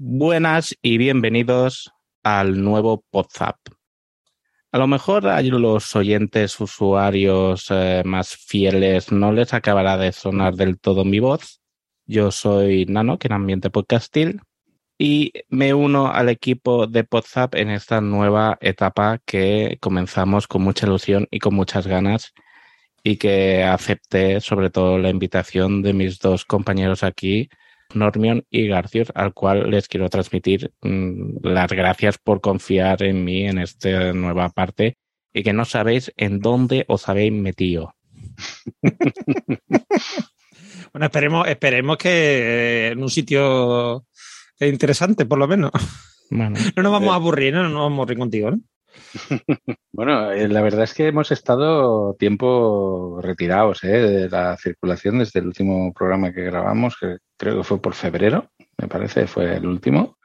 Buenas y bienvenidos al nuevo WhatsApp. A lo mejor a los oyentes, usuarios eh, más fieles no les acabará de sonar del todo mi voz. Yo soy Nano, que en Ambiente Podcastil, y me uno al equipo de WhatsApp en esta nueva etapa que comenzamos con mucha ilusión y con muchas ganas y que acepté sobre todo la invitación de mis dos compañeros aquí, Normion y Garcius, al cual les quiero transmitir mm, las gracias por confiar en mí en esta nueva parte y que no sabéis en dónde os habéis metido. bueno, esperemos, esperemos que eh, en un sitio interesante, por lo menos. no nos vamos a aburrir, no, no nos vamos a aburrir contigo, ¿no? bueno, eh, la verdad es que hemos estado tiempo retirados ¿eh? de la circulación desde el último programa que grabamos, que creo que fue por febrero, me parece, fue el último.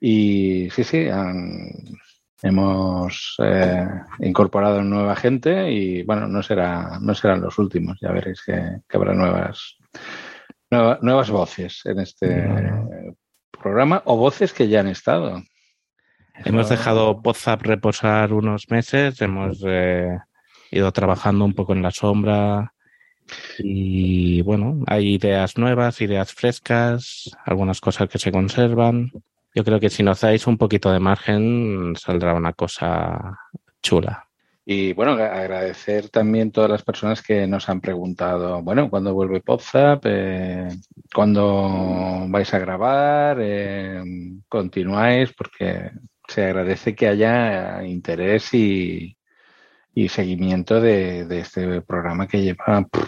Y sí, sí, hemos eh, incorporado nueva gente y bueno, no será, no serán los últimos, ya veréis que, habrá nuevas, nuevas voces en este programa o voces que ya han estado. Hemos dejado WhatsApp reposar unos meses, hemos eh, ido trabajando un poco en la sombra y bueno, hay ideas nuevas, ideas frescas, algunas cosas que se conservan. Yo creo que si nos dais un poquito de margen saldrá una cosa chula. Y bueno, agradecer también todas las personas que nos han preguntado, bueno, ¿cuándo vuelve WhatsApp? Eh, ¿Cuándo vais a grabar? Eh, ¿Continuáis? Porque se agradece que haya interés y, seguimiento de, este programa que lleva, pues,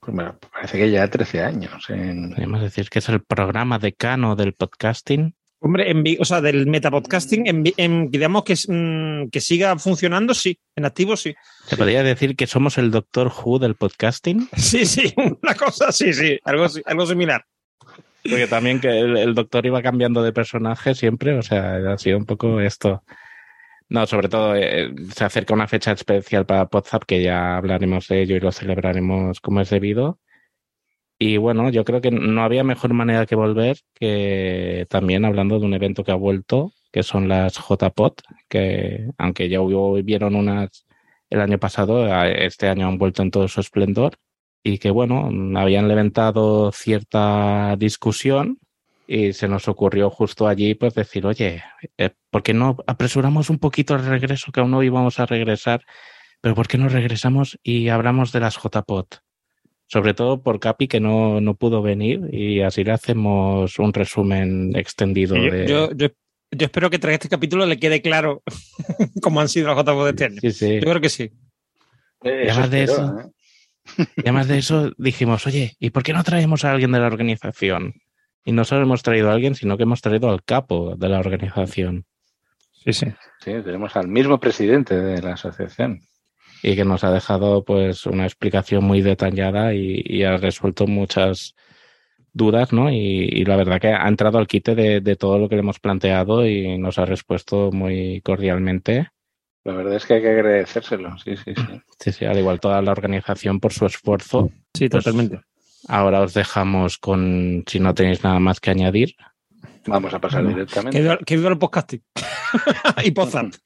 pues parece que ya 13 años. Podemos decir que es el programa decano del podcasting. Hombre, en, o sea, del metapodcasting, en, digamos que, mm, que siga funcionando, sí, en activo, sí. ¿Se podría decir que somos el Doctor Who del podcasting? Sí, sí, una cosa, sí, sí, algo, algo similar. Porque también que el, doctor iba cambiando de personaje siempre, o sea, ha sido un poco esto. No, sobre todo eh, se acerca una fecha especial para WhatsApp que ya hablaremos de ello y lo celebraremos como es debido. Y bueno, yo creo que no había mejor manera que volver que también hablando de un evento que ha vuelto, que son las JPOT, que aunque ya hubieron unas el año pasado, este año han vuelto en todo su esplendor y que, bueno, habían levantado cierta discusión y se nos ocurrió justo allí pues decir, oye, eh, ¿por qué no apresuramos un poquito el regreso que aún no íbamos a regresar? Pero ¿por qué no regresamos y hablamos de las JPOT? Sobre todo por Capi que no, no pudo venir y así le hacemos un resumen extendido yo, de... Yo, yo, espero que tras este capítulo le quede claro cómo han sido las JPOT de este año. Sí, sí. Yo creo que sí. Eh, además de eso, ¿eh? Y además de eso dijimos, oye, ¿y por qué no traemos a alguien de la organización? Y no solo hemos traído a alguien, sino que hemos traído al capo de la organización. Sí, sí. Sí, tenemos al mismo presidente de la asociación. Y que nos ha dejado pues una explicación muy detallada y, ha resuelto muchas dudas, ¿no? Y, la verdad que ha entrado al quite de, de todo lo que le hemos planteado y nos ha respuesto muy cordialmente. La verdad es que hay que agradecérselo, sí, sí, sí. Sí, sí, al igual toda la organización por su esfuerzo. Sí, pues totalmente. Ahora os dejamos con, si no tenéis nada más que añadir. Vamos a pasar directamente. Que viva, el podcasting. y podcast.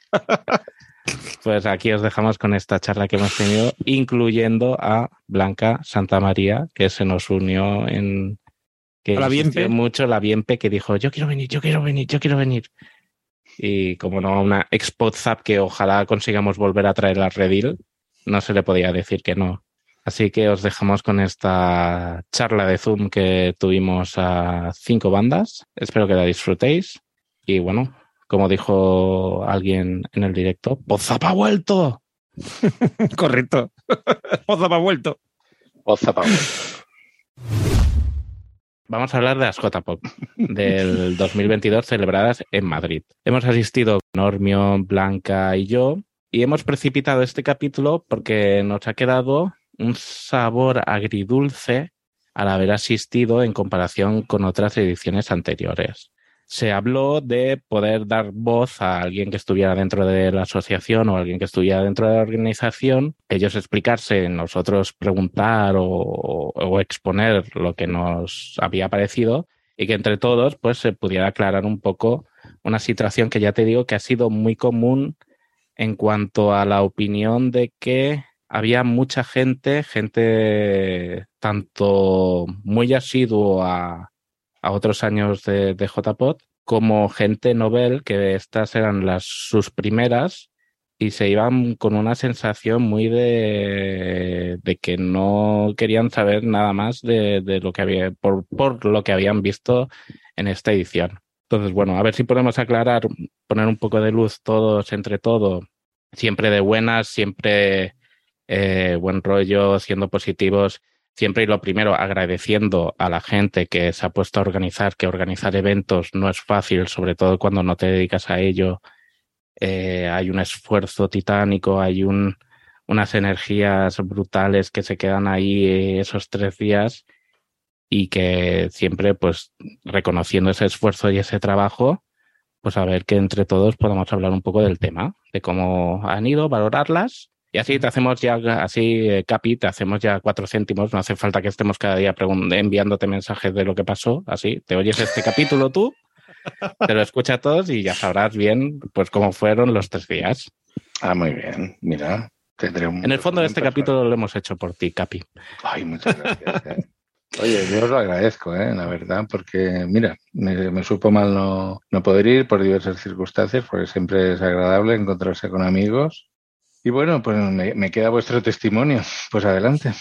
Pues aquí os dejamos con esta charla que hemos tenido, incluyendo a Blanca Santa María, que se nos unió en que la Bienpe. mucho la Bienpe, que dijo, yo quiero venir, yo quiero venir, yo quiero venir y como no una Zap que ojalá consigamos volver a traer a Redil, no se le podía decir que no. Así que os dejamos con esta charla de Zoom que tuvimos a cinco bandas. Espero que la disfrutéis. Y bueno, como dijo alguien en el directo, ¡Podzap ha vuelto! Correcto. Podzap ha vuelto. Podzap ha vuelto. Vamos a hablar de las JPOP del 2022 celebradas en Madrid. Hemos asistido Normio, Blanca y yo y hemos precipitado este capítulo porque nos ha quedado un sabor agridulce al haber asistido en comparación con otras ediciones anteriores. Se habló de poder dar voz a alguien que estuviera dentro de la asociación o alguien que estuviera dentro de la organización, ellos explicarse, nosotros preguntar o, exponer lo que nos había parecido y que entre todos pues se pudiera aclarar un poco una situación que ya te digo que ha sido muy común en cuanto a la opinión de que había mucha gente, gente tanto muy asiduo a, otros años de, de JPOT, como gente novel, que estas eran las sus primeras, y se iban con una sensación muy de, de que no querían saber nada más de, de lo que había, por, por, lo que habían visto en esta edición. Entonces, bueno, a ver si podemos aclarar, poner un poco de luz todos entre todo, siempre de buenas, siempre eh, buen rollo, siendo positivos, siempre y lo primero agradeciendo a la gente que se ha puesto a organizar, que organizar eventos no es fácil, sobre todo cuando no te dedicas a ello. Eh, hay un esfuerzo titánico, hay un, unas energías brutales que se quedan ahí esos tres días y que siempre, pues, reconociendo ese esfuerzo y ese trabajo, pues a ver que entre todos podamos hablar un poco del tema, de cómo han ido, valorarlas y así te hacemos ya, así, eh, Capi, te hacemos ya cuatro céntimos. No hace falta que estemos cada día enviándote mensajes de lo que pasó. Así, te oyes este capítulo tú, te lo escuchas todos y ya sabrás bien, pues, cómo fueron los tres días. Ah, muy bien. Mira, tendré un. En el fondo de este capítulo lo hemos hecho por ti, Capi. Ay, muchas gracias. Eh. Oye, yo os lo agradezco, ¿eh? la verdad, porque mira, me, supo mal no, no, poder ir por diversas circunstancias, porque siempre es agradable encontrarse con amigos y bueno, pues me, queda vuestro testimonio. Pues adelante.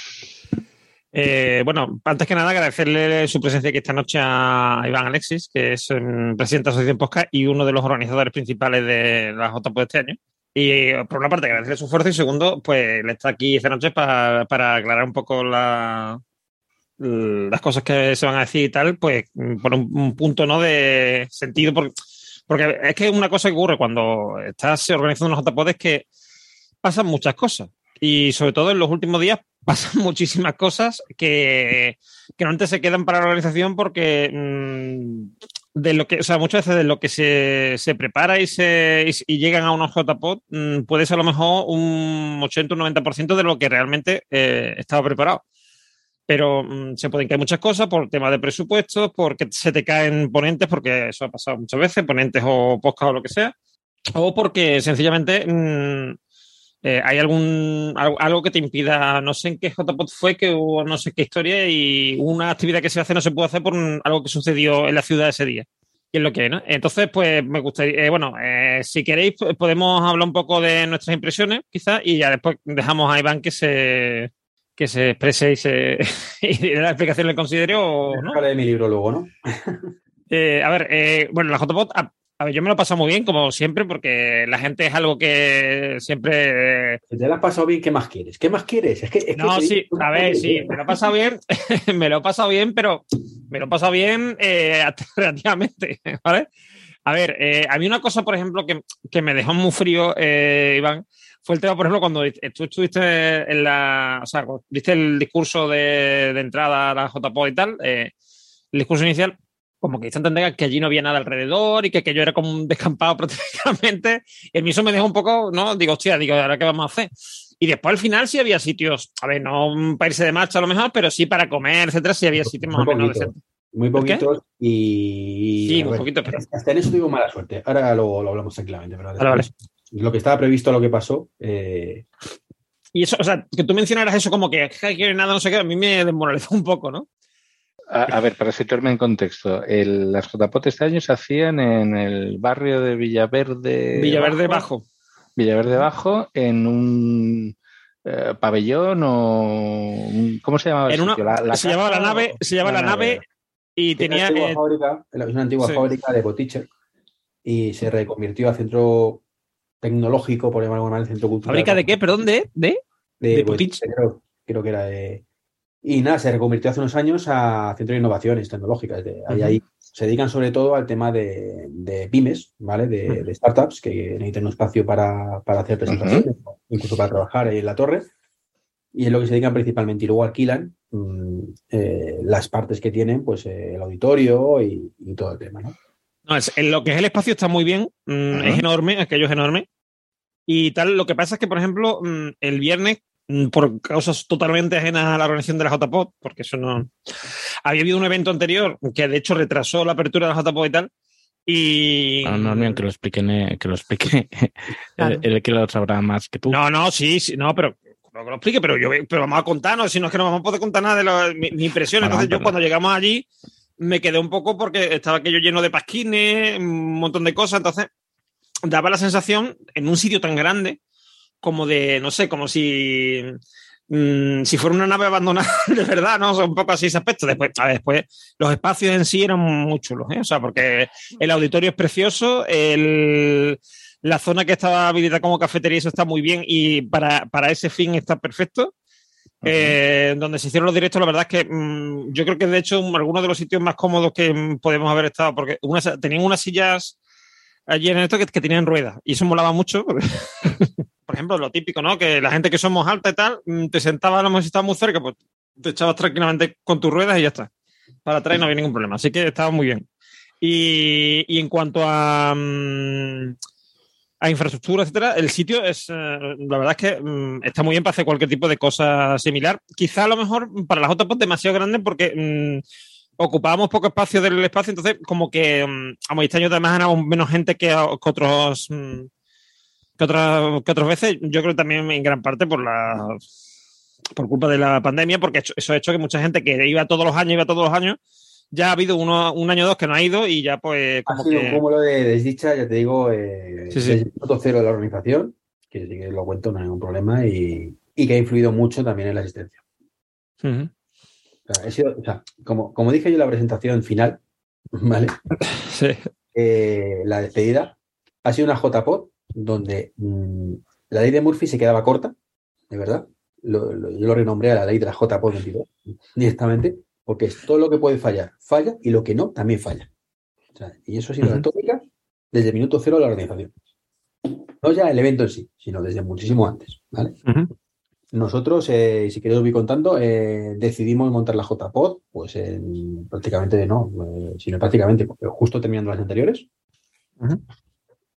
Eh, bueno, antes que nada agradecerle su presencia aquí esta noche a Iván Alexis, que es em, presidente de la Asociación Posca y uno de los organizadores principales de la JPO de este año. Y por una parte agradecerle su esfuerzo y segundo, pues le está aquí esta noche para, aclarar un poco la, las cosas que se van a decir y tal, pues por un, punto no de sentido, porque, porque, es que una cosa que ocurre cuando estás organizando unos JPOD es que pasan muchas cosas. Y sobre todo en los últimos días pasan muchísimas cosas que, que antes se quedan para la organización porque mm, de lo que, o sea, muchas veces de lo que se, se prepara y, se, y, llegan a unos JPOT mm, puede ser a lo mejor un 80 o 90% de lo que realmente eh, estaba preparado. Pero mm, se pueden caer muchas cosas por tema de presupuestos, porque se te caen ponentes, porque eso ha pasado muchas veces, ponentes o podcast o lo que sea, o porque sencillamente eh, ¿Hay algún algo que te impida, no sé en qué JPOT fue, que hubo no sé qué historia y una actividad que se hace no se puede hacer por algo que sucedió en la ciudad ese día? Y es lo que, ¿no? Entonces, pues me gustaría, eh, bueno, eh, si queréis, podemos hablar un poco de nuestras impresiones, quizás, y ya después dejamos a Iván que se, que se exprese y, se, y la explicación le considere o no. de mi libro luego, ¿no? a ver, bueno, la JPOT a ver, yo me lo he pasado muy bien, como siempre, porque la gente es algo que siempre. Si te lo has pasado bien, ¿qué más quieres? ¿Qué más quieres? Es que, no, sí, a ver, sí, me lo he pasado bien, me lo he pasado bien, pero me lo he pasado bien eh, relativamente, ¿vale? A ver, eh, a mí una cosa, por ejemplo, que, me dejó muy frío, eh, Iván, fue el tema, por ejemplo, cuando tú estuviste en la. O sea, viste el discurso de, de entrada a la JPO y tal, el discurso inicial, como que hizo entender que allí no había nada alrededor y que aquello era como un descampado prácticamente. Y el mismo me dejó un poco, ¿no? Digo, hostia, digo, ¿ahora qué vamos a hacer? Y después al final sí había sitios, a ver, no para irse de marcha a lo mejor, pero sí para comer, etcétera, sí había sitios más o menos decentes. Muy poquitos y. Sí, muy poquitos. Pero... Hasta en eso tuvo mala suerte. Ahora luego lo hablamos tranquilamente. Pero vale, vale. Lo que estaba previsto, lo que pasó. Eh... Y eso, o sea, que tú mencionaras eso como que, que nada, no sé qué, a mí me desmoralizó un poco, ¿no? A, ver, para situarme en contexto, el, las JPOT este año se hacían en el barrio de Villaverde. Villaverde Bajo. Villaverde Bajo, en un eh, pabellón o. ¿Cómo se llamaba? En una, se llamaba la nave, se llamaba la, nave, y tenía. Una antigua fábrica, es una antigua fábrica de botiche y se reconvirtió a centro tecnológico, por llamarlo mal, centro cultural. ¿Fábrica de qué? ¿Perdón? ¿De? ¿De? De, botiche. creo, creo que era de Y nada, se reconvirtió hace unos años a Centro de Innovaciones Tecnológicas. ahí, ahí, se dedican sobre todo al tema de, pymes, ¿vale? De, startups que necesitan un espacio para, hacer presentaciones, incluso para trabajar ahí en la torre. Y es lo que se dedican principalmente. Y luego alquilan mm, eh, las partes que tienen, pues el auditorio y, todo el tema, ¿no? No, es, en lo que es el espacio está muy bien, mm, es enorme, aquello es enorme. Y tal, lo que pasa es que, por ejemplo, mm, el viernes por causas totalmente ajenas a la organización de la JPOD, porque eso no. Había habido un evento anterior que de hecho retrasó la apertura de la JPOD y tal. Y. No, no, no, que lo explique, que lo explique el, que lo sabrá más que tú. No, no, sí, sí, no, pero que lo explique, pero yo pero vamos a contarnos, si no es que no vamos a poder contar nada de mi, impresión. Entonces, yo cuando llegamos allí me quedé un poco porque estaba aquello lleno de pasquines, un montón de cosas, entonces daba la sensación en un sitio tan grande como de, no sé, como si, mm, si fuera una nave abandonada de verdad, ¿no? un poco así ese aspecto. Después, después los espacios en sí eran muy chulos, ¿eh? O sea, porque el auditorio es precioso, el, la zona que estaba habilitada como cafetería, eso está muy bien y para, ese fin está perfecto. Eh, donde se hicieron los directos, la verdad es que mm, yo creo que de hecho algunos de los sitios más cómodos que podemos haber estado, porque tenían unas sillas allí en esto que, que tenían ruedas y eso molaba mucho. por ejemplo, lo típico, ¿no? Que la gente que somos alta y tal, mm, te sentabas, mejor si estabas muy cerca, pues te echabas tranquilamente con tus ruedas y ya está. Para atrás no había ningún problema. Así que estaba muy bien. Y, en cuanto a, mm, a infraestructura, etcétera, el sitio es, eh, la verdad es que mm, está muy bien para hacer cualquier tipo de cosa similar. Quizá a lo mejor para las otras pues demasiado grande porque ocupábamos poco espacio del espacio, entonces como que a este año además éramos menos gente que, que otros que, otra, que otras veces, yo creo también en gran parte por la por culpa de la pandemia, porque eso ha hecho que mucha gente que iba todos los años, iba todos los años, ya ha habido uno, un año o dos que no ha ido y ya pues como ha sido que... un cúmulo de desdicha, ya te digo, eh, sí, sí. cero de la organización, que sí que lo cuento, no hay ningún problema, y, y, que ha influido mucho también en la asistencia. O sea, o sea, como, como dije yo en la presentación final, ¿vale? Sí. Eh, la despedida ha sido una JPOD donde mm, la ley de Murphy se quedaba corta, de verdad. Lo, yo lo renombré a la ley de la JPOD 22 directamente, porque es todo lo que puede fallar, falla, y lo que no, también falla. y eso ha sido la tópica desde el minuto cero de la organización. No ya el evento en sí, sino desde muchísimo antes. Nosotros, eh, si queréis os voy contando, eh, decidimos montar la JPod, pues en, prácticamente no, eh, sino prácticamente, porque justo terminando las anteriores.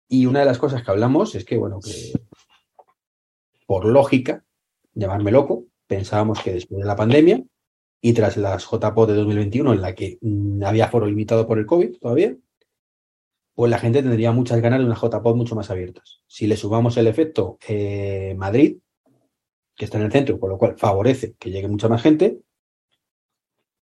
Y una de las cosas que hablamos es que, bueno, que por lógica, llamarme loco, pensábamos que después de la pandemia y tras las JPO de 2021, en la que mm, había foro limitado por el COVID todavía, pues la gente tendría muchas ganas de unas JPO mucho más abiertas. Si le sumamos el efecto eh, Madrid, que está en el centro, con lo cual favorece que llegue mucha más gente,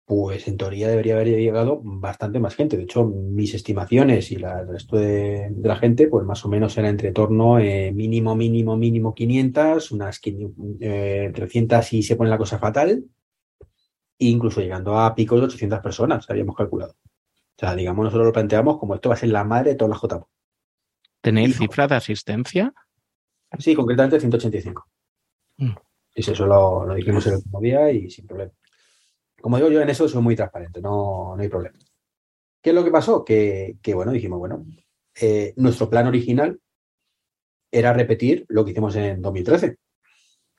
pues en teoría debería haber llegado bastante más gente. De hecho, mis estimaciones y la, el resto de, la gente, pues más o menos era entre torno eh, mínimo, mínimo, mínimo 500, unas 300 si se pone la cosa fatal, e incluso llegando a picos de 800 personas, habíamos calculado. O sea, digamos, nosotros lo planteamos como esto va a ser la madre de todas las JPO. ¿Tenéis cifra de asistencia? Sí, concretamente 185. Mm. Y eso lo, lo dijimos el último día y sin problema. Como digo yo, en eso soy muy transparente, no, no hay problema. ¿Qué es lo que pasó? Que, bueno, dijimos, bueno, eh, nuestro plan original era repetir lo que hicimos en 2013,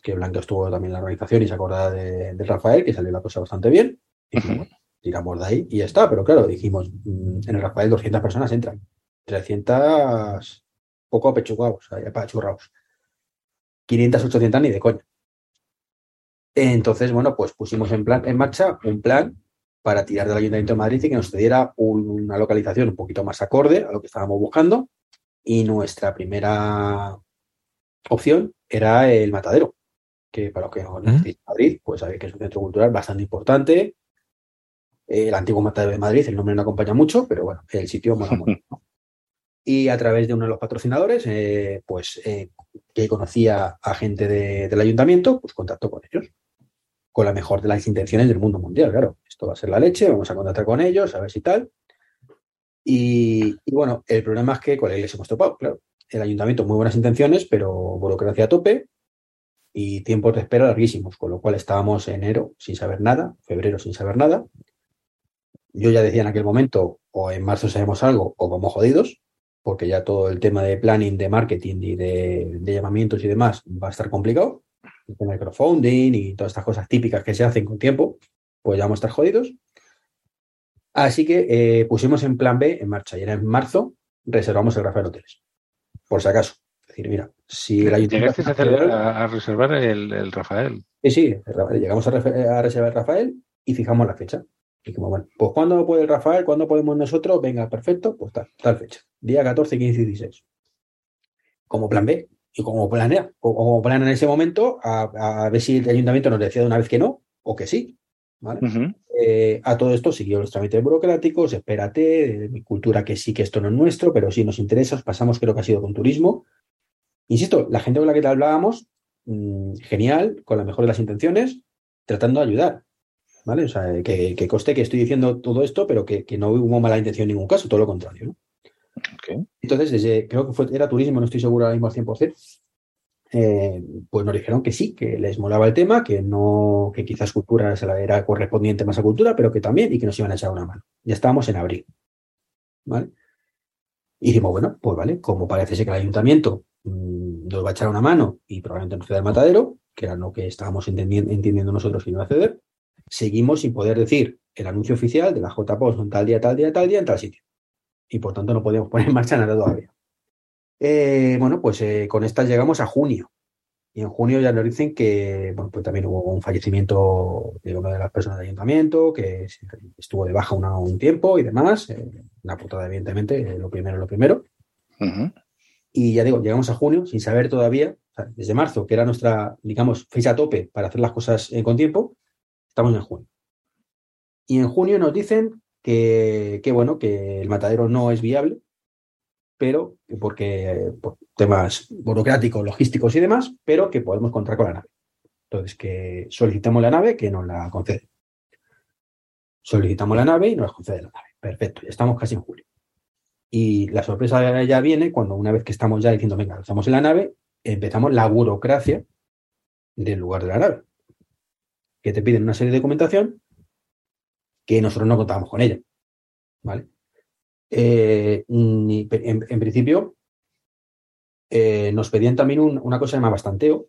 que Blanco estuvo también en la organización y se acordaba de, Rafael, que salió la cosa bastante bien. Y dijimos, tiramos de ahí y ya está. Pero claro, dijimos, mm, en el Rafael 200 personas entran, 300 poco apechugados, apachurrados. 500, 800 ni de coña. Entonces, bueno, pues pusimos en, plan, en marcha un plan para tirar del Ayuntamiento de Madrid y que nos diera una localización un poquito más acorde a lo que estábamos buscando. Y nuestra primera opción era el Matadero, que para los que no conocéis Madrid, pues sabéis que es un centro cultural bastante importante. El antiguo Matadero de Madrid, el nombre no acompaña mucho, pero bueno, el sitio mola mucho. Y a través de uno de los patrocinadores, eh, pues eh, que conocía a gente del ayuntamiento, pues contactó con ellos con la mejor de las intenciones del mundo mundial, claro. Esto va a ser la leche, vamos a contactar con ellos, a ver si tal. Y, bueno, el problema es que con les hemos topado, claro. El ayuntamiento, muy buenas intenciones, pero burocracia a tope. y tiempos de espera larguísimos, con lo cual estábamos en enero sin saber nada, febrero sin saber nada. Yo ya decía en aquel momento, o en marzo sabemos algo, o vamos jodidos, porque ya todo el tema de planning, de marketing y de, llamamientos y demás va a estar complicado. El tema de crowdfunding y todas estas cosas típicas que se hacen con tiempo, pues ya vamos a estar jodidos. Así que eh, pusimos en plan B en marcha y era en marzo reservamos el Rafael Hoteles, por si acaso. Es decir, mira, si el ayuntamiento... ¿Llegaste a, reservar el, Rafael? Sí, sí, llegamos a, a reservar el Rafael y fijamos la fecha. Y como, bueno, pues ¿cuándo puede el Rafael? ¿Cuándo podemos nosotros? Venga, perfecto, pues tal, tal fecha. Día 14, 15 y 16. Como plan B. Y como planea, como plan en ese momento, a, ver si el ayuntamiento nos decía de una vez que no o que sí. Eh, a todo esto siguió los trámites burocráticos, espérate, mi cultura que sí que esto no es nuestro, pero sí nos interesa, pasamos creo que ha sido con turismo. Insisto, la gente con la que te hablábamos, mm, genial, con la mejor de las intenciones, tratando de ayudar. ¿Vale? O sea, que, que coste que estoy diciendo todo esto, pero que, no hubo mala intención en ningún caso, todo lo contrario, ¿no? Entonces, desde, creo que fue, era turismo, no estoy seguro ahora mismo al 100%, eh, pues nos dijeron que sí, que les molaba el tema, que no, que quizás cultura era correspondiente más a cultura, pero que también, y que nos iban a echar una mano. Ya estábamos en abril, ¿vale? Y dijimos, bueno, pues vale, como parece ser que el ayuntamiento mm, nos va a echar una mano y probablemente nos ceda el matadero, que era lo que estábamos entendiendo, entendiendo nosotros y no a ceder, seguimos sin poder decir el anuncio oficial de la JPOS en tal día, tal día, tal día, en tal sitio. Y por tanto no podemos poner en marcha nada todavía. Eh, bueno, pues eh, con estas llegamos a junio. Y en junio ya nos dicen que, bueno, pues también hubo un fallecimiento de una de las personas del ayuntamiento, que estuvo de baja un tiempo y demás. Eh, una putada, evidentemente, lo primero, lo primero. Y ya digo, llegamos a junio sin saber todavía, desde marzo, que era nuestra, digamos, fecha tope para hacer las cosas con tiempo, Estamos en junio. Y en junio nos dicen que, bueno, que el matadero no es viable, pero porque por temas burocráticos, logísticos y demás, pero que podemos contar con la nave. Entonces, que solicitamos la nave, que nos la concede. Solicitamos la nave y nos la concede la nave. Perfecto, ya estamos casi en julio. Y la sorpresa ya viene cuando una vez que estamos ya diciendo, venga, estamos en la nave, empezamos la burocracia del lugar de la nave que te piden una serie de documentación que nosotros no contábamos con ella. ¿Vale? Eh, en, principio, eh, nos pedían también una cosa llamada bastanteo,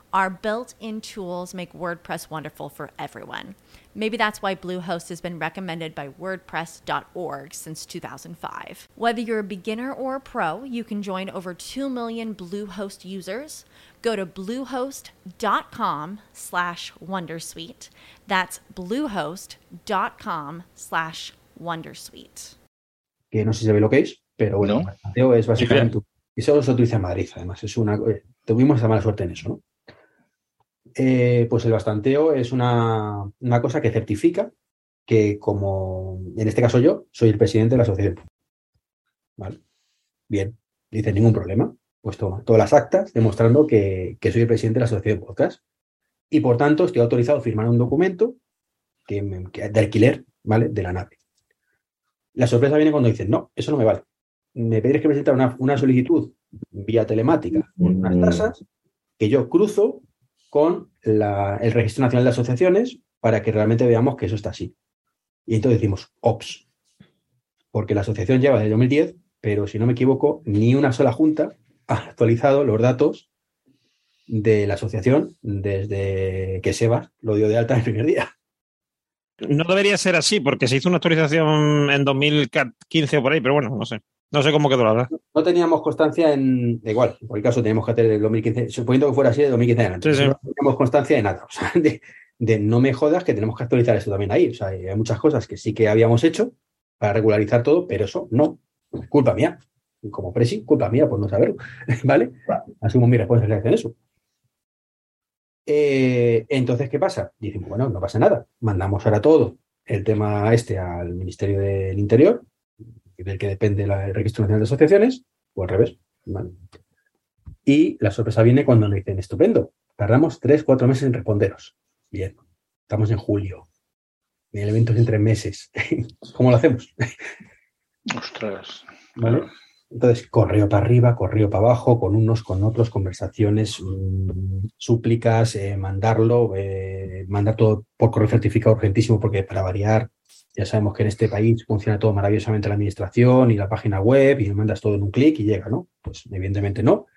our built in tools make WordPress wonderful for everyone. Maybe that's why Bluehost has been recommended by WordPress.org since 2005. Whether you're a beginner or a pro, you can join over 2 million Bluehost users. Go to bluehost.com slash Wondersuite. That's bluehost.com slash Wondersuite. Que no sé si sabe lo que es, pero bueno, no. es básicamente... Y solo se utiliza en Madrid, además. Es una, eh, tuvimos esa mala suerte en eso, ¿no? Eh, pues el bastanteo es una, cosa que certifica que como, en este caso yo, soy el presidente de la asociación. ¿Vale? Bien, dice ningún problema. Pues toma, todas las actas demostrando que, soy el presidente de la asociación podcast. Y por tanto estoy autorizado a firmar un documento que, de alquiler, ¿vale? De la nave. La sorpresa viene cuando dicen, no, eso no me vale. Me pedís que presentar una, solicitud vía telemática con unas tasas que yo cruzo con el Registro Nacional de Asociaciones para que realmente veamos que eso está así. Y entonces decimos, ops, porque la asociación lleva desde 2010, pero si no me equivoco, ni una sola junta ha actualizado los datos de la asociación desde que Sebas lo dio de alta el primer día. No debería ser así, porque se hizo una actualización en 2015 o por ahí, pero bueno, no sé. No sé cómo quedó la verdad. No teníamos constancia en. da Igual, en cualquier caso, teníamos que hacer el 2015, suponiendo que fuera así de 2015 en adelante. Sí, sí. No teníamos constancia de nada. O sea, de, de no me jodas que tenemos que actualizar esto también ahí. O sea, hay muchas cosas que sí que habíamos hecho para regularizar todo, pero eso no. Culpa mía. Como presi, culpa mía por no saberlo. ¿Vale? Asumo mi responsabilidad en eso. Eh, entonces, ¿qué pasa? Dicimos, bueno, no pasa nada. Mandamos ahora todo el tema este al Ministerio del Interior, del que depende la- el Registro Nacional de Asociaciones, o al revés. ¿vale? Y la sorpresa viene cuando nos dicen, estupendo, tardamos tres, cuatro meses en responderos. Bien, estamos en julio. El evento es en tres meses. ¿Cómo lo hacemos? Ostras. ¿Vale? Entonces, correo para arriba, correo para abajo, con unos, con otros, conversaciones, mm, súplicas, eh, mandarlo, eh, mandar todo por correo certificado urgentísimo, porque para variar, ya sabemos que en este país funciona todo maravillosamente la administración y la página web, y mandas todo en un clic y llega, ¿no? Pues evidentemente no.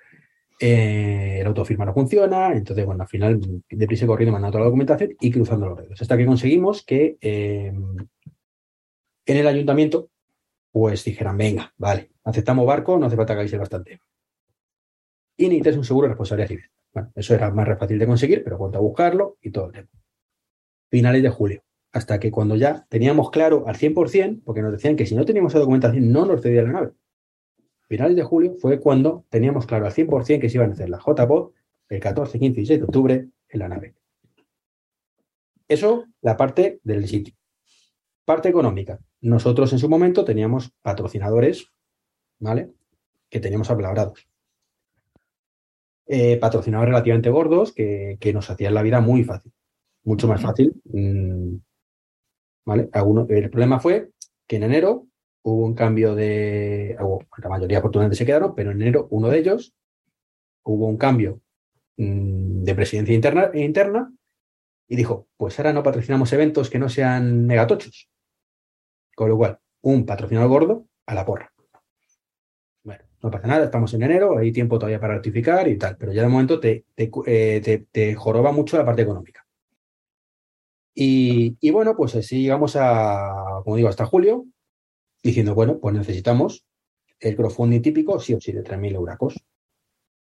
Eh, el autofirma no funciona, entonces, bueno, al final, deprisa y corriendo, mandando toda la documentación y cruzando los dedos. Hasta que conseguimos que eh, en el ayuntamiento pues dijeran, venga, vale, aceptamos barco, no hace falta que avise bastante. Y necesitas un seguro de responsabilidad civil. Bueno, eso era más fácil de conseguir, pero cuanto a buscarlo y todo el tema. Finales de julio, hasta que cuando ya teníamos claro al 100%, porque nos decían que si no teníamos esa documentación no nos cedían la nave. Finales de julio fue cuando teníamos claro al 100% que se iban a hacer la JPOD el 14, 15 y 16 de octubre en la nave. Eso, la parte del sitio. Parte económica. Nosotros en su momento teníamos patrocinadores, ¿vale? Que teníamos apalabrados. Eh, patrocinadores relativamente gordos que, que nos hacían la vida muy fácil. Mucho más fácil. mm, ¿Vale? Alguno- el problema fue que en enero hubo un cambio de. la mayoría afortunadamente se quedaron, pero en enero uno de ellos hubo un cambio mm, de presidencia interna, y dijo: Pues ahora no patrocinamos eventos que no sean megatochos. Con lo cual, un patrocinador gordo a la porra. Bueno, no pasa nada, estamos en enero, hay tiempo todavía para rectificar y tal, pero ya de momento te, eh, joroba mucho la parte económica. Y, bueno, pues así llegamos a, como digo, hasta julio, diciendo, bueno, pues necesitamos el crowdfunding típico, sí o sí, de 3.000 euracos.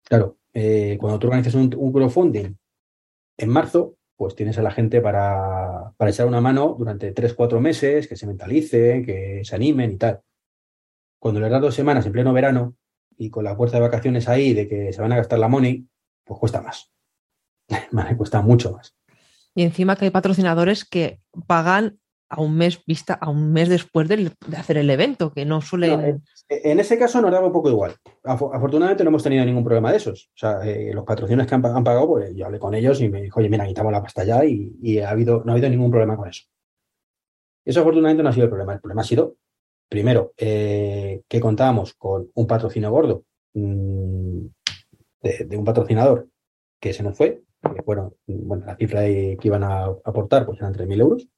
Claro, eh, cuando tú organizas un, un crowdfunding en marzo, pues tienes a la gente para, para echar una mano durante tres, cuatro meses, que se mentalicen, que se animen y tal. Cuando les das dos semanas en pleno verano y con la fuerza de vacaciones ahí de que se van a gastar la money, pues cuesta más. Vale, cuesta mucho más. Y encima que hay patrocinadores que pagan a un mes vista, a un mes después de hacer el evento, que no suelen. No, eh, En ese caso nos daba un poco igual. Afo- Afortunadamente no hemos tenido ningún problema de esos. O sea, eh, los patrocinios que han, pa- han pagado, pues yo hablé con ellos y me dijo, oye, mira, quitamos la pasta ya y, y ha habido, no ha habido ningún problema con eso. Eso afortunadamente no ha sido el problema. El problema ha sido, primero, eh, que contábamos con un patrocinio gordo mm, de, de un patrocinador que se nos fue, que fueron, bueno, la cifra de- que iban a aportar pues eran 3.000 euros.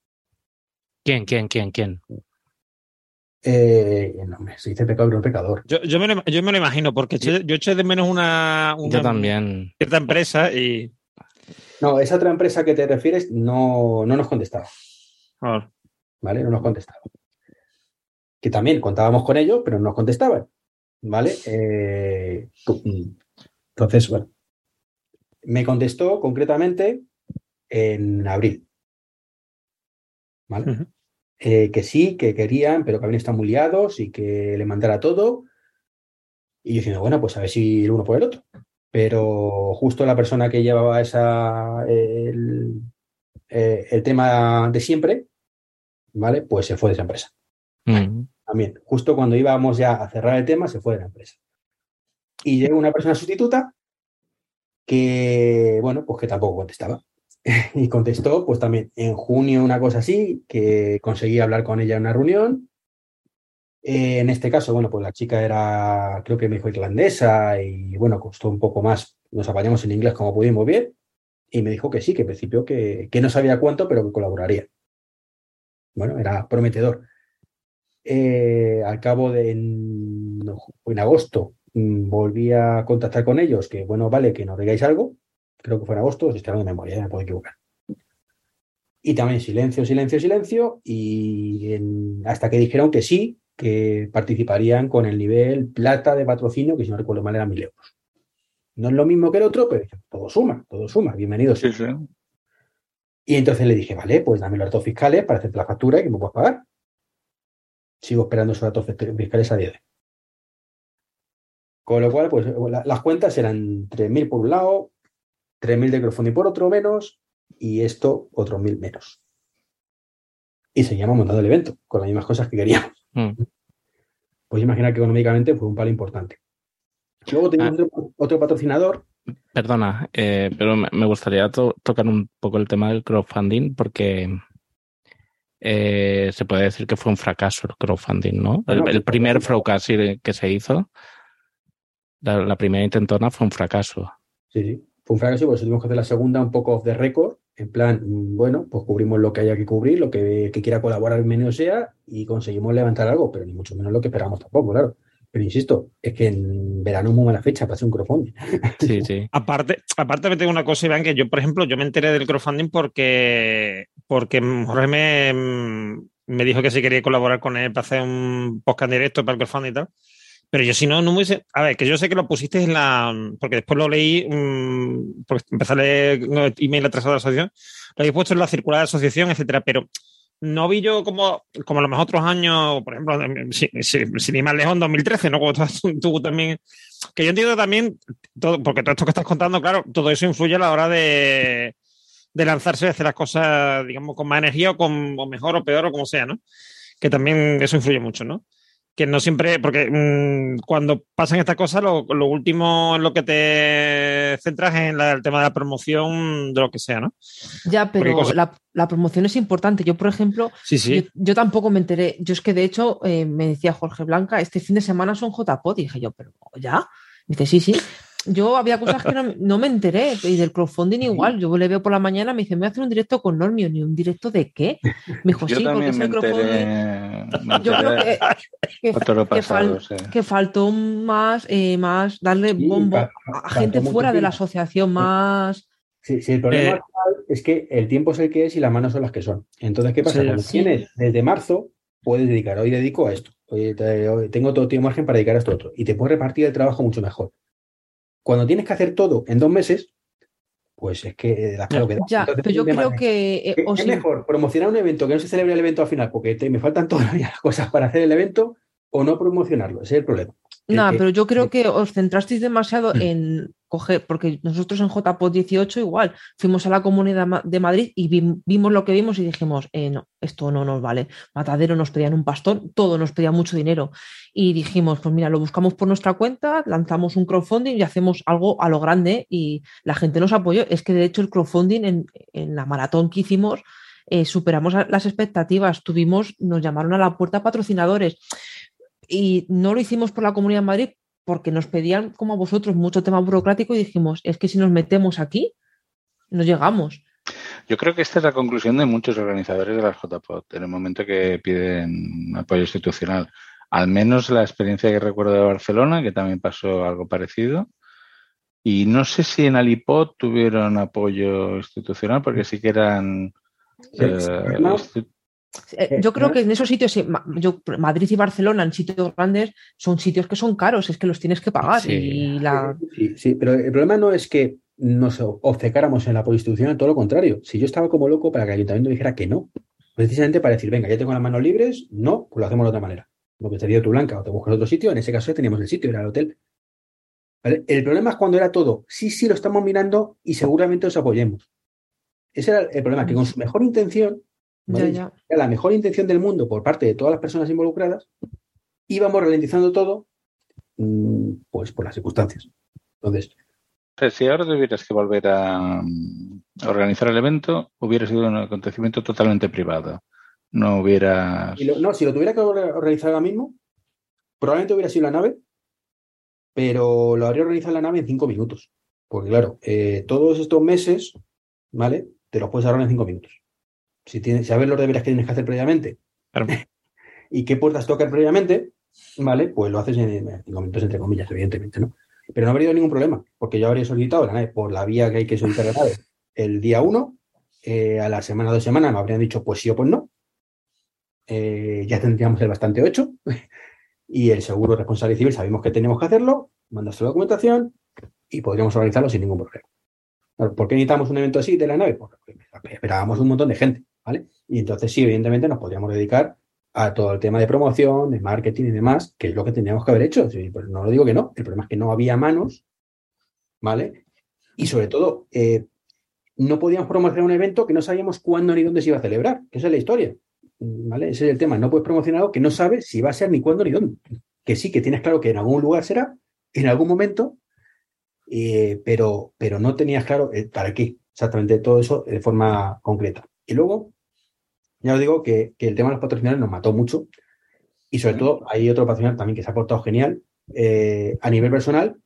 ¿Quién, quién, quién, quién? Eh, no, hombre, se dice pecado y no pecador. Yo, yo, me, lo, yo me lo imagino, porque yo eché de menos una, una Yo también. cierta empresa y. No, esa otra empresa que te refieres no, no nos contestaba, joder, ¿vale? No nos contestaba. Que también contábamos con ellos, pero no nos contestaban, ¿vale? Eh, tu- entonces, bueno, me contestó concretamente en abril, ¿vale? Eh, que sí, que querían, pero que habían estado muy liados y que le mandara todo. Y yo diciendo, bueno, pues a ver si el uno por el otro. Pero justo la persona que llevaba esa, el, eh, el tema de siempre, ¿vale? Pues se fue de esa empresa. Mm. También, justo cuando íbamos ya a cerrar el tema, se fue de la empresa. Y llegó una persona sustituta que, bueno, pues que tampoco contestaba. Y contestó, pues también en junio una cosa así, que conseguí hablar con ella en una reunión. Eh, en este caso, bueno, pues la chica era, creo que me dijo irlandesa y bueno, costó un poco más. Nos apañamos en inglés como pudimos bien. y me dijo que sí, que en principio que, que no sabía cuánto, pero que colaboraría. Bueno, era prometedor. Eh, al cabo de en, agosto volví a contactar con ellos, que bueno, vale, que nos digáis algo, creo que fue en agosto, si estoy hablando de memoria, ya me puedo equivocar. Y también silencio, silencio, silencio, y en- hasta que dijeron que sí, que participarían con el nivel plata de patrocinio, que si no recuerdo mal eran mil euros. No es lo mismo que el otro, pero todo suma, todo suma, bienvenidos. Sí, sí. Y entonces le dije, vale, pues dame los datos fiscales para hacerte la factura y que me puedas pagar. Sigo esperando esos datos fi- fiscales a día de hoy. Con lo cual, pues la- las cuentas eran 3.000 por un lado, 3.000 de crowdfunding por otro menos, y esto otros 1.000 menos. Y seguíamos montando el evento con las mismas cosas que queríamos. Mm. Pues imagina que económicamente fue un palo importante. Luego teníamos otro, otro patrocinador Perdona, eh, pero me gustaría to- tocar un poco el tema del crowdfunding porque eh, se puede decir que fue un fracaso el crowdfunding, ¿no? El, Bueno, el primer Fraucasi que se hizo, la, la primera intentona fue un fracaso. Sí, sí. Fue un fracaso y por eso tuvimos que hacer la segunda un poco off the record. En plan, mm, bueno, pues cubrimos lo que haya que cubrir, lo que, que quiera colaborar menos sea y conseguimos levantar algo, pero ni mucho menos lo que esperábamos tampoco, claro. Pero insisto, es que en verano es muy mala fecha para hacer un crowdfunding. Sí, sí. Aparte, aparte me tengo una cosa, Iván, que yo, por ejemplo, yo me enteré del crowdfunding porque, porque Jorge me, me dijo que si quería colaborar con él para hacer un podcast directo para el crowdfunding y tal. Pero yo si no, no me hubiese... A ver, que yo sé que lo pusiste en la... Porque después lo leí, mm, porque empecé a leer email atrasado de la asociación, lo habéis puesto en la circular de asociación, etcétera, pero no vi yo como, como los otros años, por ejemplo, sin, sin, sin ir más lejos, en 2013, ¿no? Como tú, tú también que yo entiendo también, todo, porque todo esto que estás contando, claro, todo eso influye a la hora de, de lanzarse y hacer las cosas, digamos, con más energía o, con, o mejor o peor o como sea, ¿no? Que también eso influye mucho, ¿no? Que no siempre, porque mmm, cuando pasan estas cosas, lo, lo, último en lo que te centras es en la, el tema de la promoción de lo que sea, ¿no? Ya, pero la, la, promoción es importante. Yo, por ejemplo, sí, sí. Yo, yo, tampoco me enteré. Yo es que, de hecho, eh, me decía Jorge Blanca, este fin de semana son JPod. Y dije yo, pero ¿ya? Dice, sí, sí. Yo había cosas que no, no, me enteré. Y del crowdfunding igual. Yo le veo por la mañana, me dice, me voy a hacer un directo con Normio. ¿Ni un directo de qué? Me dijo, yo sí, porque es el crowdfunding. Yo creo que, que, pasado, que, fal, sí. que, faltó más, eh, más darle bombo sí, a gente fuera de la asociación, más. Sí, sí el problema eh, es que el tiempo es el que es y las manos son las que son. Entonces, ¿qué pasa? Sí, Cuando tienes desde marzo, puedes dedicar, hoy dedico a esto, hoy tengo todo tiempo margen para dedicar a esto otro, y te puedes repartir el trabajo mucho mejor. Cuando tienes que hacer todo en dos meses, pues es que das claro que da. Ya, Entonces, pero yo creo que eh, es, mejor promocionar un evento que no se celebre el evento al final, porque te, me faltan todavía las cosas para hacer el evento, o no promocionarlo. Ese es el problema. No, pero yo creo que os centrasteis demasiado en coger, porque nosotros en JPOD 18 igual fuimos a la Comunidad de Madrid y vimos lo que vimos y dijimos, eh, no, esto no nos vale. Matadero nos pedían un pastón, todo nos pedía mucho dinero. Y dijimos, pues mira, lo buscamos por nuestra cuenta, lanzamos un crowdfunding y hacemos algo a lo grande y la gente nos apoyó. Es que de hecho el crowdfunding en, en la maratón que hicimos eh, superamos las expectativas, tuvimos, nos llamaron a la puerta patrocinadores y no lo hicimos por la Comunidad de Madrid porque nos pedían, como a vosotros, mucho tema burocrático y dijimos, es que si nos metemos aquí, nos llegamos. Yo creo que esta es la conclusión de muchos organizadores de las JPOT en el momento que piden apoyo institucional. Al menos la experiencia que recuerdo de Barcelona, que también pasó algo parecido. Y no sé si en Alipod tuvieron apoyo institucional, porque sí que eran... Eh, yo creo que en esos sitios, yo, Madrid y Barcelona, en sitios grandes, son sitios que son caros, es que los tienes que pagar. Sí, y la... sí, sí, pero el problema no es que nos obcecáramos en la institucional, todo lo contrario. Si yo estaba como loco para que el ayuntamiento dijera que no, precisamente para decir, venga, ya tengo las manos libres, no, pues lo hacemos de otra manera. Lo que te dio tu blanca o te buscas otro sitio, en ese caso ya teníamos el sitio, era el hotel. ¿Vale? El problema es cuando era todo, sí, sí, lo estamos mirando y seguramente os apoyemos. Ese era el problema, que con su mejor intención ¿Vale? Ya, ya. la mejor intención del mundo por parte de todas las personas involucradas, íbamos ralentizando todo, pues por las circunstancias. Entonces. Pero si ahora tuvieras que volver a organizar el evento, hubiera sido un acontecimiento totalmente privado. No hubiera. Lo, no, si lo tuviera que organizar ahora mismo, probablemente hubiera sido la nave, pero lo habría organizado la nave en cinco minutos. Porque, claro, eh, todos estos meses ¿vale? Te los puedes ahorrar en cinco minutos. Si tienes, sabes los deberes que tienes que hacer previamente y qué puertas tocar previamente, ¿vale? Pues lo haces en, cinco minutos, entre comillas, evidentemente, ¿no? Pero no habría habido ningún problema, porque yo habría solicitado la nave por la vía que hay que solicitar la nave el día uno, eh, a la semana o dos semanas me habrían dicho pues sí o pues no. Eh, ya tendríamos el bastante hecho. y el seguro responsable civil sabemos que tenemos que hacerlo, mandas la documentación y podríamos organizarlo sin ningún problema. ¿Por qué necesitamos un evento así de la nave? Porque esperábamos un montón de gente, ¿vale? Y entonces sí, evidentemente nos podríamos dedicar a todo el tema de promoción, de marketing y demás, que es lo que teníamos que haber hecho. Pues no lo digo que no, el problema es que no había manos, ¿vale? Y sobre todo, eh, no podíamos promocionar un evento que no sabíamos cuándo ni dónde se iba a celebrar, que esa es la historia, ¿vale? Ese es el tema, no puedes promocionar algo que no sabes si va a ser ni cuándo ni dónde. Que sí, que tienes claro que en algún lugar será, en algún momento, eh, pero, pero no tenías claro eh, para qué exactamente todo eso de forma concreta. Y luego, ya os digo que, el tema de los patrocinadores nos mató mucho y sobre todo hay otro patrocinador también que se ha portado genial eh, a nivel personal,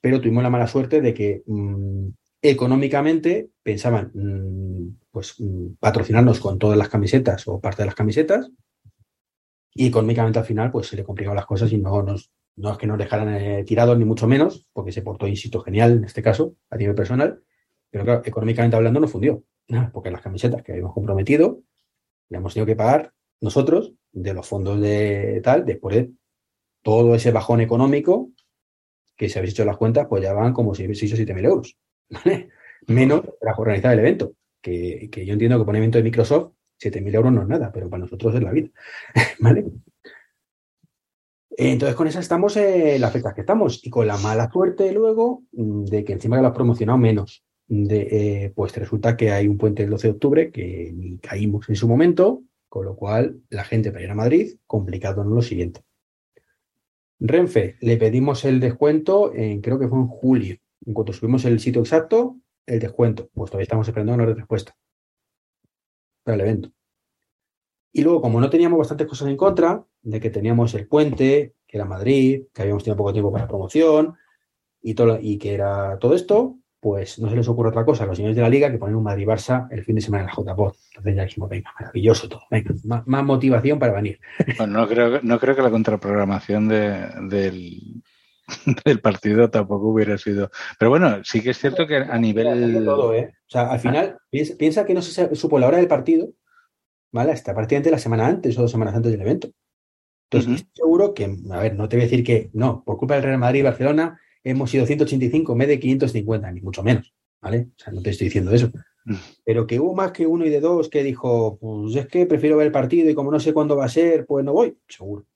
pero tuvimos la mala suerte de que mm, económicamente pensaban mm, pues mm, patrocinarnos con todas las camisetas o parte de las camisetas y económicamente al final pues se le complicaban las cosas y no nos no es que nos dejaran eh, tirados ni mucho menos porque se portó insisto genial en este caso a nivel personal pero claro económicamente hablando no fundió porque las camisetas que habíamos comprometido le hemos tenido que pagar nosotros de los fondos de tal, después de todo ese bajón económico, que si habéis hecho las cuentas, pues ya van como 6 o 7 mil euros, ¿vale? Menos para organizar el evento, que, yo entiendo que por un evento de Microsoft, 7 mil euros no es nada, pero para nosotros es la vida, ¿vale? Entonces, con esa estamos en las fechas que estamos y con la mala suerte luego mm, de que encima que lo has promocionado menos de, eh, pues resulta que hay un puente el 12 de octubre que ni caímos en su momento, con lo cual la gente para ir a Madrid, complicado no lo siguiente. Renfe, le pedimos el descuento en, creo que fue en julio. En cuanto subimos el sitio exacto, el descuento. Pues todavía estamos esperando una respuesta para el evento. Y luego, como no teníamos bastantes cosas en contra, de que teníamos el puente, que era Madrid, que habíamos tenido poco tiempo para promoción y, todo, y que era todo esto, pues no se les ocurre otra cosa a los señores de la liga que poner un Madrid-Barça el fin de semana en la JPOD. Entonces ya dijimos, venga, maravilloso todo, venga, más, motivación para venir. Bueno, no creo, no creo que la contraprogramación del, del partido tampoco hubiera sido. Pero bueno, sí que es cierto que a nivel. Todo, ¿eh? O sea, al final, piensa, que no se supo la hora del partido, ¿vale? Hasta prácticamente la semana antes o dos semanas antes del evento. Entonces, estoy seguro que, a ver, no te voy a decir que no, por culpa del Real Madrid y Barcelona, hemos sido 185 en vez de 550, ni mucho menos, ¿vale? O sea, no te estoy diciendo eso. Mm. Pero que hubo más que uno y de dos que dijo, pues es que prefiero ver el partido y como no sé cuándo va a ser, pues no voy, seguro.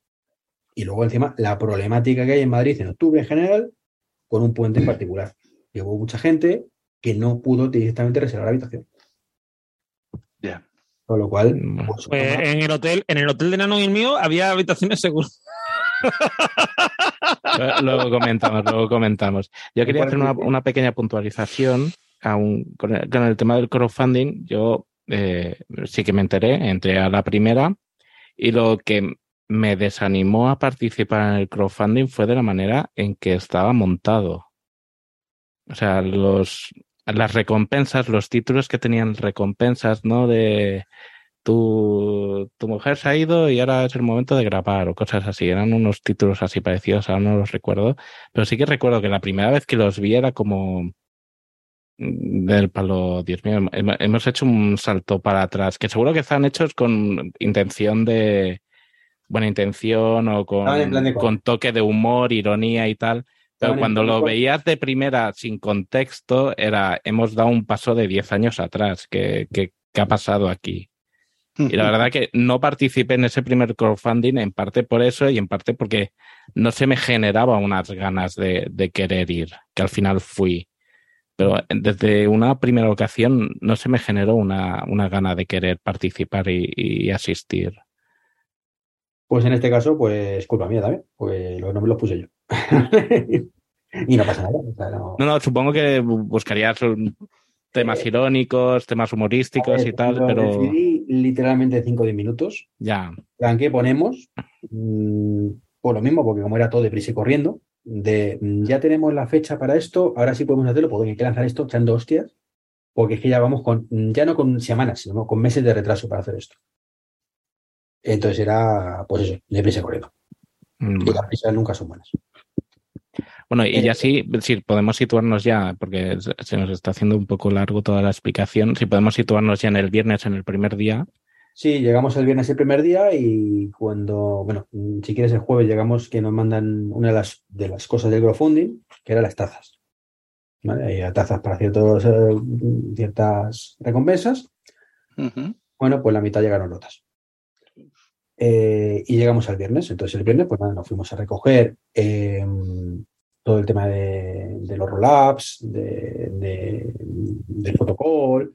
Y luego encima la problemática que hay en Madrid en octubre en general, con un puente en particular. Y hubo mucha gente que no pudo directamente reservar la habitación. Ya. Con lo cual, pues, pues, en el hotel, en el hotel de Nano y el mío había habitaciones seguras. Luego comentamos, luego comentamos. Yo quería hacer una, pequeña puntualización con, el, tema del crowdfunding. Yo eh, sí que me enteré, entré a la primera y lo que me desanimó a participar en el crowdfunding fue de la manera en que estaba montado. O sea, los, las recompensas, los títulos que tenían recompensas, ¿no? De tu, tu mujer se ha ido y ahora es el momento de grabar o cosas así. Eran unos títulos así parecidos, ahora no los recuerdo. Pero sí que recuerdo que la primera vez que los vi era como mm, del palo, Dios mío, hemos hecho un salto para atrás, que seguro que están hechos con intención de buena intención o con, con toque de humor, ironía y tal. Pero cuando lo veías de primera sin contexto, era hemos dado un paso de 10 años atrás. ¿Qué, qué, qué ha pasado aquí? Y la verdad que no participé en ese primer crowdfunding en parte por eso y en parte porque no se me generaba unas ganas de, querer ir, que al final fui. Pero desde una primera ocasión no se me generó una, una gana de querer participar y, asistir. Pues en este caso, pues culpa mía también, pues los nombres los puse yo. y no pasa nada. no... no, supongo que buscarías temas eh, irónicos, temas humorísticos y tal, pero. Decidí literalmente 5 o 10 minutos. Ya. Plan que ponemos, mm, por lo mismo, porque como era todo deprisa y corriendo, de mm, ya tenemos la fecha para esto, ahora sí podemos hacerlo, porque hay que lanzar esto echando hostias, porque es que ya vamos con, ya no con semanas, sino con meses de retraso para hacer esto. Entonces era, pues eso, de prisa corriendo. Mm, Y las prisas nunca son buenas. Bueno, y ya sí, sí, podemos situarnos ya, porque se- nos está haciendo un poco largo toda la explicación. Si podemos situarnos ya en el viernes, en el primer día. Sí, llegamos el viernes el primer día y cuando, bueno, si quieres el jueves llegamos que nos mandan una de las, de las cosas del crowdfunding, que eran las tazas. ¿Vale? Hay tazas para ciertos, eh, ciertas recompensas. Bueno, pues la mitad llegaron rotas. Eh, y llegamos al viernes. Entonces el viernes, pues nada, nos fuimos a recoger eh, todo el tema de, de los roll-ups, de, de- del protocol,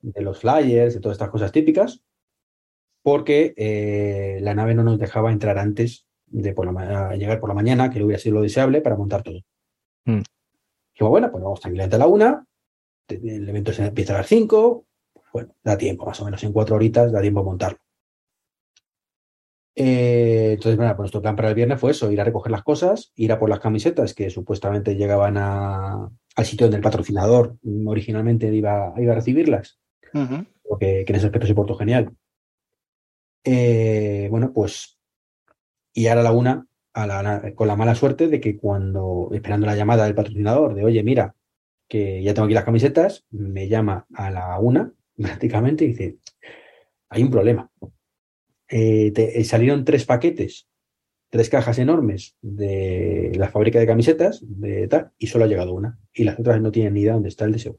de los flyers, de todas estas cosas típicas, porque eh, la nave no nos dejaba entrar antes de por la ma- llegar por la mañana, que hubiera sido lo deseable para montar todo. Mm. Dijimos, bueno, pues vamos tranquilamente a la una, el evento se empieza a las cinco, bueno, da tiempo, más o menos en cuatro horitas da tiempo a montarlo. Eh, entonces, bueno, pues nuestro plan para el viernes fue eso, ir a recoger las cosas, ir a por las camisetas que supuestamente llegaban a- al sitio donde el patrocinador originalmente iba, iba a recibirlas. Creo que, que en ese aspecto se portó genial. Eh, bueno, pues, y ahora a la una, a la- con la mala suerte de que cuando, esperando la llamada del patrocinador de, oye, mira, que ya tengo aquí las camisetas, me llama a la una prácticamente y dice, hay un problema. Eh, te- eh, salieron tres paquetes, tres cajas enormes de la fábrica de camisetas de tal, y solo ha llegado una. Y las otras no tienen ni idea dónde está el deseo.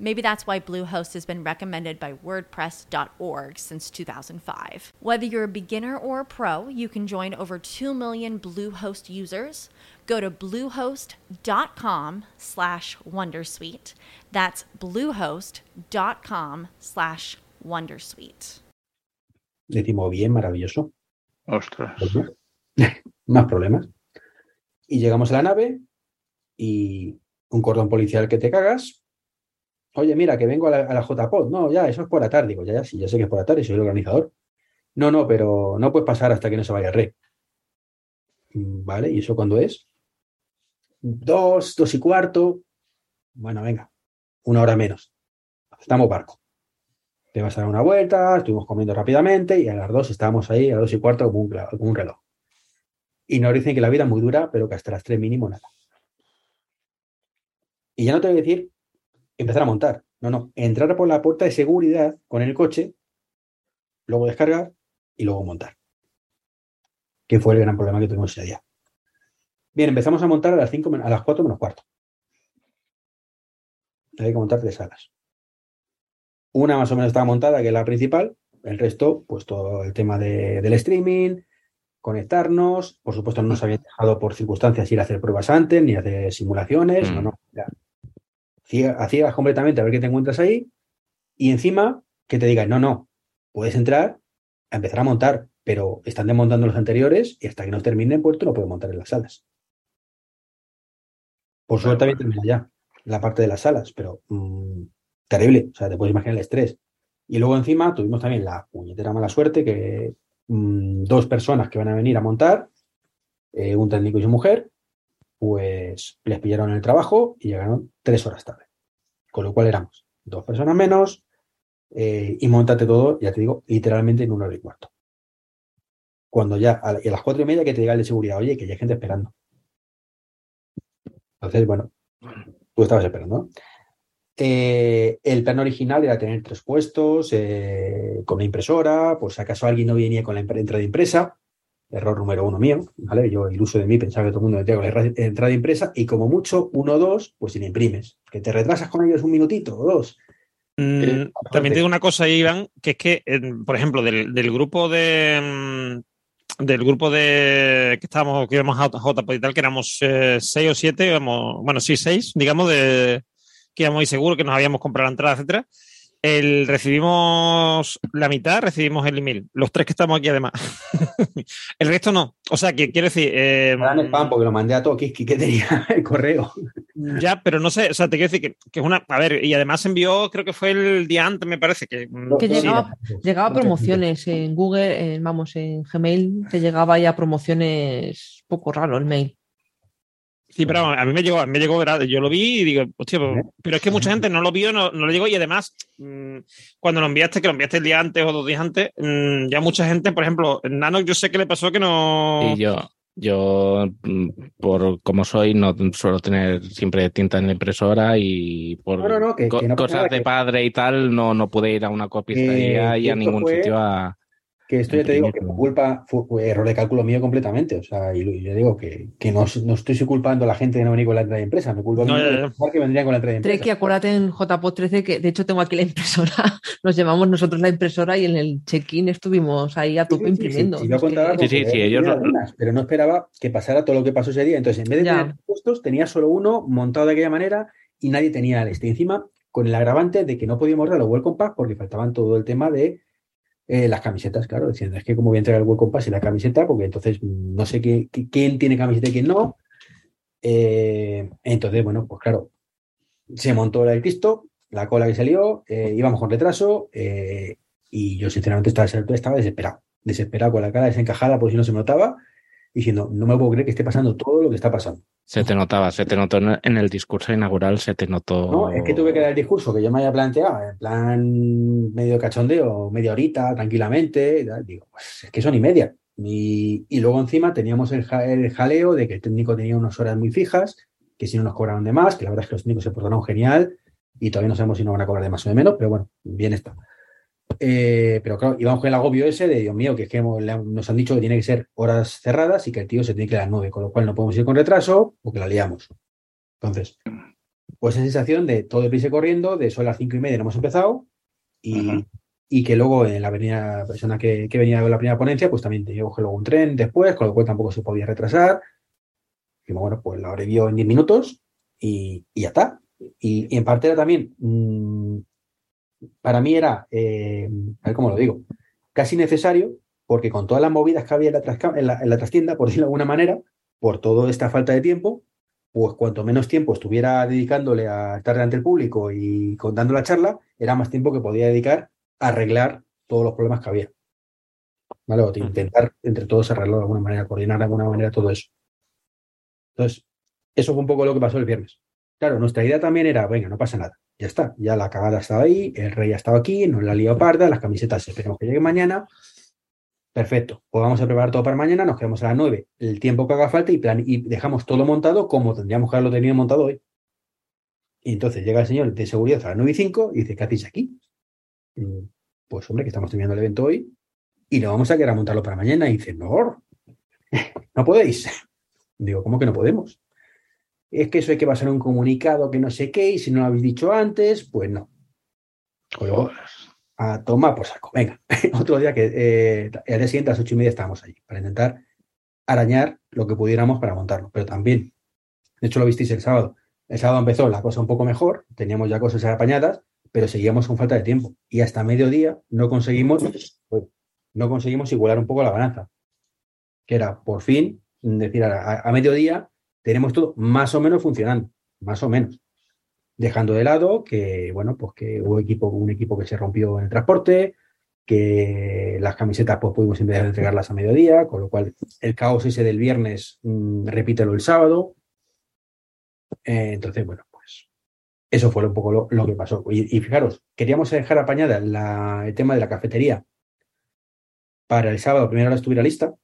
Maybe that's why Bluehost has been recommended by WordPress.org since 2005. Whether you're a beginner or a pro, you can join over 2 million Bluehost users. Go to bluehost.com slash Wondersuite. That's bluehost.com slash Wondersuite. Decimos bien, maravilloso. Ostras. Más problemas. Y llegamos a la nave y un cordón policial que te cagas. Oye, mira, que vengo a la, a la. No, ya, eso es por la tarde. Digo, ya, ya, sí, ya sé que es por la tarde, soy el organizador. No, no, pero no puedes pasar hasta que no se vaya el rey. Mm, Vale, ¿y eso cuándo es? Dos, dos y cuarto. Bueno, venga, una hora menos. Estamos barco. Te vas a dar una vuelta, estuvimos comiendo rápidamente y a las dos estábamos ahí, a las dos y cuarto, como un, un reloj. Y nos dicen que la vida es muy dura, pero que hasta las tres mínimo nada. Y ya no te voy a decir empezar a montar. No, no. Entrar por la puerta de seguridad con el coche, luego descargar y luego montar. Que fue el gran problema que tuvimos ese día. Bien, empezamos a montar a las 5, a las 4 menos cuarto. Hay que montar tres salas. Una más o menos estaba montada, que es la principal. El resto, pues todo el tema de- del streaming, conectarnos. Por supuesto, no nos habían dejado por circunstancias ir a hacer pruebas antes, ni hacer simulaciones. Mm. No, no. ya. A ciegas completamente a ver qué te encuentras ahí. Y encima, que te digan, no, no, puedes entrar a empezar a montar, pero están desmontando los anteriores y hasta que no terminen, pues tú no puedes montar en las salas. Por suerte también termina ya la parte de las salas, pero mm, terrible. O sea, te puedes imaginar el estrés. Y luego encima tuvimos también la puñetera mala suerte que mm, dos personas que van a venir a montar, eh, un técnico y su mujer, pues les pillaron el trabajo y llegaron tres horas tarde. Con lo cual éramos dos personas menos eh, y montate todo, ya te digo, literalmente en una hora y cuarto. Cuando ya a, las cuatro y media que te llega el de seguridad, oye, que ya hay gente esperando. Entonces, bueno, tú estabas esperando. ¿no? Eh, el plan original era tener tres puestos eh, con una impresora, por si acaso alguien no venía con la entrada impresa. Error número uno mío, ¿vale? Yo, iluso de mí, pensaba que todo el mundo metía con la ra- entrada impresa y como mucho, uno o dos, pues si le imprimes. Que te retrasas con ellos un minutito o dos. Mm, Eh, también te digo una cosa, Iván, que es que, eh, por ejemplo, del, del grupo de mm, del grupo de que estábamos, que íbamos a JPOD y tal, que éramos eh, seis o siete, íbamos, bueno, sí, seis, digamos, de que íbamos muy seguros que nos habíamos comprado la entrada, etcétera. El, recibimos la mitad, recibimos el email. Los tres que estamos aquí, además. el resto no. O sea, que quiero decir. eh, Me dan spam porque lo mandé a Toki, que tenía el correo. ya, pero no sé, o sea, te quiero decir que, que es una. A ver, y además envió, creo que fue el día antes, me parece que. mm, Que Sí, llegaba, llegaba promociones en Google, en- vamos, en Gmail, te llegaba ya a promociones poco raro el mail. Sí, pero a mí me llegó, me llegó, ¿verdad? yo lo vi y digo, hostia, pero, ¿Eh? pero es que mucha gente no lo vio, no, no lo llegó y además, mm, cuando lo enviaste, que lo enviaste el día antes o dos días antes, mm, ya mucha gente, por ejemplo, Nano, yo sé que le pasó que no. Y yo, yo, mm, por como soy, no suelo tener siempre tinta en la impresora y por No, no, no, que- co- que no pasa cosas nada, de que- padre y tal, no, no pude ir a una copistería Eh, y a ningún fue- sitio a... Que esto ya te digo que fue culpa, fue, fue error de cálculo mío completamente. O sea, y yo digo que, que no, no estoy culpando a la gente de no venir con la entrada de empresa, me culpo a mí No, pensar que vendrían con la entrada de empresa. Treki, acuérdate en JPOD 13 que de hecho tengo aquí la impresora. Nos llevamos nosotros la impresora y en el check-in estuvimos ahí a Sí, tope sí, sí, sí, imprimiendo. sí, Sí, sí, sí, había ellos lo- algunas, pero no esperaba que pasara todo lo que pasó ese día. Entonces, en vez de Ya. tener puestos, tenía solo uno montado de aquella manera y nadie tenía el este. Encima, con el agravante de que no podíamos dar los welcome pack porque faltaban todo el tema de eh, las camisetas, claro, diciendo, es que como voy a entregar el pack y la camiseta, porque entonces mm, no sé qué- quién tiene camiseta y quién no. Eh, entonces, bueno, pues claro, se montó el Cristo, la cola que salió, eh, íbamos con retraso y yo sinceramente estaba, estaba desesperado, desesperado con la cara desencajada por si no se me notaba, diciendo, no me puedo creer que esté pasando todo lo que está pasando. Se te notaba, se te notó en el- discurso inaugural, se te notó... No, es que tuve que dar el discurso que yo me había planteado, en plan medio cachondeo, media horita, tranquilamente. Digo, pues es que son y media. Y, y luego encima teníamos el, ja- el jaleo de que el técnico tenía unas horas muy fijas, que si no nos cobraban de más, que la verdad es que los técnicos se portaron genial y todavía no sabemos si nos van a cobrar de más o de menos, pero bueno, bien está. Eh, pero claro, íbamos con el agobio ese de Dios mío, que es que hemos- nos han dicho que tiene que ser horas cerradas y que el tío se tiene que ir a las nueve, con lo cual no podemos ir con retraso porque la liamos. Entonces, pues esa sensación de todo deprisa y corriendo, de son las cinco y media no hemos empezado, y, y que luego en la avenida, persona que, que venía a ver la primera ponencia, pues también tenía que luego un tren después, con lo cual tampoco se podía retrasar. Y bueno, pues la abrevió en 10 minutos y, y ya está. Y, y en parte era también, mm, para mí era, eh, a ver cómo lo digo, casi necesario, porque con todas las movidas que había en la, en la, en la trastienda, por decirlo de alguna manera, por toda esta falta de tiempo, pues cuanto menos tiempo estuviera dedicándole a estar delante del público y contando la charla, era más tiempo que podía dedicar a arreglar todos los problemas que había. ¿Vale? O intentar entre todos arreglarlo de alguna manera, coordinar de alguna manera todo eso. Entonces, eso fue un poco lo que pasó el viernes. Claro, nuestra idea también era, venga, no pasa nada, ya está, ya la cagada estaba ahí, el rey ha estado aquí, nos la ha liado parda, las camisetas esperemos que lleguen mañana. Perfecto, pues vamos a preparar todo para mañana, nos quedamos a las 9, el tiempo que haga falta y, plan, y dejamos todo montado como tendríamos que haberlo tenido montado hoy. Y entonces llega el señor de seguridad a las 9 y 5 y dice, ¿qué hacéis aquí? Mm, Pues hombre, que estamos terminando el evento hoy y no vamos a quedar a montarlo para mañana. Y dice, no, no podéis. Digo, ¿cómo que no podemos? Es que eso hay que pasar un comunicado que no sé qué, y si no lo habéis dicho antes, pues no. Pues luego, a tomar por saco. Venga, otro día que eh, al día siguiente a las ocho y media estábamos allí para intentar arañar lo que pudiéramos para montarlo. Pero también, de hecho lo visteis el sábado. El sábado empezó la cosa un poco mejor, teníamos ya cosas apañadas, pero seguíamos con falta de tiempo. Y hasta mediodía no conseguimos, pues, no conseguimos igualar un poco la balanza. Que era, por fin, decir, a, a mediodía tenemos todo más o menos funcionando, más o menos. Dejando de lado que, bueno, pues que hubo equipo, un equipo que se rompió en el transporte, que las camisetas pues pudimos empezar a entregarlas a mediodía, con lo cual el caos ese del viernes, mmm, repítelo el sábado. Eh, entonces, bueno, pues eso fue un poco lo, que pasó. Y, fijaros, queríamos dejar apañada la, el tema de la cafetería para el sábado, primero hora estuviera lista,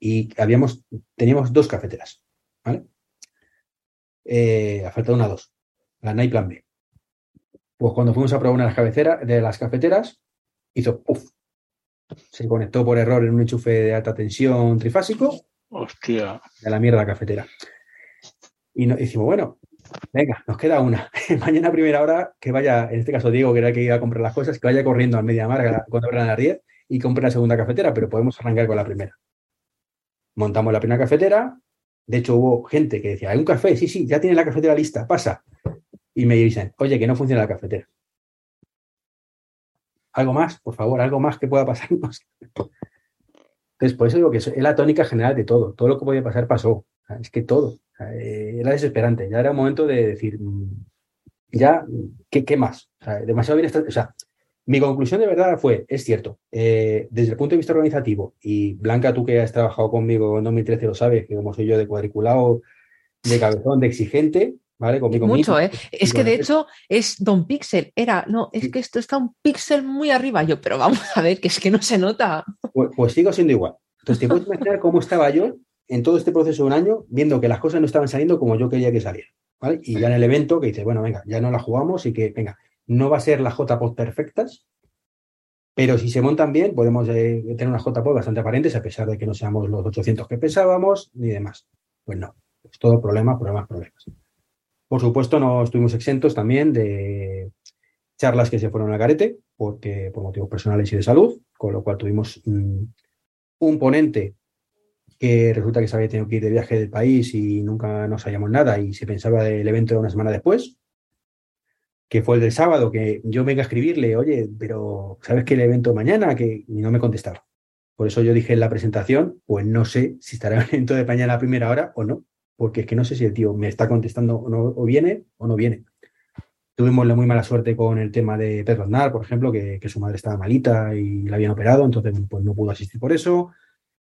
y habíamos, teníamos dos cafeteras, ¿vale? Eh, ha faltado una dos, la NAI Plan B. Pues cuando fuimos a probar una de las, cabeceras, de las cafeteras, hizo puff. Se conectó por error en un enchufe de alta tensión trifásico. Hostia. De la mierda la cafetera. Y nos decimos, bueno, venga, nos queda una. Mañana a primera hora, que vaya, en este caso Diego, que era el que iba a comprar las cosas, que vaya corriendo a media marga cuando abran las 10 y compre la segunda cafetera, pero podemos arrancar con la primera. Montamos la primera cafetera. De hecho, hubo gente que decía, hay un café, sí, sí, ya tiene la cafetera lista, pasa. Y me dicen, oye, que no funciona la cafetera. Algo más, por favor, algo más que pueda pasar. Entonces, por eso digo que es la tónica general de todo. Todo lo que podía pasar pasó. Es que todo. Era desesperante. Ya era un momento de decir, ya, ¿qué, qué más? Demasiado bien. O sea, mi conclusión de verdad fue, es cierto, eh, desde el punto de vista organizativo, y Blanca, tú que has trabajado conmigo en 2013 lo sabes, que como soy yo de cuadriculado, de cabezón, de exigente, ¿vale? Conmigo Mucho, ¿eh? Es que de hecho es Don Pixel, era, no, es que esto está un pixel muy arriba, yo, pero vamos a ver, que es que no se nota. Pues, pues sigo siendo igual. Entonces, te puedes imaginar cómo estaba yo en todo este proceso de un año, viendo que las cosas no estaban saliendo como yo quería que salieran, ¿vale? Y ya en el evento que dice, bueno, venga, ya no la jugamos y que, venga, no va a ser las JPOD perfectas, pero si se montan bien, podemos eh, tener unas JPOD bastante aparentes, a pesar de que no seamos los 800 que pensábamos, ni demás. Pues no, es todo problemas, problemas, problemas. Por supuesto, no estuvimos exentos también de charlas que se fueron al garete, porque por motivos personales y de salud, con lo cual tuvimos mm, un ponente que resulta que se había tenido que ir de viaje del país y nunca nos hallamos nada y se pensaba del evento una semana después, que fue el del sábado, que yo venga a escribirle, oye, pero ¿sabes que el evento mañana? Que no me contestaba. Por eso yo dije en la presentación, pues no sé si estará el evento de mañana a primera hora o no, porque es que no sé si el tío me está contestando o viene o no viene. Tuvimos la muy mala suerte con el tema de Pedro Aznar, por ejemplo, que, que, su madre estaba malita y la habían operado, entonces pues no pudo asistir por eso.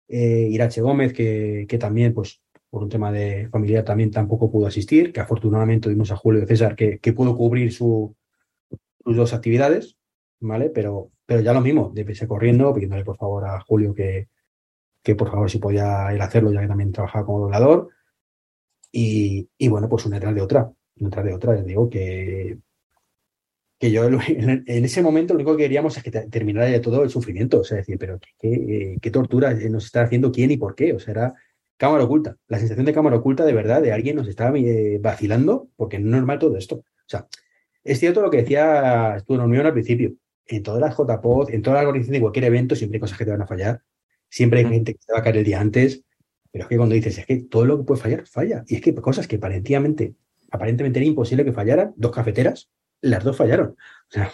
Eh, Irache Gómez, que, que también pues por un tema de familiar también tampoco pudo asistir, que afortunadamente tuvimos a Julio César que, que pudo cubrir su, sus dos actividades, ¿vale? Pero, pero ya lo mismo, de corriendo, pidiéndole por favor a Julio que, que por favor si podía a hacerlo, ya que también trabajaba como doblador. Y, y bueno, pues una detrás de otra, una detrás de otra, les digo que, que yo en, ese momento lo único que queríamos es que terminara de todo el sufrimiento, o sea, decir, pero qué, qué, qué tortura nos está haciendo quién y por qué, o sea, era cámara oculta. La sensación de cámara oculta de verdad, de alguien nos estaba eh, vacilando, porque no es normal todo esto. O sea, es cierto lo que decía tu Unión al principio. En todas las JPOD, en toda la organización de cualquier evento, siempre hay cosas que te van a fallar. Siempre hay gente que te va a caer el día antes. Pero es que cuando dices, es que todo lo que puede fallar, falla. Y es que cosas que aparentemente, aparentemente era imposible que fallaran, dos cafeteras, las dos fallaron. O sea,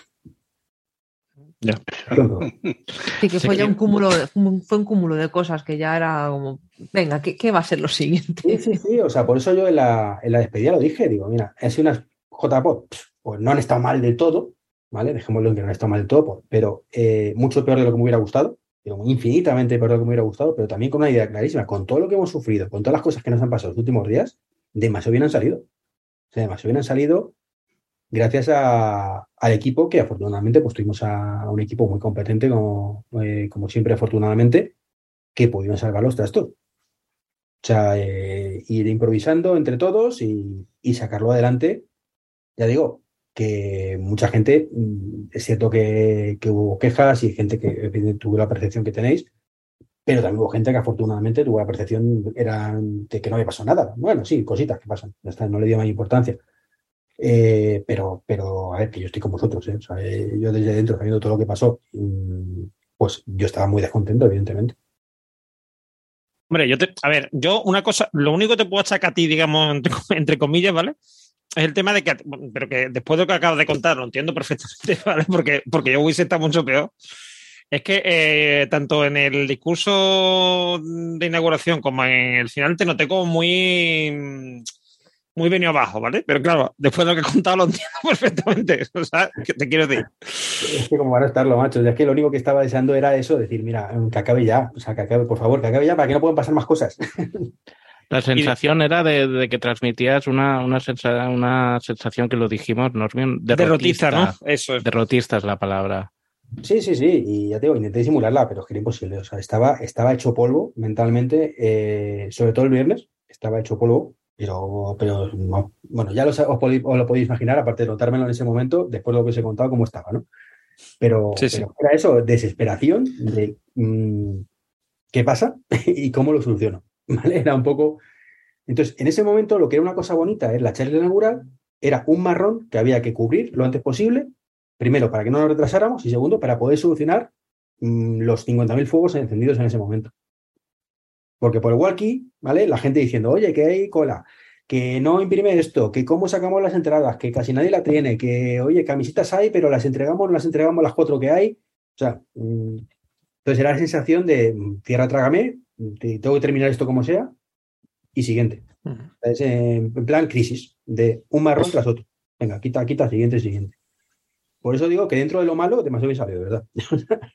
ya. Sí, que fue ya un cúmulo, de, fue un cúmulo de cosas que ya era como, venga, ¿qué, qué va a ser lo siguiente? Sí, sí, sí, o sea, por eso yo en la, en la despedida lo dije, digo, mira, he sido unas JPOT, pues no han estado mal del todo, ¿vale? Dejémoslo en que no han estado mal del todo, pero eh, mucho peor de lo que me hubiera gustado, digo, infinitamente peor de lo que me hubiera gustado, pero también con una idea clarísima, con todo lo que hemos sufrido, con todas las cosas que nos han pasado los últimos días, demasiado bien han salido. O sea, demasiado bien han salido gracias a, al equipo que afortunadamente pues tuvimos a, un equipo muy competente como, eh, como, siempre afortunadamente que pudieron salvar los trastos. O sea, eh, ir improvisando entre todos y, y, sacarlo adelante. Ya digo que mucha gente, mm, es cierto que, que hubo quejas y gente que tuvo la percepción que tenéis, pero también hubo gente que afortunadamente tuvo la percepción era de que no había pasado nada. Bueno, sí, cositas que pasan, no le dio más importancia. Eh, pero, pero, a ver, que yo estoy con vosotros, ¿eh? Eh, yo desde dentro, sabiendo todo lo que pasó, pues yo estaba muy descontento, evidentemente. Hombre, yo te, a ver, yo una cosa, lo único que te puedo achacar a ti, digamos, entre, entre, comillas, ¿vale? Es el tema de que, pero que después de lo que acabas de contar, lo entiendo perfectamente, ¿vale? Porque, porque yo hubiese estado mucho peor. Es que eh, tanto en el discurso de inauguración como en el final te noté como muy muy venido abajo, ¿vale? Pero claro, después de lo que he contado lo entiendo perfectamente. O sea, ¿qué te quiero decir? Es que como van a estar los machos, es que lo único que estaba deseando era eso, decir, mira, que acabe ya, o sea, que acabe, por favor, que acabe ya para que no puedan pasar más cosas. La sensación era de, de, que transmitías una, una, sensa, una sensación que lo dijimos, ¿no? Derrotista, derrotista, ¿no? Eso es. Derrotista es la palabra. Sí, sí, sí, y ya te digo, intenté simularla, pero es que era imposible. O sea, estaba, estaba hecho polvo mentalmente, eh, sobre todo el viernes, estaba hecho polvo, pero, pero no. bueno, ya lo, os, podéis, os, lo podéis imaginar, aparte de notármelo en ese momento, después de lo que os he contado, cómo estaba, ¿no? Pero, sí, sí. pero era eso, desesperación de mmm, qué pasa y cómo lo soluciono, ¿vale? Era un poco... Entonces, en ese momento, lo que era una cosa bonita es la charla inaugural, era un marrón que había que cubrir lo antes posible Primero, para que no nos retrasáramos y segundo, para poder solucionar mmm, los 50.000 fuegos encendidos en ese momento. Porque por el walkie, ¿vale? La gente diciendo, oye, que hay cola, que no imprime esto, que cómo sacamos las entradas, que casi nadie la tiene, que, oye, camisetas hay, pero las entregamos, no las entregamos las cuatro que hay. O sea, mmm, entonces era la sensación de, tierra, trágame, tengo que terminar esto como sea, y siguiente. Uh -huh. Es en plan crisis, de un marrón tras otro. Venga, quita, quita, siguiente, siguiente. Por eso digo que dentro de lo malo, demasiado bien sabido, ¿verdad?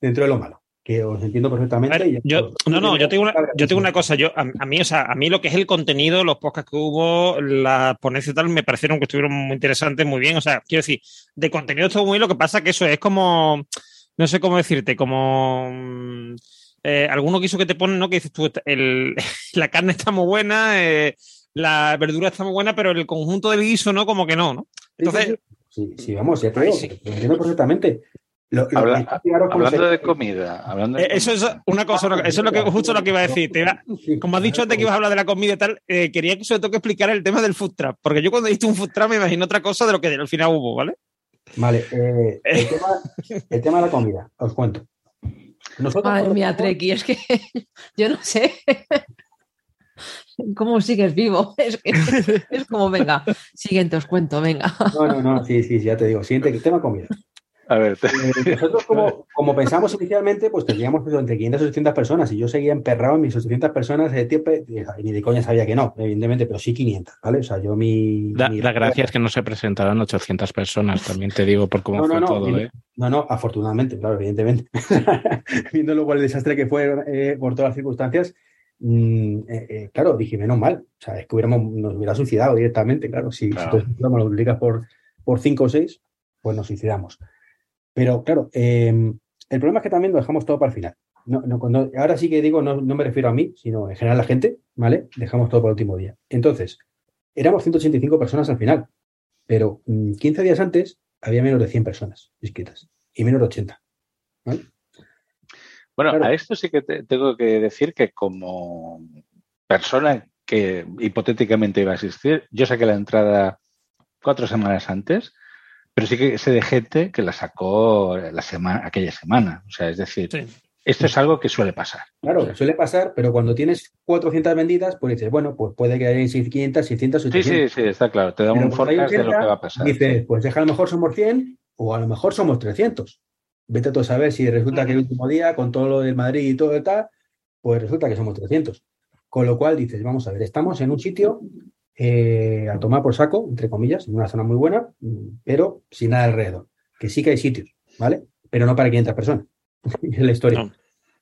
dentro de lo malo. Que os entiendo perfectamente. Ver, yo, no, no, yo tengo una, yo tengo una cosa. Yo, a, a, mí, o sea, a mí lo que es el contenido, los podcasts que hubo, las ponencias y tal, me parecieron que estuvieron muy interesantes, muy bien. O sea, quiero decir, de contenido estuvo muy bien. Lo que pasa que eso es como, no sé cómo decirte, como. Eh, alguno que hizo que te ponen, ¿no? Que dices tú, el, la carne está muy buena, eh, la verdura está muy buena, pero el conjunto del guiso, ¿no? Como que no, ¿no? Entonces. Sí, sí, sí. Sí, sí, vamos, ya te digo, sí. lo entiendo perfectamente. Lo, lo Habla, hablando de comida, hablando de eh, eso es una cosa, eso es lo que justo lo que iba a decir. Iba, como has dicho antes que ibas a hablar de la comida y tal, eh, quería que sobre todo que explicar el tema del food trap, porque yo cuando diste un food trap me imagino otra cosa de lo que al final hubo, ¿vale? Vale, eh, el, tema, el, tema, de la comida, os cuento. Nosotros Madre mía, Treki, es que yo no sé. ¿Cómo sigues vivo? Es, que, es como, venga, siguiente os cuento, venga. No, no, no, sí, sí, ya te digo. Siguiente tema comida. A ver. Te... Eh, nosotros, como, como, pensamos inicialmente, pues tendríamos entre 500 y 800 personas y yo seguía emperrado en mis 800 personas de tiempo, y ni de coña sabía que no, evidentemente, pero sí 500, ¿vale? O sea, yo mi. La, mi... la gracia es que no se presentaron 800 personas, también te digo por cómo no, no, fue no, todo, no, ¿eh? No, no, afortunadamente, claro, evidentemente. Viendo luego el desastre que fue eh, por todas las circunstancias, Mm, eh, eh, claro, dije, menos mal. O sea, es que hubiéramos, nos hubiera suicidado directamente, claro. Si, claro. si tú lo multiplicas por, por 5 o 6, pues nos suicidamos. Pero claro, eh, el problema es que también lo dejamos todo para el final. No, no, cuando, ahora sí que digo, no, no, me refiero a mí, sino en general a la gente, ¿vale? Dejamos todo para el último día. Entonces, éramos 185 personas al final, pero mmm, 15 días antes había menos de 100 personas inscritas y menos de 80. ¿vale? Bueno, claro. a esto sí que te, tengo que decir que como persona que hipotéticamente iba a asistir, yo saqué la entrada cuatro semanas antes, pero sí que sé de gente que la sacó la semana, aquella semana. O sea, es decir, sí. esto es algo que suele pasar. Claro, suele pasar, pero cuando tienes 400 vendidas, pues dices, bueno, pues puede que haya 500, 600, 800. Sí, sí, sí, está claro. Te da pero un forecast 80, de lo que va a pasar. Dices, sí. pues deja, a lo mejor somos 100 o a lo mejor somos 300 vete a todo saber si resulta que el último día, con todo lo del Madrid y todo y tal, pues resulta que somos 300. Con lo cual dices, vamos a ver, estamos en un sitio eh, a tomar por saco, entre comillas, en una zona muy buena, pero sin nada alrededor. Que sí que hay sitios, ¿vale? Pero no para 500 personas. es la historia. No.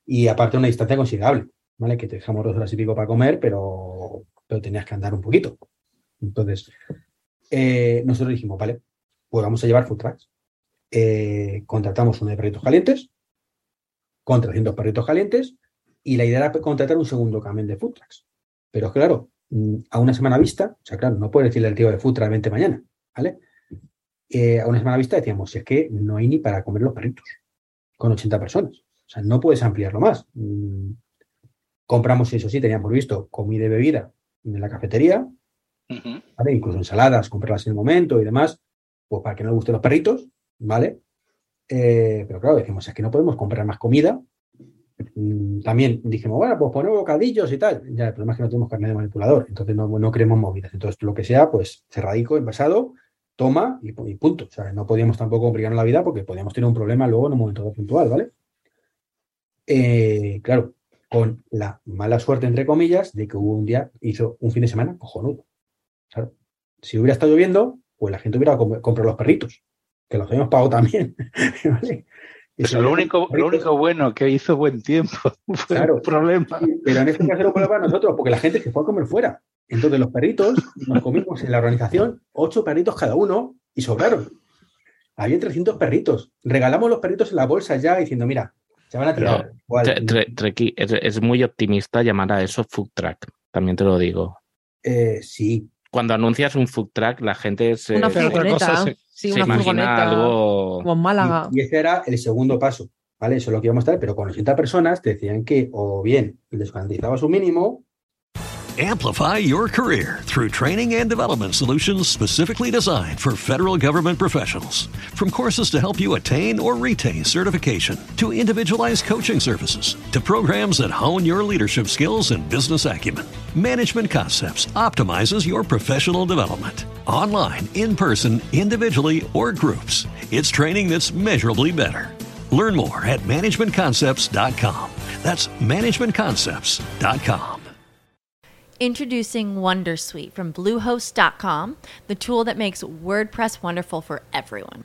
Y aparte una distancia considerable, ¿vale? Que te dejamos dos horas y pico para comer, pero, pero tenías que andar un poquito. Entonces, eh, nosotros dijimos, vale, pues vamos a llevar food trucks eh, contratamos uno de perritos calientes, con 300 perritos calientes, y la idea era contratar un segundo camión de food trucks. Pero claro, a una semana vista, o sea, claro, no puede decirle al tío de food truck, vente mañana, ¿vale? Eh, a una semana vista decíamos, es que no hay ni para comer los perritos, con 80 personas. O sea, no puedes ampliarlo más. Mm, compramos, eso sí, teníamos visto comida y bebida en la cafetería, uh -huh. ¿vale? Incluso ensaladas, comprarlas en el momento y demás, pues para que no le gusten los perritos, ¿vale? Eh, pero claro, decimos, es que no podemos comprar más comida. Mm, También dijimos, bueno, pues poner bocadillos y tal. Ya, el problema es que no tenemos carne de manipulador, entonces no, no queremos movidas. Entonces, lo que sea, pues cerradico, envasado, toma y, y, punto. O sea, no podíamos tampoco complicarnos la vida porque podíamos tener un problema luego en un momento puntual, ¿vale? Eh, claro, con la mala suerte, entre comillas, de que hubo un día, hizo un fin de semana cojonudo. Claro, si hubiera estado lloviendo, pues la gente hubiera comprado los perritos que los habíamos pagado también. ¿vale? Eso, lo, único, lo único bueno que hizo buen tiempo fue claro, el problema. Pero en este caso lo para nosotros, porque la gente se fue a comer fuera. Entonces los perritos, nos comimos en la organización ocho perritos cada uno y sobraron. Había 300 perritos. Regalamos los perritos en la bolsa ya diciendo, mira, se van a tirar. es, muy optimista llamar a eso food track, también te lo digo. Eh, sí. Cuando anuncias un food track, la gente se, una furgoneta, sí, una algo... como Málaga. Y, ese era el segundo paso, ¿vale? Eso es lo que íbamos a estar, pero con 80 personas te decían que o bien les garantizabas un mínimo Amplify your career through training and development solutions specifically designed for federal government professionals. From courses to help you attain or retain certification, to individualized coaching services, to programs that hone your leadership skills and business acumen, Management Concepts optimizes your professional development. Online, in person, individually, or groups, it's training that's measurably better. Learn more at managementconcepts.com. That's managementconcepts.com. Introducing Wondersuite from Bluehost.com, the tool that makes WordPress wonderful for everyone.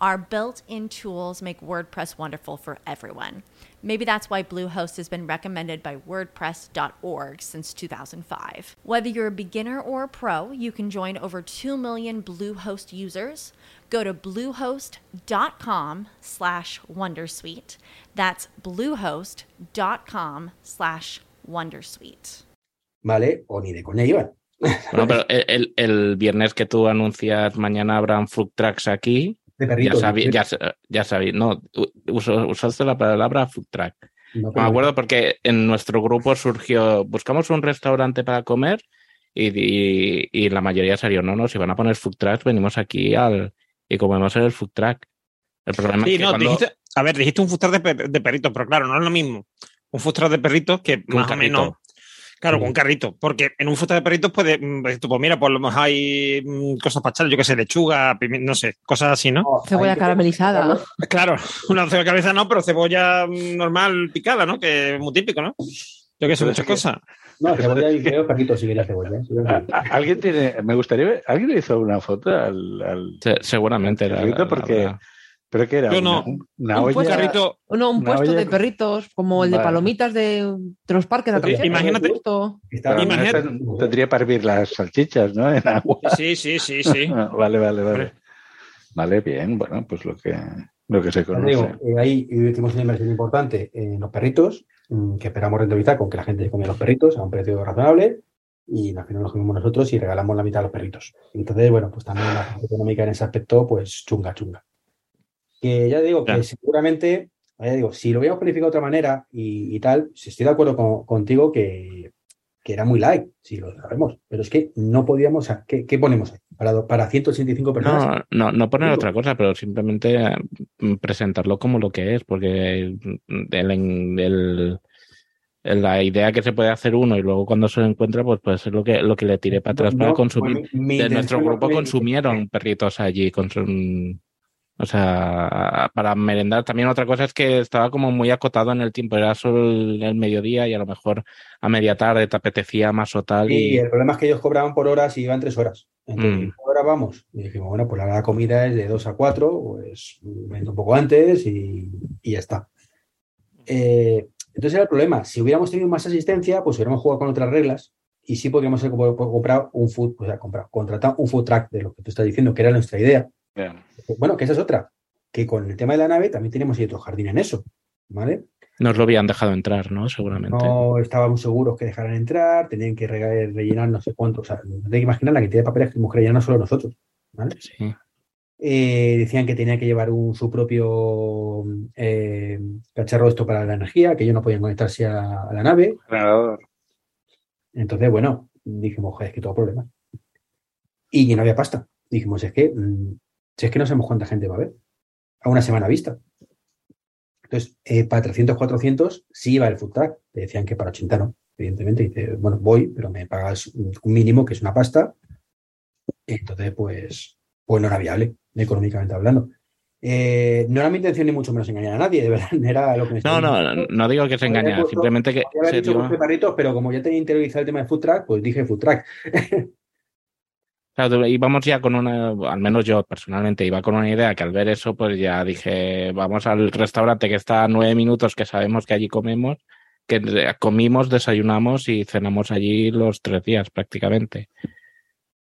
our built in tools make WordPress wonderful for everyone. Maybe that's why Bluehost has been recommended by WordPress.org since 2005. Whether you're a beginner or a pro, you can join over 2 million Bluehost users. Go to bluehost.com slash wondersuite. That's bluehost.com slash wondersuite. Vale, o ni de coña iban. Bueno, pero el, el, viernes que tú anuncias mañana habrán food tracks aquí, de. Ya sabía, ya, ya sabía. no, usaste la palabra food track. No, me acuerdo porque en nuestro grupo surgió, buscamos un restaurante para comer y, y, y, la mayoría salió, no, no, si van a poner food tracks, venimos aquí al y comemos en el food track. El problema sí, es que no, cuando... dijiste, a ver, dijiste un food track de, per, de, perritos, pero claro, no es lo mismo. Un food track de perritos que más o menos Claro, con un carrito. Porque en un truck de perritos puede, mm, pues tú, pues mira, por lo menos hay mm, cosas para echar, yo qué sé, lechuga, no sé, cosas así, ¿no? No, Cebolla que caramelizada. explicarlo. Claro, una cebolla cabeza no, pero cebolla mm, normal picada, ¿no? Que es muy típico, ¿no? Yo qué sé, muchas que- cosas. No, cebolla y creo perritos sí que la cebolla. ¿eh? Alguien tiene, me gustaría ver, alguien le hizo una foto al, al Se- seguramente era. perrito la- porque, la- pero que era Yo una, no. una Un olla. Un carrito, No, un Una puesto olla de perritos, como el de palomitas de, de los parques de atracciones. imagínate- tendría para hervir las salchichas, ¿no? En agua. sí, sí, sí, sí. Vale, vale, vale. Vale, bien, bueno, pues lo que, lo que se conoce. digo, eh, ahí hicimos una inversión importante en los perritos, mm, que esperamos rentabilizar con que la gente se comía los perritos a un precio razonable, y al final los comimos nosotros y regalamos la mitad a los perritos. Entonces, bueno, pues también la parte económica en ese aspecto, pues chunga, chunga. Que ya digo Ya. que seguramente, ya digo, si lo hubiéramos planificado de otra manera y, y tal, si estoy de acuerdo con- contigo que, que era muy light, si lo sabemos, pero es que no podíamos, o sea, ¿qué, qué ponemos ahí? Para, para 185 personas. No, no, no poner Digo. otra cosa, pero simplemente eh, presentarlo como lo que es, porque el, el- la idea que se puede hacer uno y luego cuando se lo encuentra, pues puede ser lo que, lo que le tiré para atrás No, para consumir. mi- mi De nuestro grupo consumieron perritos allí, consum- o sea, para merendar. También otra cosa es que estaba como muy acotado en el tiempo, era solo el, el mediodía y a lo mejor a media tarde te apetecía más o tal. Y Y, el problema es que ellos cobraban por horas y iban tres horas. Entonces, Mm. ¿qué hora vamos? Y dijimos, bueno, pues la comida es de dos a cuatro, pues vente un poco antes y, y ya está. Eh, entonces era el problema. Si hubiéramos tenido más asistencia, pues hubiéramos jugado con otras reglas y sí podríamos haber comp- comprado un food, o sea, comprado, contratado un food track de lo que tú estás diciendo, que era nuestra idea. Bien. Bueno, que esa es otra. Que con el tema de la nave también tenemos ahí otro jardín en eso. ¿Vale? nos lo habían dejado entrar, ¿no? Seguramente. No estábamos seguros que dejaran entrar, tenían que re- rellenar no sé cuánto. O sea, no te que imaginar la cantidad de papeles que tuvimos que rellenar no solo nosotros. ¿vale? Sí. Eh, decían que tenía que llevar un, su propio eh, cacharro esto para la energía, que ellos no podían conectarse a, a la nave. Generador. Entonces, bueno, dijimos, es que todo problema. y que no había pasta. Dijimos, es que, mm, si es que no sabemos cuánta gente va a ver. A una semana vista. Entonces, eh, para 300, 400 sí iba el food truck. Te decían que para 80 no, evidentemente. Dice, bueno, voy, pero me pagas un mínimo, que es una pasta. Entonces, pues, pues no era viable, económicamente hablando. Eh, no era mi intención ni mucho menos engañar a nadie, de verdad. Era lo que me No, no, diciendo. no digo que se engañara, simplemente que se dicho dio- José Barritos, pero como ya tenía interiorizado el tema de food truck, pues dije food truck. Claro, íbamos ya con una, al menos yo personalmente iba con una idea que al ver eso, pues ya dije, vamos al restaurante que está a nueve minutos, que sabemos que allí comemos, que comimos, desayunamos y cenamos allí los tres días prácticamente.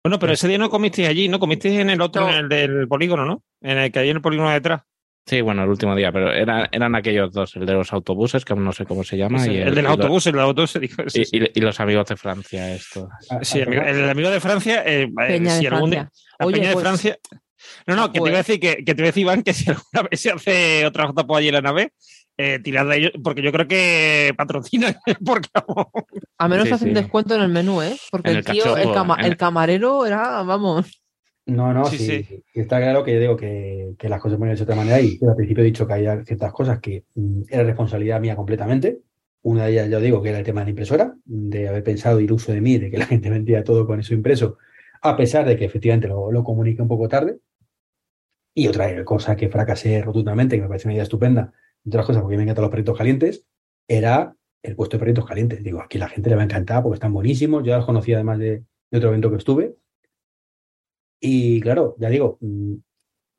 Bueno, pero ese día no comisteis allí, ¿no? Comisteis en el otro, No. en el del polígono, ¿no? En el que hay en el polígono detrás. Sí, bueno, el último día, pero era- eran aquellos dos, el de los autobuses, que aún no sé cómo se llama, y el de y los autobuses, el del autobús, dijo. y, sí, sí. y- y los amigos de Francia, esto. Sí, amigo- el amigo de Francia, eh, eh, Peña si de algún Francia. día- la Oye, Peña de pues- Francia. No, no, que te iba a Pues- decir que, que te iba a decir, Iván, que si alguna vez se hace otra JPO allí en la nave, eh, tirad de ellos, porque yo creo que patrocinan, porque vamos, A menos hacen sí. descuento en el menú, ¿eh? Porque En el el tío, cachopo, el, cama- el camarero era, vamos. No, no, Sí, sí, sí. sí, Está claro que yo digo que, que las cosas se ponen de otra manera y al principio he dicho que había ciertas cosas que mm, era responsabilidad mía completamente. Una de ellas, yo digo, que era el tema de la impresora, de haber pensado ir uso de mí, de que la gente vendía todo con eso impreso, a pesar de que efectivamente lo, lo comuniqué un poco tarde. Y otra cosa que fracasé rotundamente, que me parece una idea estupenda, entre otras cosas porque me encantan los perritos calientes, era el puesto de perritos calientes. Digo, aquí la gente le va a encantar porque están buenísimos. Yo ya los conocía además de, de otro evento que estuve. Y claro, ya digo, mm,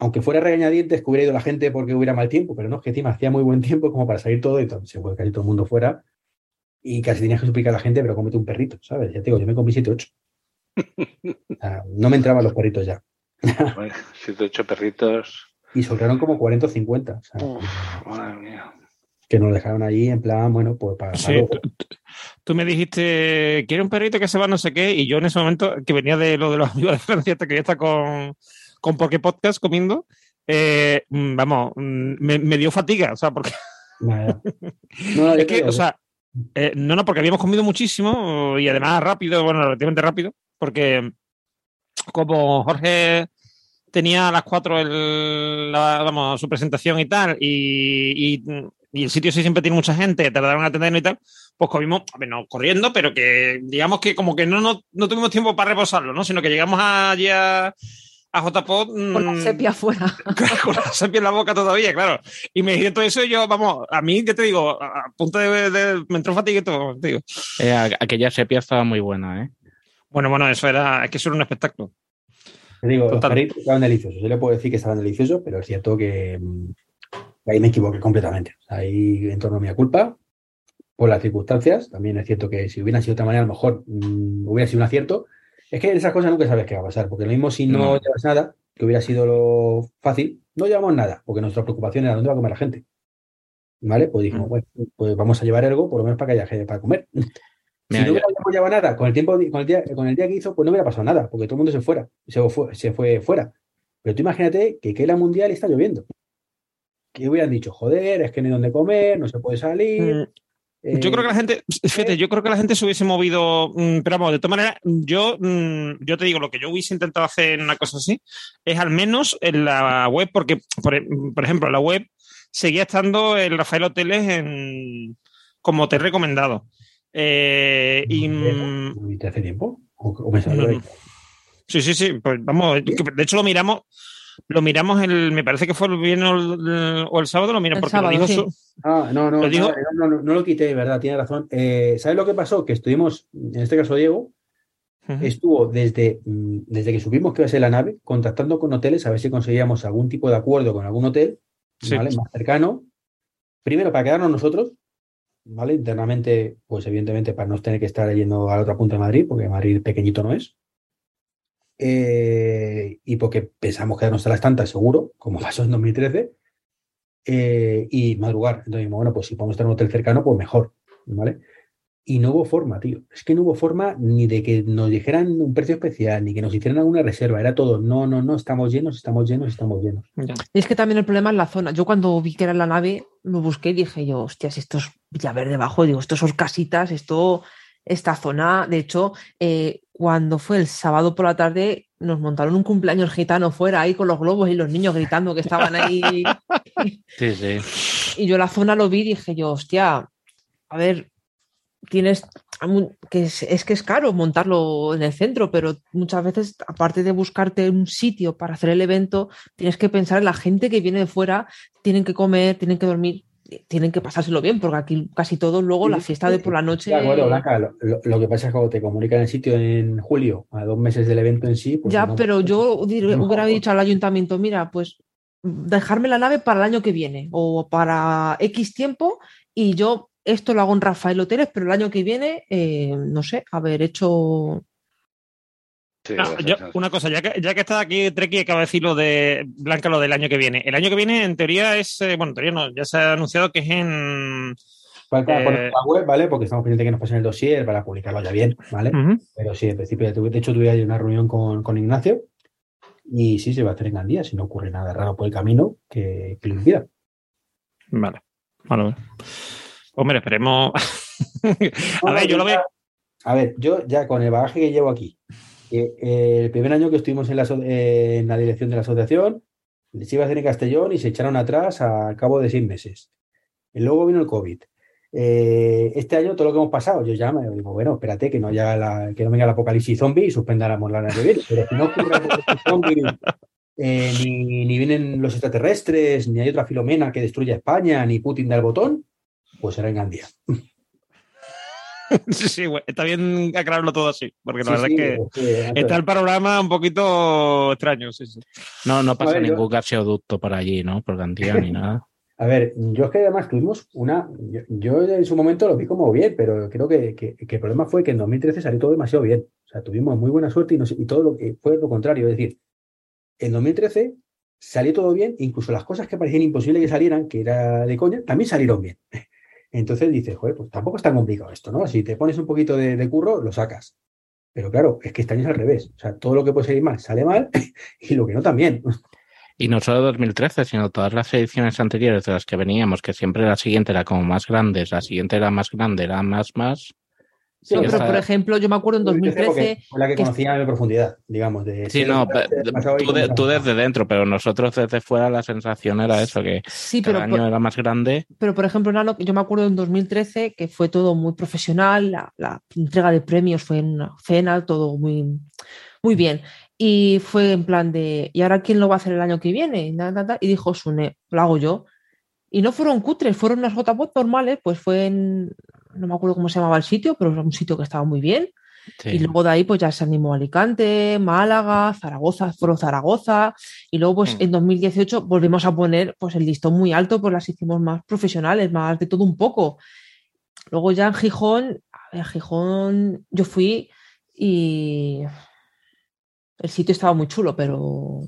aunque fuera regañadientes que hubiera ido la gente porque hubiera mal tiempo, pero no, es que encima hacía muy buen tiempo como para salir todo y todo, se fue casi todo el mundo fuera y casi tenías que suplicar a la gente, pero cómete un perrito, ¿sabes? Ya te digo, yo me comí 7 8. no me entraban los perritos ya. Bueno, siete, ocho perritos. Y sobraron como 40 o 50. O sea, Uf, madre mía. que nos dejaron allí en plan, bueno, pues para. Sí. Tú, me dijiste, quiero un perrito que se va no sé qué, y yo en ese momento, que venía de lo de los amigos de Francia, que ya está con, con Poké Podcast comiendo, eh, mm, vamos, mm, me, me dio fatiga, o sea, porque. No, es que, o sea, eh, no, no, porque habíamos comido muchísimo y además rápido, bueno, relativamente rápido, porque como Jorge tenía a las 4 el, la- vamos, su presentación y tal, y, y- y el sitio sí siempre tiene mucha gente, tardaron en atendernos y tal, pues comimos, a ver, no corriendo, pero que digamos que como que no, no, no tuvimos tiempo para reposarlo, ¿no? Sino que llegamos allí a, a JPOT Con la sepia afuera. con la sepia en la boca todavía, claro. Y me dije todo eso y yo, vamos, a mí, ¿qué te digo? A, a punto de, de- Me entró fatiga y todo, te digo. Eh, a- aquella sepia estaba muy buena, ¿eh? Bueno, bueno, eso era, es que eso era un espectáculo. Te digo, los Total. perritos estaban deliciosos. Yo le puedo decir que estaban deliciosos, pero es cierto que, mm, que ahí me equivoqué completamente. Ahí en torno a mi culpa, por las circunstancias. También es cierto que si hubieran sido de otra manera, a lo mejor mm, hubiera sido un acierto. Es que en esas cosas nunca sabes qué va a pasar, porque lo mismo si no, No. llevas nada, que hubiera sido lo fácil, no llevamos nada, porque nuestra preocupación era dónde va a comer la gente. ¿Vale? Pues dijimos, Mm. bueno, pues vamos a llevar algo, por lo menos para que haya gente para comer. Mira, si no hubiéramos llevado nada, con el tiempo, con el día, con el día que hizo, pues no hubiera pasado nada, porque todo el mundo se fuera, se fue, se fue fuera. Pero tú imagínate que que la mundial está lloviendo. Que hubieran dicho, joder, es que no hay donde comer, no se puede salir. Mm, eh, Yo creo que la gente, fíjate, yo creo que la gente se hubiese movido, mm, pero vamos, de todas maneras, yo, mm, yo te digo, lo que yo hubiese intentado hacer en una cosa así, es al menos en la web, porque, por, e- por ejemplo, en la web seguía estando el Rafael Hoteles en, como hotel recomendado. Eh, y, mm, ¿Y te hace tiempo? ¿O, o me sale No, ahí? no. Sí, sí, sí. Pues vamos, de hecho lo miramos, lo miramos el, me parece que fue el viernes o el, o el sábado, lo miramos El porque sábado, lo dijo sí. su- Ah, no, no, Lo no, no, no, no lo quité, de verdad, tiene razón. Eh, ¿Sabes lo que pasó? Que estuvimos, en este caso Diego, estuvo desde, mm, desde que supimos que iba a ser la nave, contactando con hoteles a ver si conseguíamos algún tipo de acuerdo con algún hotel, Sí. ¿vale? Más cercano. Primero, para quedarnos nosotros, ¿vale? Internamente, pues evidentemente para no tener que estar yendo a la otra punta de Madrid, porque Madrid pequeñito no es. Eh, y porque pensamos quedarnos a las tantas, seguro, como pasó en 2013. eh, y madrugar. Entonces, dijimos, bueno, pues si podemos estar en un hotel cercano, pues mejor, ¿vale? Y no hubo forma, tío. Es que no hubo forma ni de que nos dijeran un precio especial, ni que nos hicieran alguna reserva. Era todo, no, no, no, estamos llenos, estamos llenos, estamos llenos. Y es que también el problema es la zona. Yo cuando vi que era la nave, lo busqué y dije yo, hostias, esto es Villaverde debajo, digo, esto son casitas, esto, esta zona, de hecho, eh, cuando fue el sábado por la tarde, nos montaron un cumpleaños gitano fuera ahí con los globos y los niños gritando que estaban ahí. Sí, sí. Y yo la zona lo vi y dije yo, hostia, a ver, tienes que es, es, que es caro montarlo en el centro, pero muchas veces, aparte de buscarte un sitio para hacer el evento, tienes que pensar en la gente que viene de fuera, tienen que comer, tienen que dormir, tienen que pasárselo bien, porque aquí casi todos luego la fiesta de por la noche. De acuerdo, Blanca, lo, lo, que pasa es que cuando te comunican el sitio en julio, a dos meses del evento en sí. Pues ya, no, pero yo hubiera mejor. dicho al ayuntamiento, mira, pues dejarme la nave para el año que viene o para X tiempo y yo esto lo hago en Rafael Hoteles, pero el año que viene, eh, no sé, haber hecho. Sí, No, yo- una cosa, ya que, ya que está aquí Treki, acaba de decir lo de Blanca, lo del año que viene. El año que viene, en teoría, es. eh, bueno, en teoría no, ya se ha anunciado que es en. Falta Eh, poner la web, ¿vale? Porque estamos pendientes de que nos pasen el dossier para publicarlo ya bien, ¿vale? Pero sí, en principio, ya tuve- de hecho, tuve una reunión con, con Ignacio y sí se va a hacer en Gandía, si no ocurre nada raro por el camino que, que lo impida. Vale. Vale. Hombre, esperemos. a ver, yo lo veo. A ver, yo ya con el bagaje que llevo aquí, eh, el primer año que estuvimos en la, dirección de la asociación, les iba a hacer en Castellón y se echaron atrás al cabo de seis meses. Luego vino el COVID. Eh, este año todo lo que hemos pasado, yo ya me digo, bueno, espérate que no, haya la- que no venga el apocalipsis zombie y suspendáramos la que. Pero si no ocurre el zombie, eh, ni, ni vienen los extraterrestres, ni hay otra Filomena que destruya España, ni Putin da el botón, pues será en Gandía. sí, sí, está bien aclararlo todo así, porque la Sí, verdad sí, es que está el panorama un poquito extraño. Sí, sí. No, no pasa ver, yo- ningún gaseoducto por allí, ¿no? Por Gandía ni nada. A ver, yo es que además tuvimos una. Yo, yo en su momento lo vi como bien, pero creo que, que- que el problema fue que en 2013 salió todo demasiado bien. O sea, tuvimos muy buena suerte y, no sé- y todo lo que fue lo contrario. Es decir, en 2013 salió todo bien, incluso las cosas que parecían imposibles que salieran, que era de coña, también salieron bien. Entonces dices, joder, pues tampoco es tan complicado esto, ¿no? Si te pones un poquito de, curro, lo sacas. Pero claro, es que este año es al revés. O sea, todo lo que puede salir mal sale mal y lo que no también. Y no solo 2013, sino todas las ediciones anteriores de las que veníamos, que siempre la siguiente era como más grande, la siguiente era más grande, era más, más. Sí, No, que pero está- por ejemplo, yo me acuerdo en 2013. porque fue la que que- conocía en profundidad, digamos. De Sí, no, tú, de- tú desde dentro, pero nosotros desde fuera la sensación era eso, que Sí, cada pero año por, era más grande. pero por ejemplo, yo me acuerdo en 2013 que fue todo muy profesional, la, la entrega de premios fue en una cena, todo muy, muy bien. Y fue en plan de, ¿y ahora quién lo va a hacer el año que viene? Y dijo Sune, lo hago yo. Y no fueron cutres, fueron unas JPOT normales, pues fue en, no me acuerdo cómo se llamaba el sitio, pero era un sitio que estaba muy bien. Sí. Y luego de ahí pues ya se animó Alicante, Málaga, Zaragoza, fueron Zaragoza. Y luego pues Mm. en 2018 volvimos a poner pues el listón muy alto, pues las hicimos más profesionales, más de todo un poco. Luego ya en Gijón, a ver, Gijón yo fui y el sitio estaba muy chulo, pero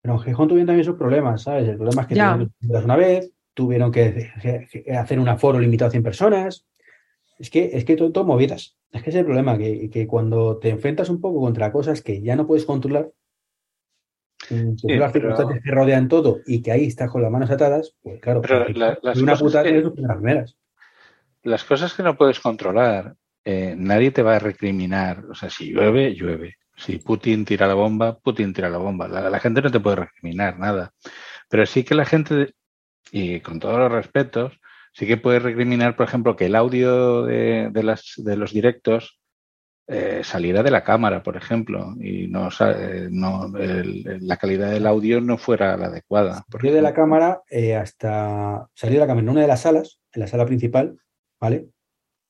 Pero en Gijón tuvieron también sus problemas, ¿sabes? El problema es que hacerlas una vez, tuvieron que hacer un aforo limitado a 100 personas. Es que, es que todo, todo movidas. Es que ese es el problema, que, que cuando te enfrentas un poco contra cosas que ya no puedes controlar, mm, que Sí, tú las circunstancias te rodean todo y que ahí estás con las manos atadas, pues claro, Pero la- las una putada que- primeras primeras. las cosas que no puedes controlar, eh, nadie te va a recriminar. O sea, si llueve, llueve. Si Putin tira la bomba, Putin tira la bomba. La, la gente no te puede recriminar nada. Pero sí que la gente, y con todos los respetos, sí que puede recriminar, por ejemplo, que el audio de, de las, de los directos eh, saliera de la cámara, por ejemplo, y no, eh, no el- la calidad del audio no fuera la adecuada. Salió de la cámara eh, hasta. Salió de la cámara en una de las salas, en la sala principal, ¿vale?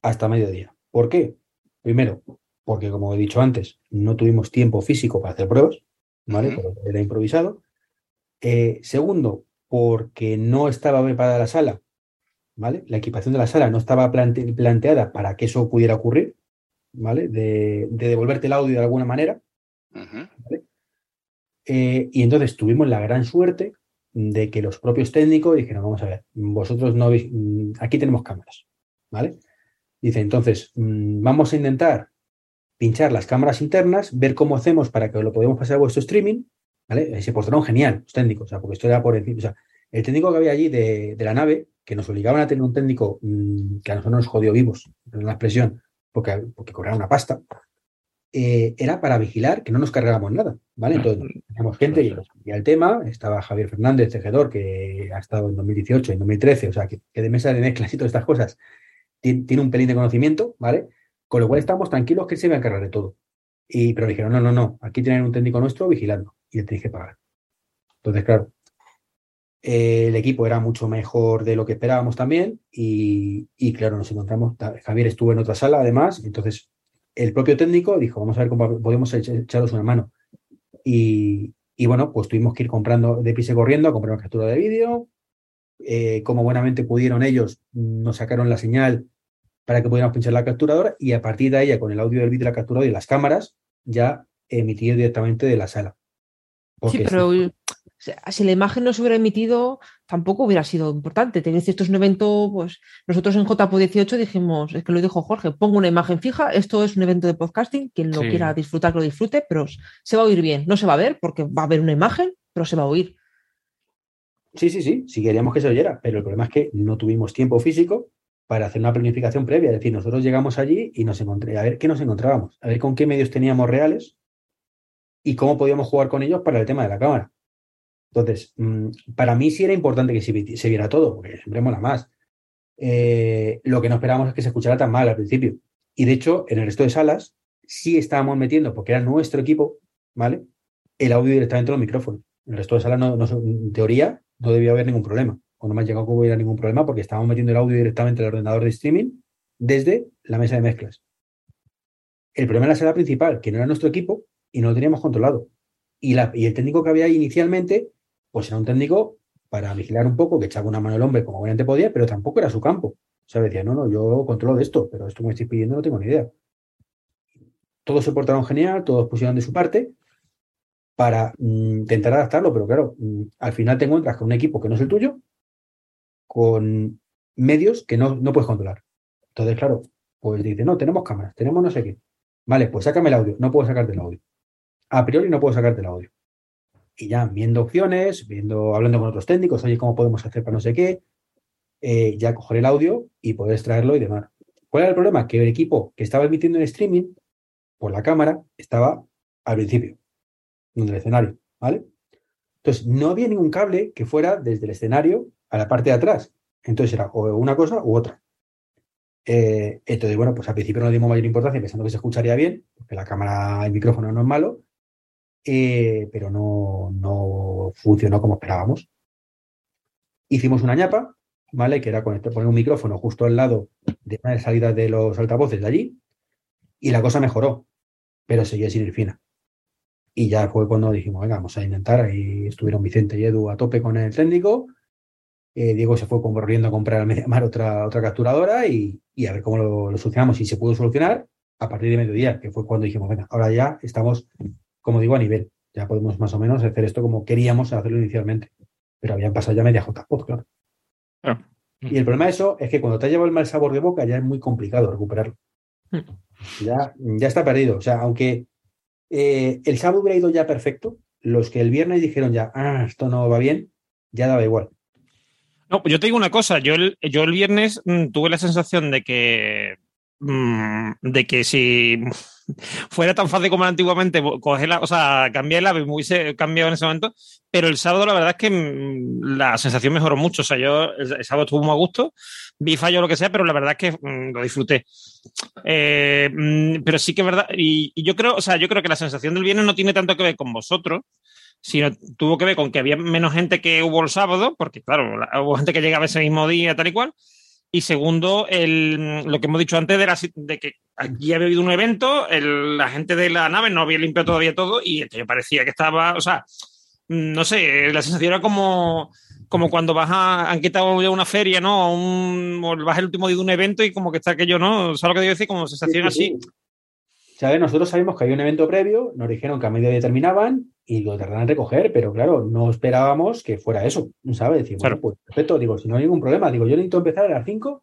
Hasta mediodía. ¿Por qué? Primero, porque como he dicho antes, no tuvimos tiempo físico para hacer pruebas, ¿vale? Porque Era improvisado. Eh, segundo, porque no estaba preparada la sala, ¿vale? La equipación de la sala no estaba plante- planteada para que eso pudiera ocurrir, ¿vale? De, de devolverte el audio de alguna manera. Eh, y entonces tuvimos la gran suerte de que los propios técnicos dijeron, vamos a ver, vosotros no veis, mm, aquí tenemos cámaras, ¿vale? Dice, entonces, mm, vamos a intentar pinchar las cámaras internas, ver cómo hacemos para que lo podamos pasar a vuestro streaming, ¿vale? Se portaron genial los técnicos, o sea, porque esto era por encima, o sea, el técnico que había allí de, de la nave, que nos obligaban a tener un técnico mm, que a nosotros nos jodió vivos, en la expresión, porque, porque cobraba una pasta, eh, era para vigilar que no nos cargáramos nada, ¿vale? Entonces, teníamos gente y nos el tema, estaba Javier Fernández, tejedor, que ha estado en 2018, en 2013, o sea, que, de mesa de mezclas y todas estas cosas, tiene, un pelín de conocimiento, ¿vale? Con lo cual estamos tranquilos que se va a encargar de todo. Y, pero dijeron, no, no, no, aquí tienen un técnico nuestro vigilando y le tenéis que pagar. Entonces, claro, eh, el equipo era mucho mejor de lo que esperábamos también y, y, claro, nos encontramos, Javier estuvo en otra sala además, entonces el propio técnico dijo, vamos a ver cómo podemos echaros una mano. Y, y bueno, pues tuvimos que ir comprando de pise corriendo a comprar una captura de vídeo. Eh, como buenamente pudieron ellos, nos sacaron la señal para que pudiéramos pinchar la capturadora y a partir de ahí, con el audio del vídeo de la capturadora y las cámaras, ya emitir directamente de la sala. sí, pero si la imagen no se hubiera emitido, tampoco hubiera sido importante. Te esto es un evento, pues nosotros en JPO 18 dijimos, es que lo dijo Jorge, pongo una imagen fija, esto es un evento de podcasting, quien lo quiera disfrutar, que lo disfrute, pero se va a oír bien. No se va a ver porque va a haber una imagen, pero se va a oír. Sí, sí, sí, sí queríamos que se oyera, pero el problema es que no tuvimos tiempo físico para hacer una planificación previa. Es decir, nosotros llegamos allí y nos encontré, a ver qué nos encontrábamos, a ver con qué medios teníamos reales y cómo podíamos jugar con ellos para el tema de la cámara. Entonces, mm, para mí sí era importante que se, viera todo, porque siempre mola más. Eh, lo que no esperábamos es que se escuchara tan mal al principio. Y de hecho, en el resto de salas sí estábamos metiendo, porque era nuestro equipo, ¿vale? El audio directamente en los micrófonos. En el resto de salas, no, en teoría, no debía haber ningún problema. O no me ha llegado que hubiera ningún problema porque estábamos metiendo el audio directamente al ordenador de streaming desde la mesa de mezclas. El problema era la sala principal, que no era nuestro equipo y no lo teníamos controlado. Y, la, y el técnico que había inicialmente pues era un técnico para vigilar un poco, que echaba una mano al hombre como buenamente podía, pero tampoco era su campo. O sea, decía, no, no, yo controlo de esto, pero esto que me estoy pidiendo no tengo ni idea. Todos se portaron genial, todos pusieron de su parte para mm, intentar adaptarlo, pero claro, mm, al final te encuentras con un equipo que no es el tuyo, con medios que no, no puedes controlar. Entonces, claro, pues dice, no, tenemos cámaras, tenemos no sé qué. Vale, pues sácame el audio, no puedo sacarte el audio. A priori no puedo sacarte el audio y ya viendo opciones, viendo, hablando con otros técnicos, oye, ¿cómo podemos hacer para no sé qué? Eh, ya coger el audio y poder extraerlo y demás. ¿Cuál era el problema? Que el equipo que estaba emitiendo en streaming por la cámara estaba al principio, en el escenario, ¿vale? Entonces, no había ningún cable que fuera desde el escenario a la parte de atrás. Entonces era o una cosa u otra. Eh, entonces, bueno, pues al principio no dimos mayor importancia pensando que se escucharía bien, porque la cámara, el micrófono no es malo, eh, pero no, no, funcionó como esperábamos. Hicimos una ñapa, ¿vale? Que era poner un micrófono justo al lado de una salidas de los altavoces de allí, y la cosa mejoró, pero seguía sin ir fina. Y ya fue cuando dijimos, venga, vamos a intentar. Ahí estuvieron Vicente y Edu a tope con el técnico. Eh, Diego se fue corriendo a comprar al Mediamar otra, otra capturadora y, y, a ver cómo lo solucionamos. Y se pudo solucionar a partir de mediodía, que fue cuando dijimos, venga, ahora ya estamos como digo, a nivel. Ya podemos más o menos hacer esto como queríamos hacerlo inicialmente. Pero habían pasado ya media JPOD, claro. Y el problema de eso es que cuando te ha llevado el mal sabor de boca ya es muy complicado recuperarlo. Mm. Ya, ya está perdido. O sea, aunque eh, el sábado hubiera ido ya perfecto, los que el viernes dijeron ya, ah, esto no va bien, ya daba igual. No, yo te digo una cosa, yo el, yo el viernes mm, tuve la sensación de que mm, de que si fuera tan fácil como antiguamente coger la, o sea, cambiar el ave, me hubiese cambiado en ese momento, pero el sábado la verdad es que mm, la sensación mejoró mucho, o sea, yo el, sábado estuve muy a gusto, vi fallo lo que sea, pero la verdad es que mm, lo disfruté. Eh, pero sí que es verdad, y, yo creo, o sea, yo creo que la sensación del viernes no tiene tanto que ver con vosotros, sino tuvo que ver con que había menos gente que hubo el sábado, porque claro, hubo gente que llegaba ese mismo día, tal y cual, y segundo, el, lo que hemos dicho antes de, la, de que aquí había habido un evento, el, la gente de la nave no había limpiado todavía todo y me parecía que estaba, o sea, no sé, la sensación era como, como cuando vas a, han quitado ya una feria, ¿no? Un, o vas el último día de un evento y como que está aquello, ¿no? ¿Sabes lo que digo decir? Como sensación así. ¿Sabes? Nosotros sabemos que había un evento previo, nos dijeron que a medio día terminaban y lo tardan en recoger, pero claro, no esperábamos que fuera eso, ¿sabes? Decimos, bueno, pues perfecto, digo, si no hay ningún problema, digo, yo necesito empezar a las 5.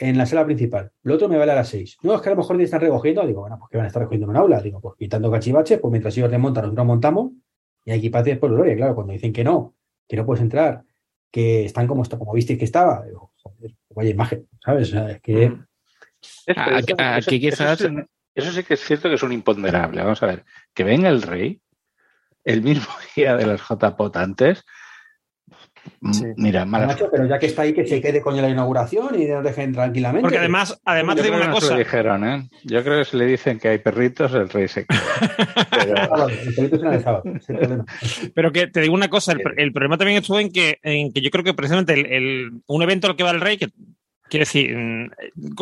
En la sala principal. Lo otro me vale a las 6. No, es que a lo mejor están recogiendo. Digo, bueno, pues que van a estar recogiendo en un aula. Digo, pues quitando cachivaches, pues mientras ellos desmontan, nosotros montamos. Y hay equipajes por gloria. Claro, cuando dicen que no, que no puedes entrar, que están como, como visteis que estaba. Digo, joder, vaya imagen, ¿sabes? O sea, es que. Es- Aquí- eso- aquí eso- quizás- Eso, sí- eso sí que es cierto que es un imponderable. Vamos a ver, que venga el rey el mismo día de las JPOT antes. Sí. Mira, mala pero ya que está ahí, que se quede con la inauguración y nos dejen tranquilamente. Porque además, además te digo una cosa. dijeron, ¿eh? Yo creo que si le dicen que hay perritos, el rey se queda. Pero-. Pero que te digo una cosa, el, el problema también estuvo en que, en que yo creo que precisamente el, el- un evento al que va el rey, que quiero decir, mm,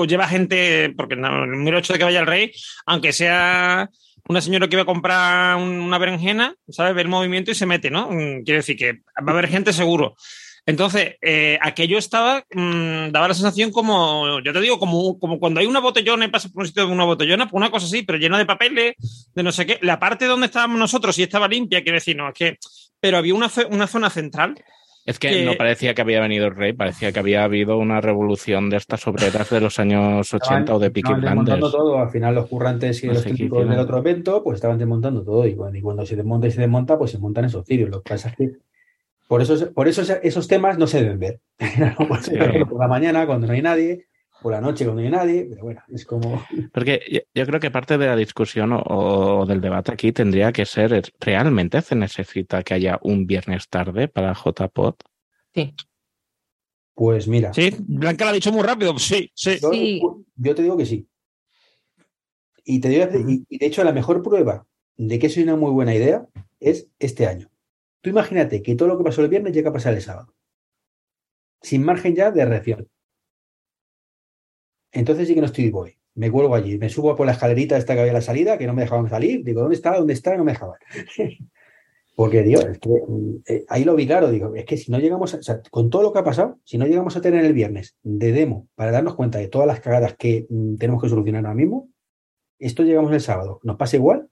lleva gente, porque no, el mero hecho de que vaya el rey, aunque sea una señora que iba a comprar un- una berenjena, ¿sabes? Ve el movimiento y se mete, ¿no? Mm, Quiero decir que va a haber gente seguro. Entonces, eh, aquello estaba, mm, daba la sensación como, yo te digo, como, como cuando hay una botellona y pasa por un sitio de una botellona, pues una cosa así, pero llena de papeles, de no sé qué. La parte donde estábamos nosotros sí estaba limpia, quiero decir, no, es que, pero había una, una zona central. Es que, que- no parecía que había venido el rey, parecía que había habido una revolución de estas obreras de los años 80 o de Peaky Estaban desmontando Blinders. todo. Al final, los currantes y No los hicieron. del otro evento, pues estaban desmontando todo. Y cuando, y cuando se desmonta y se desmonta, pues se montan esos cirios. Lo que pasa es que por eso, por eso esos temas no se deben ver. Sí. Por la mañana, cuando no hay nadie, por la noche, cuando no hay nadie. Pero bueno, es como. Porque yo, creo que parte de la discusión o, o del debate aquí tendría que ser, ¿realmente se necesita que haya un viernes tarde para JPOT? Sí. Pues mira, Sí, Blanca lo ha dicho muy rápido, sí, sí. yo, Sí. yo te digo que sí. Y te digo, y, y de hecho, la mejor prueba de que eso es una muy buena idea es este año. Tú imagínate que todo lo que pasó el viernes llega a pasar el sábado. Sin margen ya de reacción. Entonces sí que no estoy voy. Me cuelgo allí, me subo por la escalerita esta que había la salida, que no me dejaban salir. Digo, ¿dónde está? ¿Dónde está? No me dejaban. Porque, Dios, es que mm, eh, ahí lo vi claro. Digo, es que si no llegamos, a- o sea, con todo lo que ha pasado, si no llegamos a tener el viernes de demo para darnos cuenta de todas las cagadas que mm, tenemos que solucionar ahora mismo, esto llegamos el sábado, nos pasa igual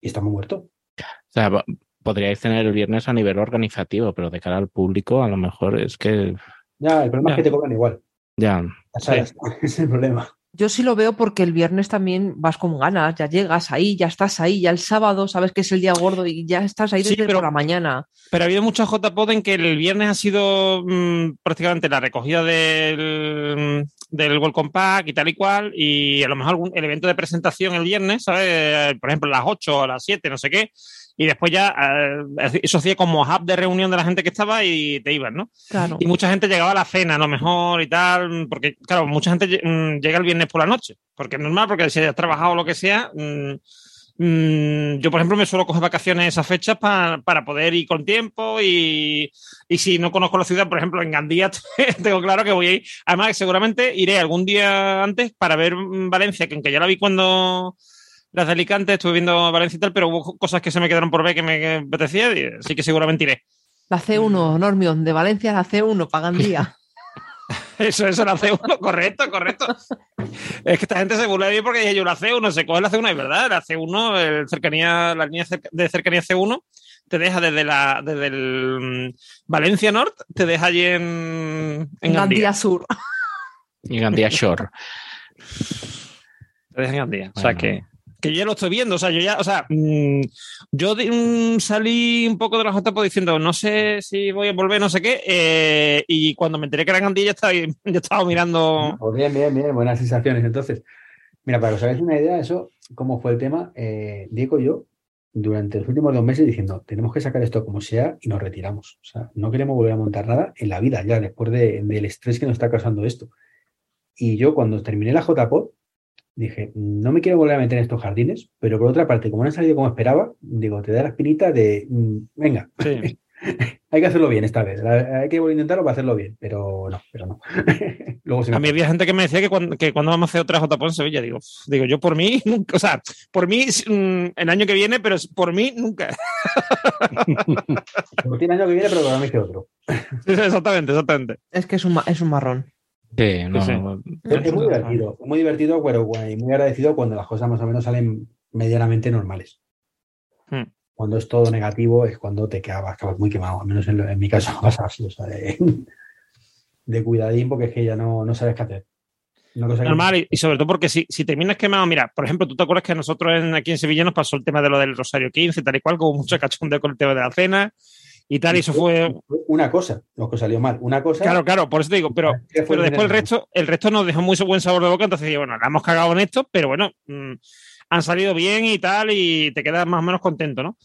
y estamos muertos. O sea, po- podríais tener el viernes a nivel organizativo, pero de cara al público a lo mejor es que Ya, el problema Ya. es que te cobran igual. Ya... Las Sí. es el problema. Yo sí lo veo porque el viernes también vas con ganas, ya llegas ahí, ya estás ahí, ya el sábado sabes que es el día gordo y ya estás ahí Sí, desde pero- por la mañana. Pero ha habido muchas JPod en que el viernes ha sido mm, prácticamente la recogida del, del Welcome Pack y tal y cual, y a lo mejor algún, el evento de presentación el viernes, ¿sabes? Por ejemplo, a las 8 o a las 7, no sé qué, y después ya eh, eso hacía como hub de reunión de la gente que estaba y te ibas, ¿no? Claro. Y mucha gente llegaba a la cena, a lo mejor y tal, porque, claro, mucha gente mm, llega el viernes por la noche, porque es normal, porque si hayas trabajado o lo que sea. mm, mm, yo, por ejemplo, me suelo coger vacaciones esas fechas pa- para poder ir con tiempo y, y si no conozco la ciudad, por ejemplo, en Gandía, tengo claro que voy a ir. Además, seguramente iré algún día antes para ver Valencia, que aunque ya la vi cuando las de Alicante, estuve viendo Valencia y tal, pero hubo cosas que se me quedaron por ver que me apetecía, así que seguramente iré. La C1, Normion, de Valencia la C1, Pagandía. Eso, eso, la C1, correcto, correcto. Es que esta gente se burla de mí porque dije yo la C1, se coge la C1, es verdad, la C1, el cercanía, la línea de cercanía C1, te deja desde la desde el mm, Valencia North, te deja allí en, en Gandía. Gandía Sur. Y Gandía Shore. Te deja en Gandía. O sea que, que ya lo estoy viendo. O sea, yo ya, o sea, mm, yo mm, salí un poco de la JPO diciendo, no sé si voy a volver, no sé qué. eh, y cuando me enteré que era en Gandía, ya estaba, ya estaba mirando. Pues bien, bien, bien, buenas sensaciones. Entonces, mira, para que os hagáis una idea de eso, cómo fue el tema, eh, Diego y yo, durante los últimos dos meses diciendo, tenemos que sacar esto como sea y nos retiramos. O sea, no queremos volver a montar nada en la vida ya, después de- del estrés que nos está causando esto. Y yo cuando terminé la JPOD, dije, no me quiero volver a meter en estos jardines, pero por otra parte, como no han salido como esperaba, digo, te da la espinita de, mm, venga, Sí. hay que hacerlo bien esta vez. Hay que volver a intentarlo para hacerlo bien, pero no, pero no. Luego A mí había gente que me decía que cuando, que cuando vamos a hacer otra JPO en Sevilla, digo, digo, yo por mí, nunca, o sea, por mí mm, el año que viene, pero por mí nunca. Por ti el año que viene, pero para mí que otro. exactamente, exactamente. Es que es un, es un marrón. Sí, no. Sí. Es, es muy divertido, muy divertido, pero bueno, y muy agradecido cuando las cosas más o menos salen medianamente normales. Hmm. Cuando es todo negativo es cuando te acabas, acabas muy quemado, al menos en, lo- en mi caso pasa así, o sea, de, de cuidadín porque es que ya no, no sabes qué hacer. Que- Normal, y, y sobre todo porque si, si terminas quemado, mira, por ejemplo, tú te acuerdas que a nosotros en- aquí en Sevilla nos pasó el tema de lo del Rosario 15, tal y cual, como mucho cachondeo con el tema de la cena y tal, y eso fue. Una cosa, lo que salió mal, una cosa. Claro, claro, por eso te digo, pero, pero después el resto, el resto nos dejó muy buen sabor de boca, entonces bueno, la hemos cagado en esto, pero bueno, mm, han salido bien y tal, y te quedas más o menos contento, ¿no?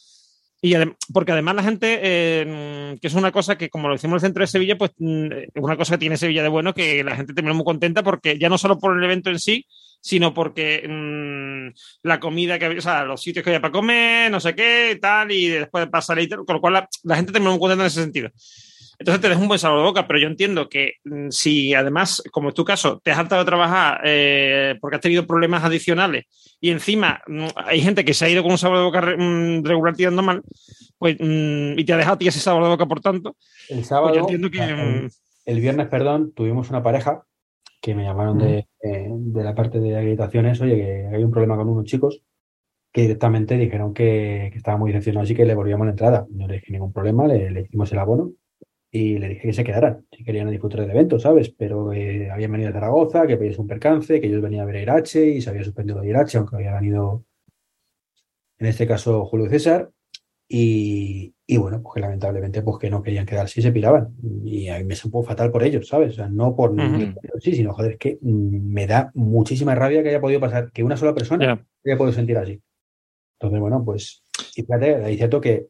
Y porque además la gente, eh, que es una cosa que como lo hicimos en el centro de Sevilla, pues mm, una cosa que tiene Sevilla de bueno, que la gente terminó muy contenta porque ya no solo por el evento en sí, sino porque mm, la comida que había, o sea, los sitios que había para comer, no sé qué, tal, y después para salir, y con lo cual la, la gente terminó muy contenta en ese sentido. Entonces te deja un buen sabor de boca, pero yo entiendo que mm, si además, como es tu caso, te has saltado de trabajar eh, porque has tenido problemas adicionales y encima mm, hay gente que se ha ido con un sabor de boca mm, regular tirando mal, pues y te ha dejado a ti ese sabor de boca por tanto, El sábado, pues yo entiendo que... el, el viernes, perdón, tuvimos una pareja que me llamaron de, eh, de la parte de acreditaciones, oye, que hay un problema con unos chicos que directamente dijeron que, que estaba muy decepcionados y que le volvíamos la entrada. No le dije ningún problema, le, le hicimos el abono y le dije que se quedaran, si querían disfrutar del evento, ¿sabes? Pero que habían venido de Zaragoza, que pedían un percance, que ellos venían a ver a Irache y se había suspendido de Irache, aunque había venido, en este caso, Julio César. Y, y bueno, pues que lamentablemente pues que no querían quedarse y se piraban. Y a mí me supo fatal por ellos, ¿sabes? O sea, no por Ujú. sí, sino joder, es que mm, me da muchísima rabia que haya podido pasar, que una sola persona ya. haya podido sentir así. Entonces, bueno, pues, y fíjate, hay cierto que,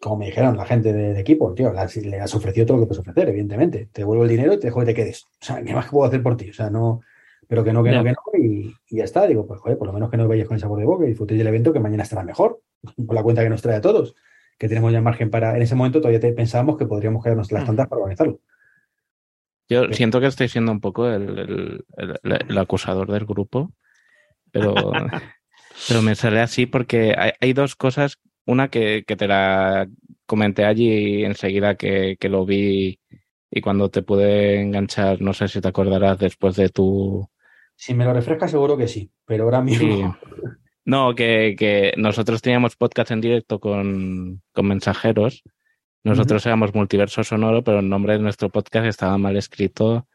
como me dijeron la gente de, de equipo, tío, las- le has ofrecido todo lo que puedes ofrecer, evidentemente. Te devuelvo el dinero y te dejo que te quedes. O sea, ¿qué más que puedo hacer por ti? O sea, no, pero que no, que no, que no, y, y ya está. Digo, pues, joder, por lo menos que no vayáis con el sabor de boca y disfrutéis del evento que mañana estará mejor, por la cuenta que nos trae a todos, que tenemos ya margen para, en ese momento todavía te- pensábamos que podríamos quedarnos las Mm. tantas para organizarlo. Yo Sí. siento que estoy siendo un poco el, el- el- el acusador del grupo, pero, pero me sale así porque hay, hay dos cosas. Una que, que te la comenté allí enseguida que, que lo vi y cuando te pude enganchar, no sé si te acordarás después de tu... Si me lo refresca, seguro que sí, pero ahora mismo. Sí. No, que, que nosotros teníamos podcast en directo con, con mensajeros. Nosotros éramos Multiverso Sonoro, pero el nombre de nuestro podcast estaba mal escrito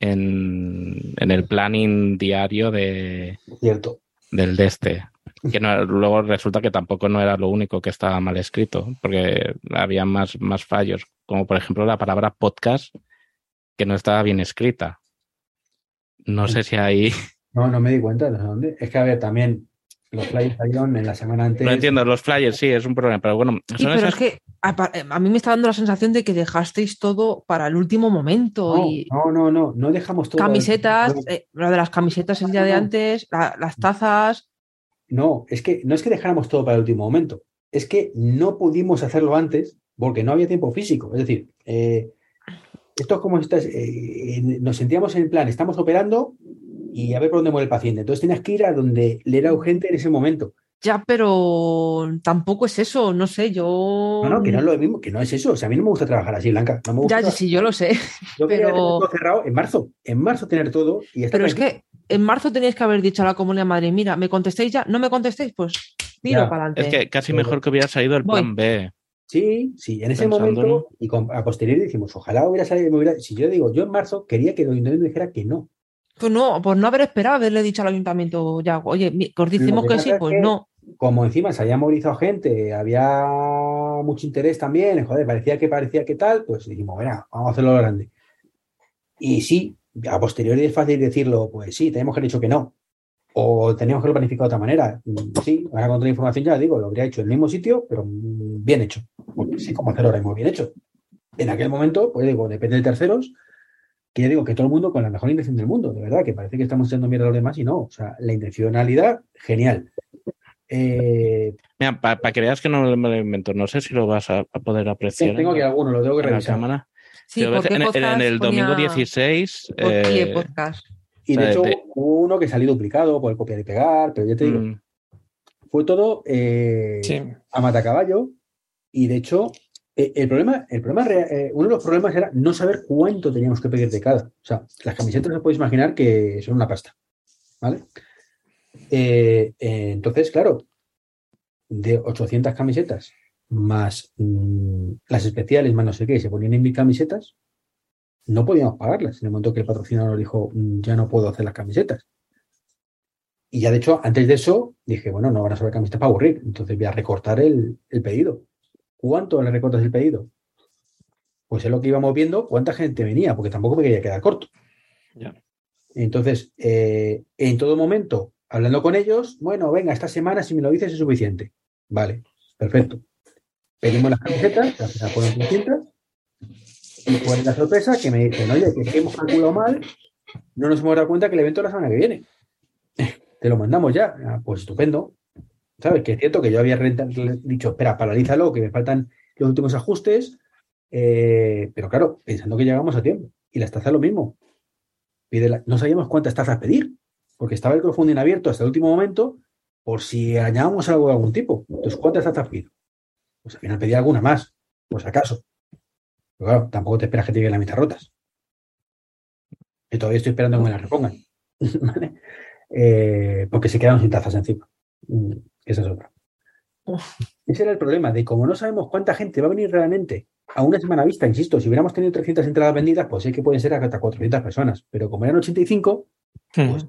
en, en el planning diario de, Cierto. del de este. Que no- luego resulta que tampoco no era lo único que estaba mal escrito, porque había más, más fallos, como por ejemplo la palabra podcast, que no estaba bien escrita. No sé si ahí. No, no me di cuenta de dónde. Es que, a ver, también los flyers salieron en la semana antes. No entiendo, los flyers sí es un problema, pero bueno, Sí, pero esas es que a, mí me está dando la sensación de que dejasteis todo para el último momento. No, y no, no, no, no dejamos todo. camisetas, No, eh, lo de las camisetas el día de antes, la- las tazas. No, es que no es que dejáramos todo para el último momento. Es que no pudimos hacerlo antes porque no había tiempo físico. Es decir, eh, esto es como estás, eh, nos sentíamos en plan, estamos operando y a ver por dónde muere el paciente. Entonces tenías que ir a donde le era urgente en ese momento. Ya, pero tampoco es eso, no sé, yo. No, no, que no es lo mismo, que no es eso. O sea, a mí no me gusta trabajar así, Blanca. No me gusta. Ya, sí, yo lo sé. Yo pero- tener todo cerrado en marzo. En marzo tener todo y estar Pero es que en marzo teníais que haber dicho a la Comunidad de Madrid, mira, ¿me contestéis ya? ¿No me contestéis? Pues tiro para adelante. Es que casi mejor que hubiera salido el Voy. plan B. Sí, sí, en ese momento, y con- a posteriori decimos, ojalá hubiera salido, me hubiera- si yo digo, yo en marzo quería que el ayuntamiento dijera que no. Pues no, pues no haber esperado haberle dicho al ayuntamiento ya, oye, os decimos que sí, es pues que- no. Como encima se había movilizado gente, había mucho interés también, joder, parecía que parecía que tal, pues dijimos, venga, vamos a hacerlo grande. Y sí, a posteriori es fácil decirlo, pues sí, tenemos que haber dicho que no. O teníamos que haberlo planificado de otra manera. Sí, ahora con toda la información ya digo, lo habría hecho en el mismo sitio, pero bien hecho. Porque sí, como hacerlo ahora mismo bien hecho. En aquel momento, pues digo, depende de terceros, que ya digo que todo el mundo con la mejor intención del mundo, de verdad, que parece que estamos echando mierda a los demás y no. O sea, la intencionalidad, genial. Eh, Mira, para que veas que no me lo invento, no sé si lo vas a, a poder apreciar tengo en, que alguno, lo tengo que revisar. Sí, Pero en, en- el domingo ponía 16. por pie eh, podcast. Y de hecho, de- hubo uno que salió duplicado por el copiar y pegar, pero ya te digo, mm, fue todo eh, Sí. a matacaballo. Y de hecho, eh, el problema, el problema eh, uno de los problemas era no saber cuánto teníamos que pedir de cada. O sea, las camisetas os podéis imaginar que son una pasta. ¿Vale? Eh, eh, entonces, claro, de 800 camisetas más mm, las especiales, más no sé qué, y se ponían en mil camisetas, no podíamos pagarlas. En el momento que el patrocinador dijo, "Mm, ya no puedo hacer las camisetas. Y ya de hecho, antes de eso, dije, bueno, no van a sobrar camisetas para aburrir. Entonces voy a recortar el, el pedido. ¿Cuánto le recortas el pedido? Pues es lo que íbamos viendo, cuánta gente venía, porque tampoco me quería quedar corto. Ya. Entonces, eh, en todo momento, hablando con ellos, bueno, venga, esta semana si me lo dices es suficiente. Vale, perfecto. Pedimos las camisetas, al final fueron 300, y fue la sorpresa que me dicen, oye, que hemos calculado mal, no nos hemos dado cuenta que el evento es la semana que viene. Te lo mandamos ya. Ah, pues estupendo. ¿Sabes? Que es cierto que yo había dicho, espera, paralízalo, que me faltan los últimos ajustes, eh, pero claro, pensando que llegamos a tiempo. Y las tazas lo mismo. No sabíamos cuántas tazas pedir, porque estaba el crowdfunding abierto hasta el último momento por si añadábamos algo de algún tipo. Entonces, ¿cuántas tazas pido? Pues al final pedí alguna más, por si acaso. Pero claro, tampoco te esperas que te lleguen la mitad rotas. Que todavía estoy esperando que me las repongan. ¿Vale? Eh, porque se quedaron sin tazas encima. Mm, Esa es otra. Ese era el problema, de como no sabemos cuánta gente va a venir realmente a una semana vista, insisto, si hubiéramos tenido 300 entradas vendidas, pues sé que pueden ser hasta 400 personas, pero como eran 85, pues,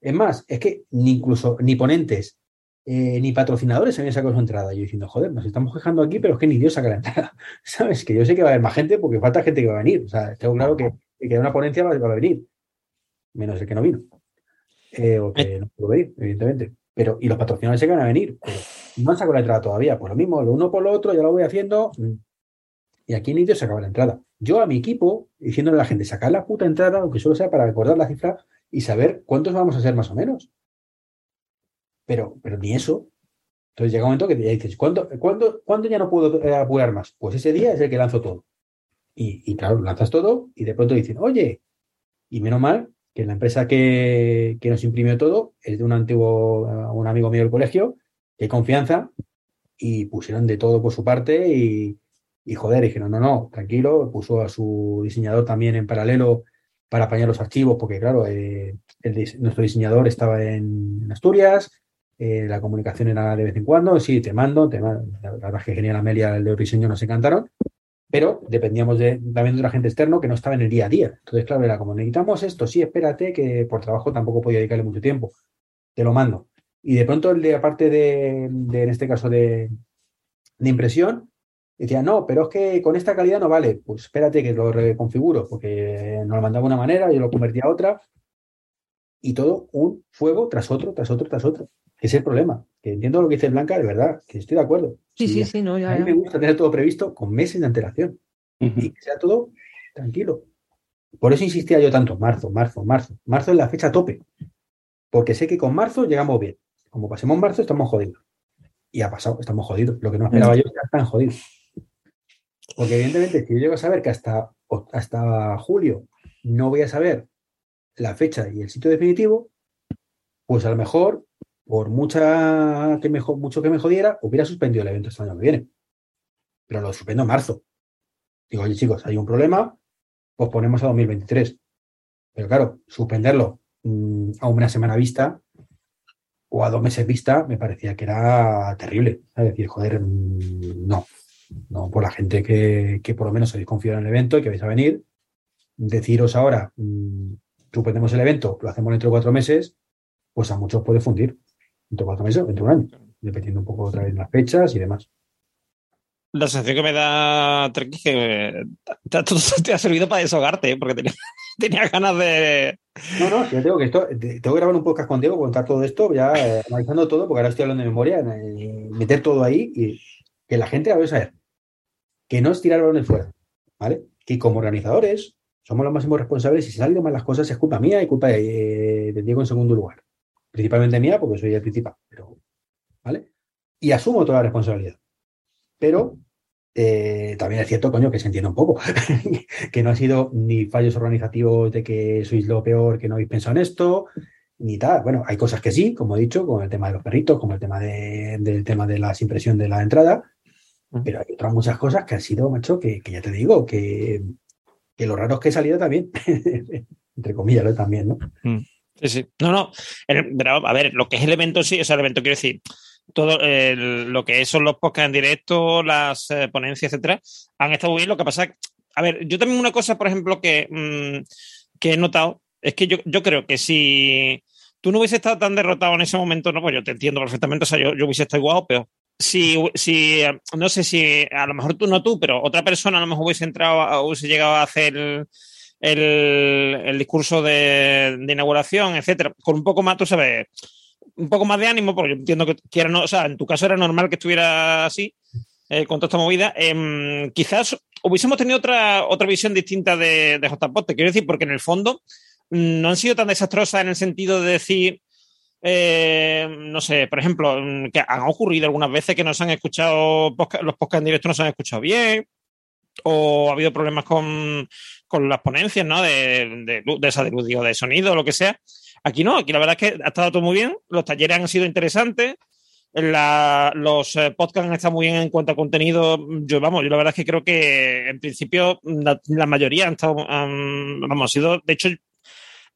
es más, es que ni incluso ni ponentes eh, ni patrocinadores habían sacado su entrada. Yo diciendo, joder, nos estamos quejando aquí, pero es que ni Dios saca la entrada. ¿Sabes? Que yo sé que va a haber más gente porque falta gente que va a venir. O sea, tengo claro que, que una ponencia va, va a venir, menos el que no vino. Eh, o que no pudo venir, evidentemente. Pero, y los patrocinadores se van a venir, pero no han sacado la entrada todavía. Pues lo mismo, lo uno por lo otro, ya lo voy haciendo. mm. Y aquí ni Dios sacaba la entrada. Yo a mi equipo, diciéndole a la gente, sacar la puta entrada, aunque solo sea para recordar la cifra y saber cuántos vamos a ser más o menos. Pero, pero ni eso. Entonces llega un momento que ya dices, ¿cuándo, cuándo, cuándo ya no puedo eh, apurar más? Pues ese día es el que lanzo todo. Y, claro, lanzas todo y de pronto dicen, oye, y menos mal que la empresa que, que nos imprimió todo es de un antiguo, uh, un amigo mío del colegio, que hay confianza, y pusieron de todo por su parte y, y joder, dijeron, no, no, tranquilo, puso a su diseñador también en paralelo para apañar los archivos, porque claro, eh, nuestro diseñador estaba en Asturias, eh, la comunicación era de vez en cuando, sí, te mando, te mando. la verdad es que genial Amelia, el de diseño nos encantaron, pero dependíamos de, también de un agente externo que no estaba en el día a día. Entonces, claro, era como, necesitamos esto, sí, espérate, que por trabajo tampoco podía dedicarle mucho tiempo, te lo mando. Y de pronto el de, aparte de, de, en este caso, de, de impresión, decía, no, pero es que con esta calidad no vale. Pues espérate que lo reconfiguro, porque nos lo mandaba de una manera, yo lo convertía a otra, y todo un fuego tras otro, tras otro, tras otro. Ese es el problema. Que entiendo lo que dice Blanca, de verdad, que estoy de acuerdo. Sí, sí, sí, no, A ya, mí me gusta tener todo previsto con meses de antelación y que sea todo tranquilo. Por eso insistía yo tanto, marzo, marzo, marzo. Marzo es la fecha tope. Porque sé que con marzo llegamos bien. Como pasemos marzo, estamos jodidos. Y ha pasado, estamos jodidos. Lo que no esperaba yo es que están jodidos. Porque evidentemente, si yo llego a saber que hasta, hasta julio no voy a saber la fecha y el sitio definitivo, pues a lo mejor, por mucha que mucho que me jodiera, hubiera suspendido el evento este año que viene. Pero lo suspendo en marzo. Digo, oye chicos, hay un problema, pues ponemos a 2023. Pero claro, suspenderlo mm, a una semana vista o a dos meses vista me parecía que era terrible. Es decir, joder, mm, no. no por la gente que, que por lo menos habéis confiado en el evento y que vais a venir. Deciros ahora, mmm, suspendemos el evento, lo hacemos dentro de cuatro meses, pues a muchos puede fundir. Dentro de cuatro meses, dentro de un año, dependiendo un poco otra vez las fechas y demás. La sensación que me da, Trek, es que te, te, ha servido para desahogarte, ¿eh? porque tenía, tenía, ganas de. No, no, yo tengo que esto, tengo que grabar un podcast con Diego, contar todo esto, ya eh, analizando todo, porque ahora estoy hablando de memoria, eh, meter todo ahí y que la gente va a saber que no es tirar balones fuera, ¿vale? Que como organizadores somos los máximos responsables y si salen mal las cosas es culpa mía y culpa de, de Diego en segundo lugar. Principalmente mía, porque soy el principal, pero, ¿vale? Y asumo toda la responsabilidad. Pero eh, también es cierto, coño, que se entiende un poco. que no ha sido ni fallos organizativos de que sois lo peor, que no habéis pensado en esto, ni tal. Bueno, hay cosas que sí, como he dicho, con el tema de los perritos, como el tema de, del tema de la impresión de la entrada. Pero hay otras muchas cosas que han sido, macho, que, que ya te digo, que, que lo raro es que he salido también. Entre comillas, también, ¿no? No, no. Pero, a ver, lo que es el evento sí, o sea, el evento quiero decir, todo eh, lo que son los podcasts en directo, las eh, ponencias, etcétera, han estado bien. Lo que pasa, a ver, yo también una cosa, por ejemplo, que, mmm, que he notado es que yo, yo creo que si tú no hubiese estado tan derrotado en ese momento, no, pues yo te entiendo perfectamente, o sea, yo, yo hubiese estado igual o peor. Si, si, no sé si a lo mejor tú no tú, pero otra persona a lo mejor hubiese entrado, hubiese llegado a hacer el, el, discurso de, inauguración, etcétera, con un poco más, tú sabes, un poco más de ánimo, porque yo entiendo que, no, o sea, en tu caso era normal que estuviera así, eh, con toda esta movida. Eh, quizás hubiésemos tenido otra, otra visión distinta de, de JPOT, te quiero decir, porque en el fondo no han sido tan desastrosas en el sentido de decir, eh, no sé, por ejemplo, que han ocurrido algunas veces que nos han escuchado, los podcasts en directo no se han escuchado bien, o ha habido problemas con, con las ponencias, ¿no? De, de, de esa de de sonido, lo que sea. Aquí no, aquí la verdad es que ha estado todo muy bien, los talleres han sido interesantes, los eh, podcasts han estado muy bien en cuanto a contenido. Yo, vamos, yo la verdad es que creo que en principio la, mayoría han estado, um, sido, de hecho,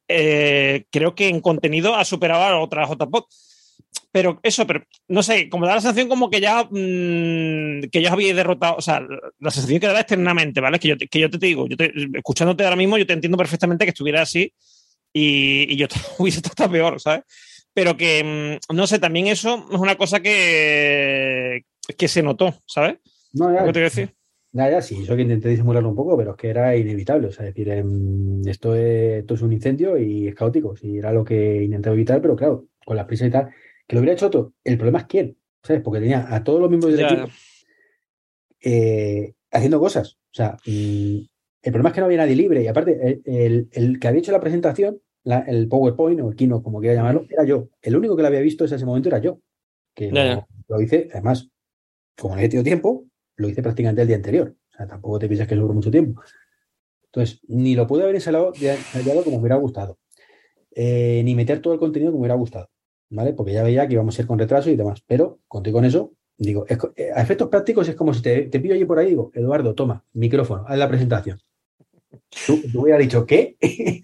eh, creo que en contenido ha superado a otras JPod. Pero eso, pero no sé, como da la sensación como que ya mmm, que ya había derrotado, o sea, la sensación que da externamente, ¿vale? Que yo, que yo te digo, yo te, escuchándote ahora mismo, yo te entiendo perfectamente que estuviera así y, y yo hubiese estado peor, ¿sabes? Pero que, mmm, no sé, también eso es una cosa que, que se notó, ¿sabes? No, ya, ¿Qué te voy a decir? Ya, ya, sí, eso que intenté disimularlo un poco, pero es que era inevitable. O sea, es decir, eh, esto, es, esto es un incendio y es caótico. Sí, era lo que intentaba evitar, pero claro, con la prisa y tal, que lo hubiera hecho otro. El problema es quién, ¿sabes? Porque tenía a todos los miembros del equipo eh, haciendo cosas. O sea, mm, el problema es que no había nadie libre. Y aparte, el, el- el que había hecho la presentación, la- el PowerPoint o el Keynote, como quiera llamarlo, era yo. El único que lo había visto en ese momento era yo. Que Ya, lo, ya. lo hice, además, como no había tenido tiempo, lo hice prácticamente el día anterior. O sea, tampoco te piensas que duró mucho tiempo. Entonces, ni lo pude haber ensayado, ensayado como me hubiera gustado. Eh, ni meter todo el contenido como me hubiera gustado. ¿Vale? Porque ya veía que íbamos a ir con retraso y demás. Pero conté con eso. Digo, eh, a efectos prácticos es como si te, te allí por ahí digo, Eduardo, toma, micrófono, haz la presentación. Tú, tú hubieras dicho, ¿qué?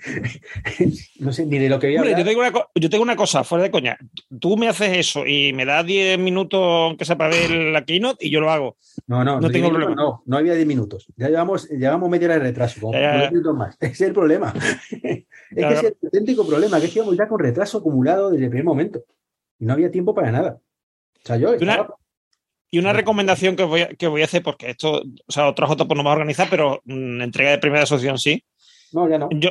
no sé ni de lo que voy a Hombre, yo tengo, una, co- yo tengo una cosa, fuera de coña. Tú me haces eso y me das 10 minutos, aunque sea para ver la keynote, y yo lo hago. No, no, no tengo minutos, problema. No, no había 10 minutos. Ya llevamos, llevamos media hora de retraso, como Ya, ya, ya. 10 minutos más. Ese es el problema. es Claro. que es el auténtico problema, que es que íbamos ya con retraso acumulado desde el primer momento. Y no había tiempo para nada. O sea, yo estaba- Y una recomendación que voy, a, que voy a hacer, porque esto, o sea, otros JPO no va a organizar, pero mm, entrega de primera asociación sí. No, ya no. Yo,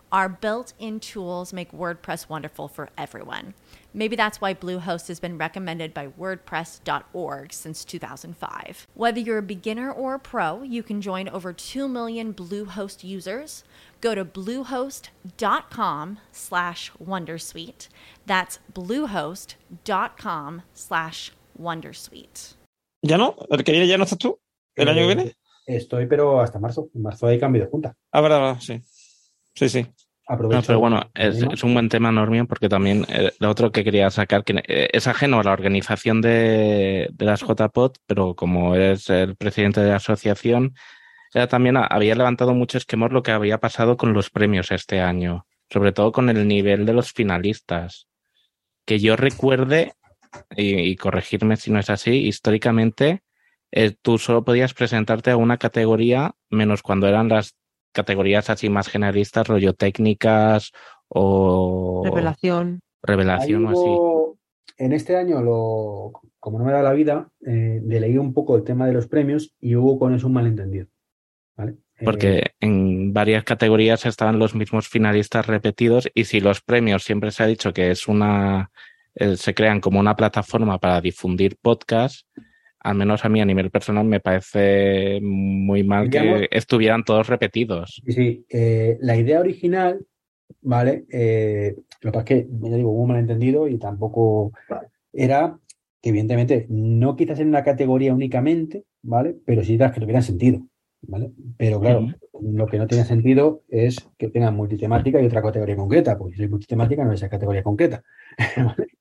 Our built in tools make WordPress wonderful for everyone. Maybe that's why Bluehost has been recommended by WordPress.org since 2005. Whether you're a beginner or a pro, you can join over 2 million Bluehost users. Go to bluehost.com slash Wondersuite. That's bluehost.com slash Wondersuite. ¿Ya no? ¿El que viene ya no estás tú? ¿El año que viene? Eh, Estoy, pero hasta marzo. En marzo hay cambio de junta. Ah, verdad, verdad, sí. Sí, sí. Aprovecho. No, pero bueno, es, un buen tema, Normion, porque también eh, lo otro que quería sacar, que eh, es ajeno a la organización de, de las JPOT, pero como eres el presidente de la asociación, ya también ha- había levantado mucho esquemor lo que había pasado con los premios este año, sobre todo con el nivel de los finalistas. Que yo recuerde, y, y corregirme si no es así, históricamente eh, tú solo podías presentarte a una categoría, menos cuando eran las categorías así más generalistas, rollo técnicas o Revelación. revelación o así. En este año, lo, como no me da la vida, eh, leí un poco el tema de los premios y hubo con eso un malentendido. ¿vale? Eh, Porque en varias categorías estaban los mismos finalistas repetidos y si los premios siempre se ha dicho que es una, eh, se crean como una plataforma para difundir podcasts, al menos a mí a nivel personal me parece muy mal que estuvieran todos repetidos. Sí, sí, eh, la idea original, ¿vale? Eh, lo que pasa es que, ya digo, hubo un malentendido y tampoco era que, evidentemente, no quizás en una categoría únicamente, ¿vale? Pero sí las que tuvieran sentido, ¿vale? Pero claro, lo que no tiene sentido es que tengan multitemática y otra categoría concreta, porque si es multitemática no es esa categoría concreta.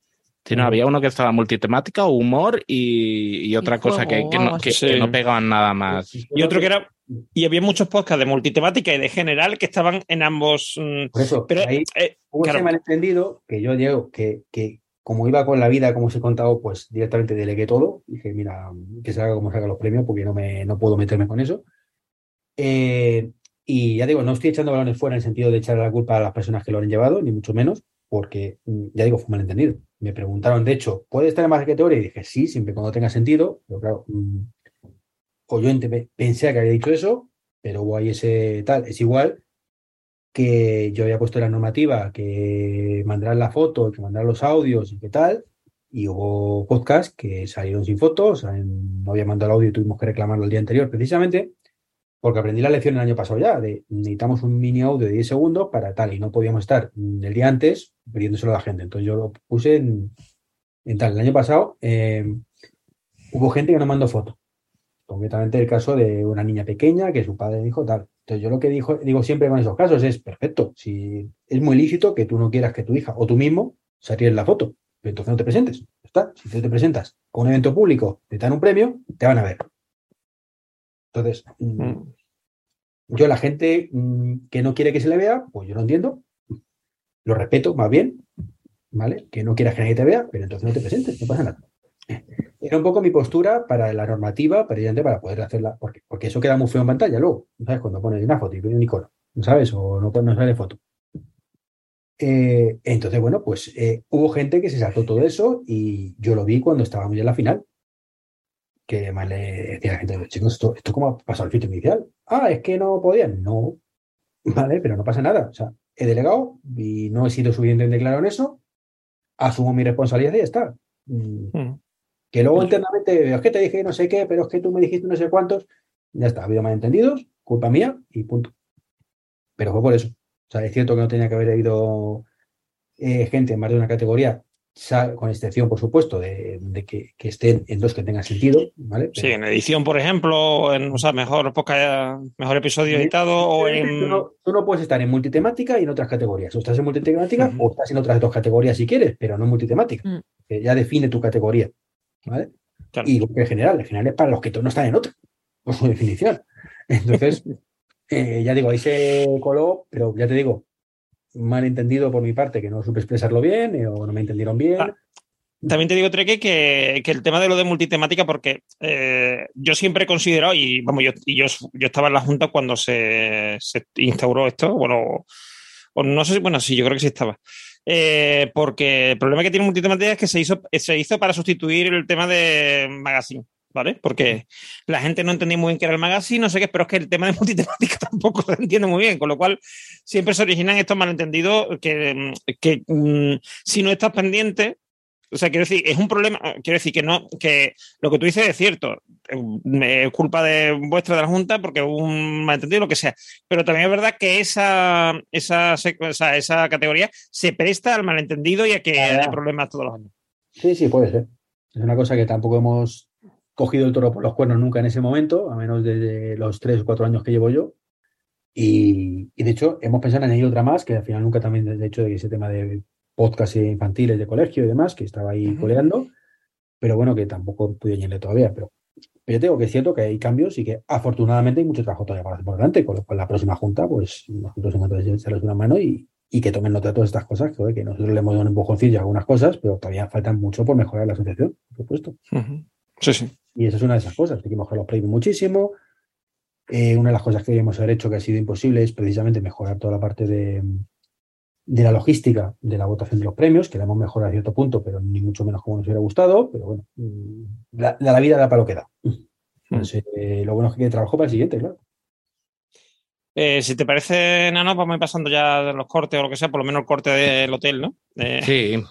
No, había uno que estaba multitemática, humor y, y otra cosa que, que no, que- no pegaban nada más. Y otro que era. Y había muchos podcasts de multitemática y de general que estaban en ambos. mm, Por eso, Pero ahí eh, Hubo Claro. ese malentendido que yo digo que, que como iba con la vida, como os he contado, pues directamente delegué todo. Dije, mira, que se haga como se haga los premios, porque no, me, no puedo meterme con eso. Eh, y ya digo, no estoy echando balones fuera en el sentido de echar la culpa a las personas que lo han llevado, ni mucho menos, porque mm, ya digo, fue un malentendido. Me preguntaron, de hecho, ¿puede estar en más categoría? Y dije, sí, siempre cuando tenga sentido, pero claro, mm, o yo pensé que había dicho eso, pero hubo ahí ese tal, es igual que yo había puesto la normativa que mandaran la foto, que mandaran los audios y qué tal, y hubo podcasts que salieron sin fotos, no había mandado el audio y tuvimos que reclamarlo el día anterior, precisamente porque aprendí la lección el año pasado ya, de necesitamos un mini audio de 10 segundos para tal, y no podíamos estar el día antes pidiéndoselo a la gente. Entonces yo lo puse en, en tal. El año pasado eh, hubo gente que no mandó foto. Concretamente el caso de una niña pequeña que su padre dijo tal. Entonces yo lo que dijo, digo siempre con esos casos es, perfecto, si es muy lícito que tú no quieras que tu hija o tú mismo salir la foto, pero entonces no te presentes. Está. Si tú te presentas con un evento público, te dan un premio, te van a ver. Entonces, mm, mm, yo la gente mm, que no quiere que se le vea, pues yo lo entiendo, lo respeto más bien, ¿vale? Que no quieras que nadie te vea, pero entonces no te presentes, no pasa nada. Era un poco mi postura para la normativa, precisamente para poder hacerla, porque, porque eso queda muy feo en pantalla luego, ¿sabes? Cuando pones una foto y pones un icono, ¿sabes? O no, no sale foto. Eh, entonces, bueno, pues eh, hubo gente que se saltó todo eso y yo lo vi cuando estábamos ya en la final. Que además le decía a la gente, chicos, ¿esto, esto cómo ha pasado el filtro inicial? Ah, es que no podían. No, vale, pero no pasa nada. O sea, he delegado y no he sido suficientemente claro en eso. Asumo mi responsabilidad y ya está. Mm, mm. Que luego internamente, es que te dije no sé qué, pero es que tú me dijiste no sé cuántos. Ya está, ha habido malentendidos, culpa mía y punto. Pero fue por eso. O sea, es cierto que no tenía que haber habido eh, gente en más de una categoría, con excepción, por supuesto, de, de que, que estén en dos que tengan sentido, ¿vale? Sí, en edición, por ejemplo, en o sea, mejor, podcast, mejor episodio editado o Tú en. no, tú no puedes estar en multitemática y en otras categorías. O estás en multitemática Ujú. o estás en otras dos categorías si quieres, pero no en multitemática. Mm. Que ya define tu categoría. ¿Vale? Claro. Y lo que es general, el general es para los que no están en otra, por su definición. Entonces, eh, ya digo, ahí se coló, pero ya te digo, mal entendido por mi parte, que no supe expresarlo bien eh, o no me entendieron bien. Ah, también te digo, Treque, que, que el tema de lo de multitemática, porque eh, yo siempre he considerado, y vamos, yo, yo estaba en la Junta cuando se, se instauró esto, bueno, o no sé si, bueno, sí, yo creo que sí estaba. Eh, porque el problema que tiene multitemática es que se hizo, se hizo para sustituir el tema de magazine. ¿Vale? Porque la gente no entendía muy bien qué era el magazine, no sé qué, pero es que el tema de multitemática tampoco se entiende muy bien, con lo cual siempre se originan estos malentendidos que, que mm, si no estás pendiente, o sea, quiero decir, es un problema, quiero decir que no, que lo que tú dices es cierto, es culpa de vuestra de la Junta porque hubo un malentendido, lo que sea, pero también es verdad que esa, esa, esa, esa categoría se presta al malentendido y a que haya problemas todos los años. Sí, sí, puede ser. Es una cosa que tampoco hemos cogido el toro por los cuernos nunca en ese momento, a menos de los tres o cuatro años que llevo yo. Y, y, de hecho, hemos pensado en añadir otra más, que al final nunca también, de hecho, de ese tema de podcast infantiles de colegio y demás, que estaba ahí coleando, pero bueno, que tampoco pude añadirle todavía. Pero, pero yo tengo que es cierto que hay cambios y que afortunadamente hay mucho trabajo todavía para hacer por delante, con lo cual la próxima junta, pues nosotros hemos de echarles una mano y, y que tomen nota de todas estas cosas, que, que nosotros le hemos dado un empujoncillo a algunas cosas, pero todavía faltan mucho por mejorar la asociación, por supuesto. Sí, sí. Y esa es una de esas cosas, hay que mejorar los premios muchísimo. Eh, una de las cosas que debíamos haber hecho que ha sido imposible es precisamente mejorar toda la parte de, de la logística de la votación de los premios, que la hemos mejorado a cierto punto, pero ni mucho menos como nos hubiera gustado, pero bueno, mm, la, la vida da para lo que da. Entonces, eh, lo bueno es que trabajo para el siguiente, claro. Eh, si te parece, Nano, vamos a ir pasando ya de los cortes o lo que sea, por lo menos el corte del hotel, ¿no? Eh... Sí.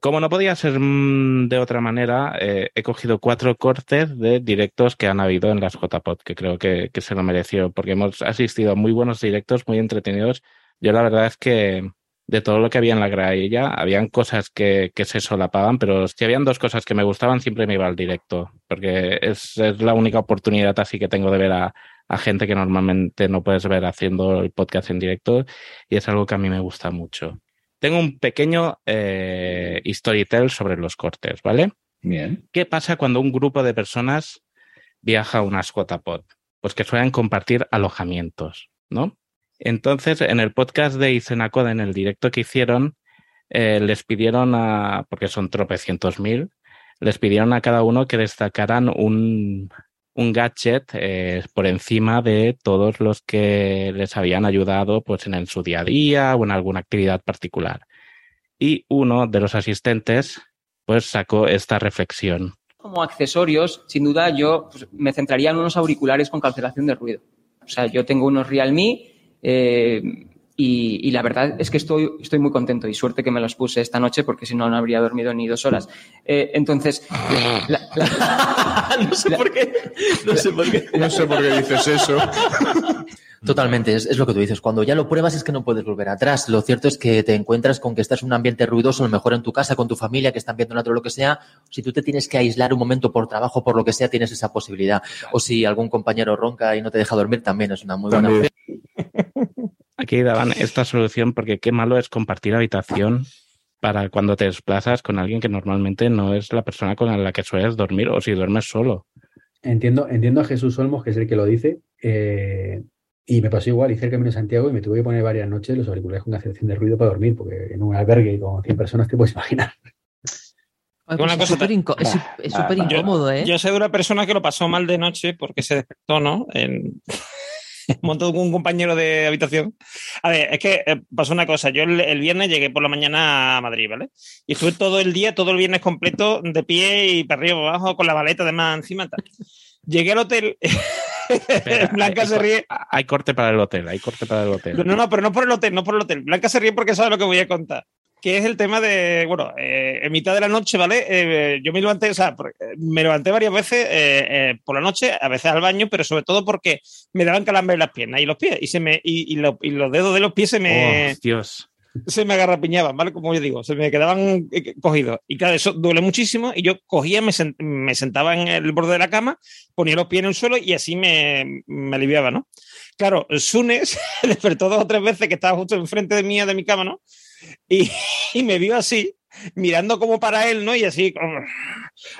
Como no podía ser de otra manera, eh, he cogido cuatro cortes de directos que han habido en las JPod, que creo que, que, se lo mereció, porque hemos asistido a muy buenos directos, muy entretenidos. Yo la verdad es que de todo lo que había en la grailla, habían cosas que, que se solapaban, pero si habían dos cosas que me gustaban, siempre me iba al directo, porque es, es la única oportunidad así que tengo de ver a, a gente que normalmente no puedes ver haciendo el podcast en directo y es algo que a mí me gusta mucho. Tengo un pequeño eh, storytell sobre los cortes, ¿vale? Bien. ¿Qué pasa cuando un grupo de personas viaja a una pod? Pues que suelen compartir alojamientos, ¿no? Entonces, en el podcast de Icenacoda, en el directo que hicieron, eh, les pidieron a, porque son tropecientos mil, les pidieron a cada uno que destacaran un, un gadget eh, por encima de todos los que les habían ayudado pues en, su día a día o en alguna actividad particular. Y uno de los asistentes pues sacó esta reflexión. Como accesorios, sin duda yo pues, me centraría en unos auriculares con cancelación de ruido. O sea, yo tengo unos Realme eh, y, y, la verdad es que estoy, estoy muy contento y suerte que me los puse esta noche porque si no, no habría dormido ni dos horas. Eh, entonces, la, la, no sé por qué. No sé por qué. No sé por qué dices eso. Totalmente, es, es, lo que tú dices. Cuando ya lo pruebas es que no puedes volver atrás. Lo cierto es que te encuentras con que estás en un ambiente ruidoso, a lo mejor en tu casa, con tu familia, que están viendo en otro lo que sea. Si tú te tienes que aislar un momento por trabajo, por lo que sea, tienes esa posibilidad. O si algún compañero ronca y no te deja dormir, también es una muy buena opción. Aquí daban esta solución porque qué malo es compartir habitación para cuando te desplazas con alguien que normalmente no es la persona con la que sueles dormir o si duermes solo. Entiendo, entiendo a Jesús Olmos, que es el que lo dice, eh, y me pasó igual, hice el camino de Santiago y me tuve que poner varias noches los auriculares con cancelación de ruido para dormir, porque en un albergue con 100 personas te puedes imaginar. Ay, pues es súper inco es, es incómodo, ¿eh? Yo, yo, sé de una persona que lo pasó mal de noche porque se despertó, ¿no? En... montó con un compañero de habitación. A ver, es que eh, pasó una cosa. Yo el, el, viernes llegué por la mañana a Madrid, ¿vale? Y estuve todo el día, todo el viernes completo, de pie y para arriba, para abajo, con la maleta además encima. Tal. Llegué al hotel. Espera, Blanca hay, se ríe. Hay corte para el hotel, hay corte para el hotel. No, no, pero no por el hotel, no por el hotel. Blanca se ríe porque sabe lo que voy a contar que es el tema de, bueno, eh, en mitad de la noche, ¿vale? Eh, yo me levanté, o sea, me levanté varias veces eh, por la noche, a veces al baño, pero sobre todo porque me daban calambre en las piernas y los pies, y, se me, y, y, lo, y los dedos de los pies se me... Oh, Dios. Se me agarrapiñaban, ¿vale? Como yo digo, se me quedaban cogidos. Y claro, eso duele muchísimo. Y yo cogía, me, sent, me sentaba en el borde de la cama, ponía los pies en el suelo y así me, me aliviaba, ¿no? Claro, Sune se despertó dos o tres veces que estaba justo enfrente de mí, de mi cama, ¿no? Y, y, me vio así, mirando como para él, ¿no? Y así, como,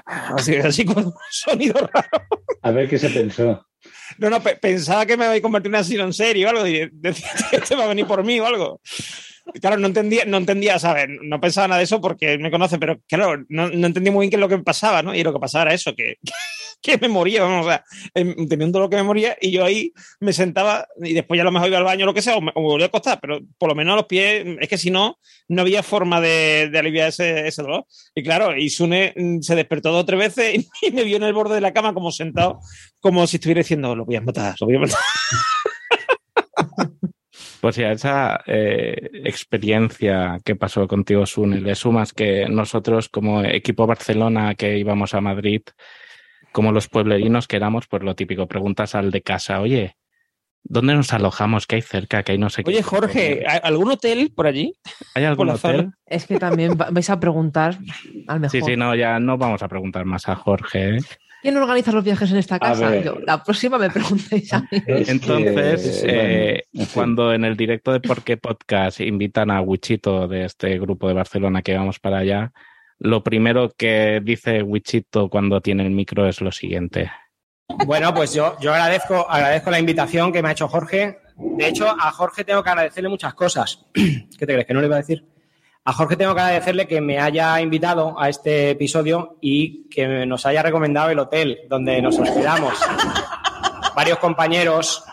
así, así con un sonido raro. A ver qué se pensó. No, no, pensaba que me iba a convertir en asilo en serio o algo. Y decía, este va a venir por mí o algo. claro, no entendía, no entendía, ¿sabes? No pensaba nada de eso porque me conoce, pero claro, no, no entendía muy bien qué es lo que pasaba, ¿no? Y lo que pasaba era eso, que, que me moría, vamos, o sea, em, tenía un dolor que me moría y yo ahí me sentaba y después ya a lo mejor iba al baño o lo que sea, o me, volvía a acostar, pero por lo menos a los pies, es que si no, no había forma de, aliviar ese, dolor. Y claro, Isune mm, se despertó dos o tres veces y, y me vio en el borde de la cama como sentado, como si estuviera diciendo, lo voy a matar, lo voy a matar. Pues ya esa eh, experiencia que pasó contigo, Sune, le sumas que nosotros como equipo Barcelona que íbamos a Madrid, como los pueblerinos que éramos, pues lo típico, preguntas al de casa, oye, ¿dónde nos alojamos? ¿Qué hay cerca? ¿Qué hay no sé qué? Oye, Jorge, ¿hay ¿algún hotel por allí? ¿hay algún hotel? Es que también va- vais a preguntar al mejor. Sí, sí, no, ya no vamos a preguntar más a Jorge. ¿eh? ¿Quién organiza los viajes en esta casa? Yo, la próxima me preguntéis a mí. Es Entonces, eh, cuando en el directo de Por qué Podcast invitan a Wichito de este grupo de Barcelona que vamos para allá, lo primero que dice Wichito cuando tiene el micro es lo siguiente. Bueno, pues yo, yo agradezco, agradezco la invitación que me ha hecho Jorge. De hecho, a Jorge tengo que agradecerle muchas cosas. ¿Qué te crees? ¿Que no le iba a decir? A Jorge tengo que agradecerle que me haya invitado a este episodio y que nos haya recomendado el hotel donde nos hospedamos. varios compañeros,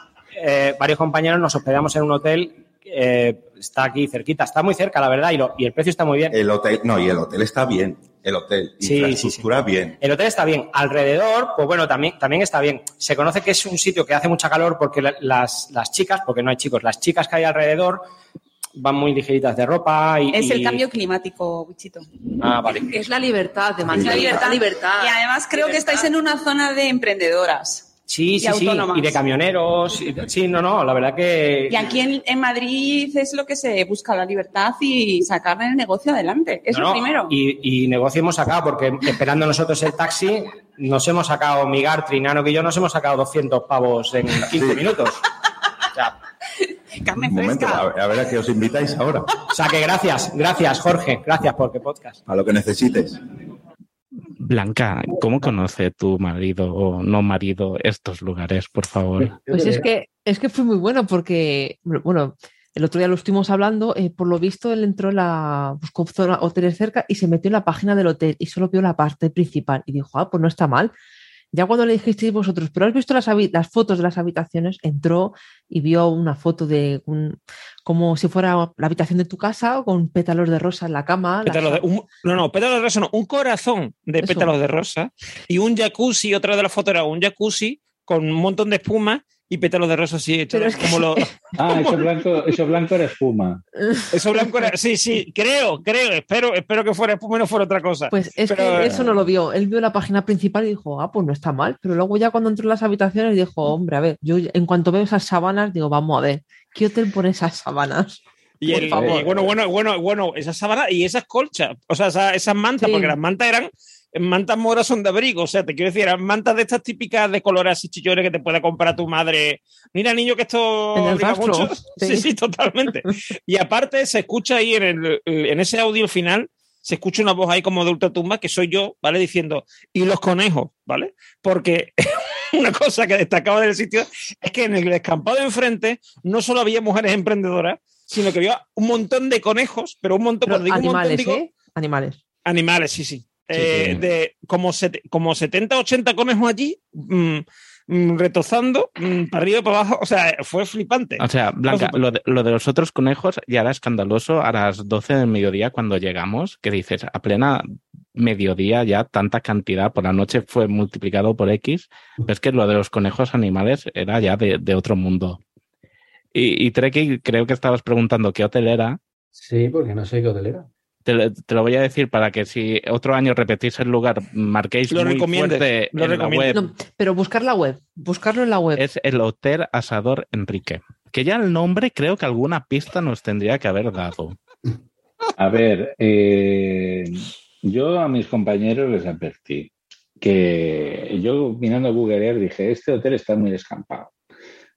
eh, varios compañeros nos hospedamos en un hotel. Eh, está aquí cerquita, está muy cerca, la verdad, y, lo- y el precio está muy bien. El hotel, no, y el hotel está bien. El hotel, Sí, infraestructura bien. El hotel está bien. Alrededor, pues bueno, también, también está bien. Se conoce que es un sitio que hace mucha calor porque la- las, las chicas, porque no hay chicos, las chicas que hay alrededor van muy ligeritas de ropa y... Es el y- cambio climático, Wichito. Ah, vale. Es la libertad de Es la libertad. libertad. Y además creo que estáis en una zona de emprendedoras. Sí, y sí, sí. Y de camioneros. y- sí, no, no, la verdad que... Y aquí en, en Madrid es lo que se busca, la libertad y sacar el negocio adelante. Eso No, no, primero. Y, y negocio hemos sacado, porque esperando nosotros el taxi, nos hemos sacado, Migar, Trinano que yo, nos hemos sacado 200 pavos en 15 minutos. O sea, Carne Un momento, fresca. a, a ver a qué os invitáis ahora. o sea que gracias, gracias Jorge, gracias por qué podcast. A lo que necesites. Blanca, ¿cómo conoce tu marido o no marido estos lugares, por favor? Pues es que, es que fue muy bueno porque, bueno, el otro día lo estuvimos hablando, eh, por lo visto él entró en la, buscó zona- hoteles cerca y se metió en la página del hotel y solo vio la parte principal y dijo, ah, pues no está mal. Ya cuando le dijisteis vosotros, pero has visto las, las fotos de las habitaciones, entró y vio una foto de un, como si fuera la habitación de tu casa con pétalos de rosa en la cama. Pétalos de- un- no, no, pétalos de rosa no, un corazón de Eso. pétalos de rosa y un jacuzzi, otra de las fotos era un jacuzzi con un montón de espuma y pétalos de rosa así, hechos Pero es que- como lo- Ah, eso blanco, eso blanco era espuma. eso blanco era, sí, sí, creo, creo, espero, espero que fuera espuma y no fuera otra cosa. Pues es Pero, que eso no lo vio. Él vio la página principal y dijo, ah, pues no está mal. Pero luego ya cuando entró en las habitaciones dijo, hombre, a ver, yo en cuanto veo esas sábanas, digo, vamos a ver, ¿qué hotel pone esas sábanas? Y, el- favor. y bueno, bueno, bueno, bueno, esas sábanas y esas colchas, o sea, esas, esas mantas, Sí. porque las mantas eran mantas moras son de abrigo, o sea, te quiero decir, eran mantas de estas típicas de colores así chillones que te puede comprar tu madre. Mira, niño, que esto En el rastro, mucho. Sí. sí. sí, totalmente. y aparte se escucha ahí en, el, en ese audio final, se escucha una voz ahí como de ultratumba, que soy yo, ¿vale? Diciendo, y los conejos, ¿vale? Porque una cosa que destacaba del sitio es que en el descampado de enfrente no solo había mujeres emprendedoras, sino que había un montón de conejos, pero un montón, Pero digo un montón, animales, digo ¿eh? Animales. animales, sí, sí. Sí, Eh, sí. De como, set- como 70, 80 conejos allí, mm, mm, retozando mm, para arriba y para abajo, o sea, fue flipante. O sea, Blanca, lo de, lo de los otros conejos ya era escandaloso a las 12 del mediodía cuando llegamos, que dices, a plena mediodía ya tanta cantidad, por la noche fue multiplicado por X, pero es que lo de los conejos animales era ya de, de otro mundo. Y, y Treki, creo que estabas preguntando qué hotel era. Sí, porque no sé qué hotel era. Te, lo- te lo voy a decir para que si otro año repetís el lugar, marquéis Lo muy fuerte lo en la web. No, pero buscar la web, buscarlo en la web. Es el Hotel Asador Enrique. Que ya el nombre creo que alguna pista nos tendría que haber dado. A ver, eh, yo a mis compañeros les advertí que yo mirando Google Earth dije, este hotel está muy descampado.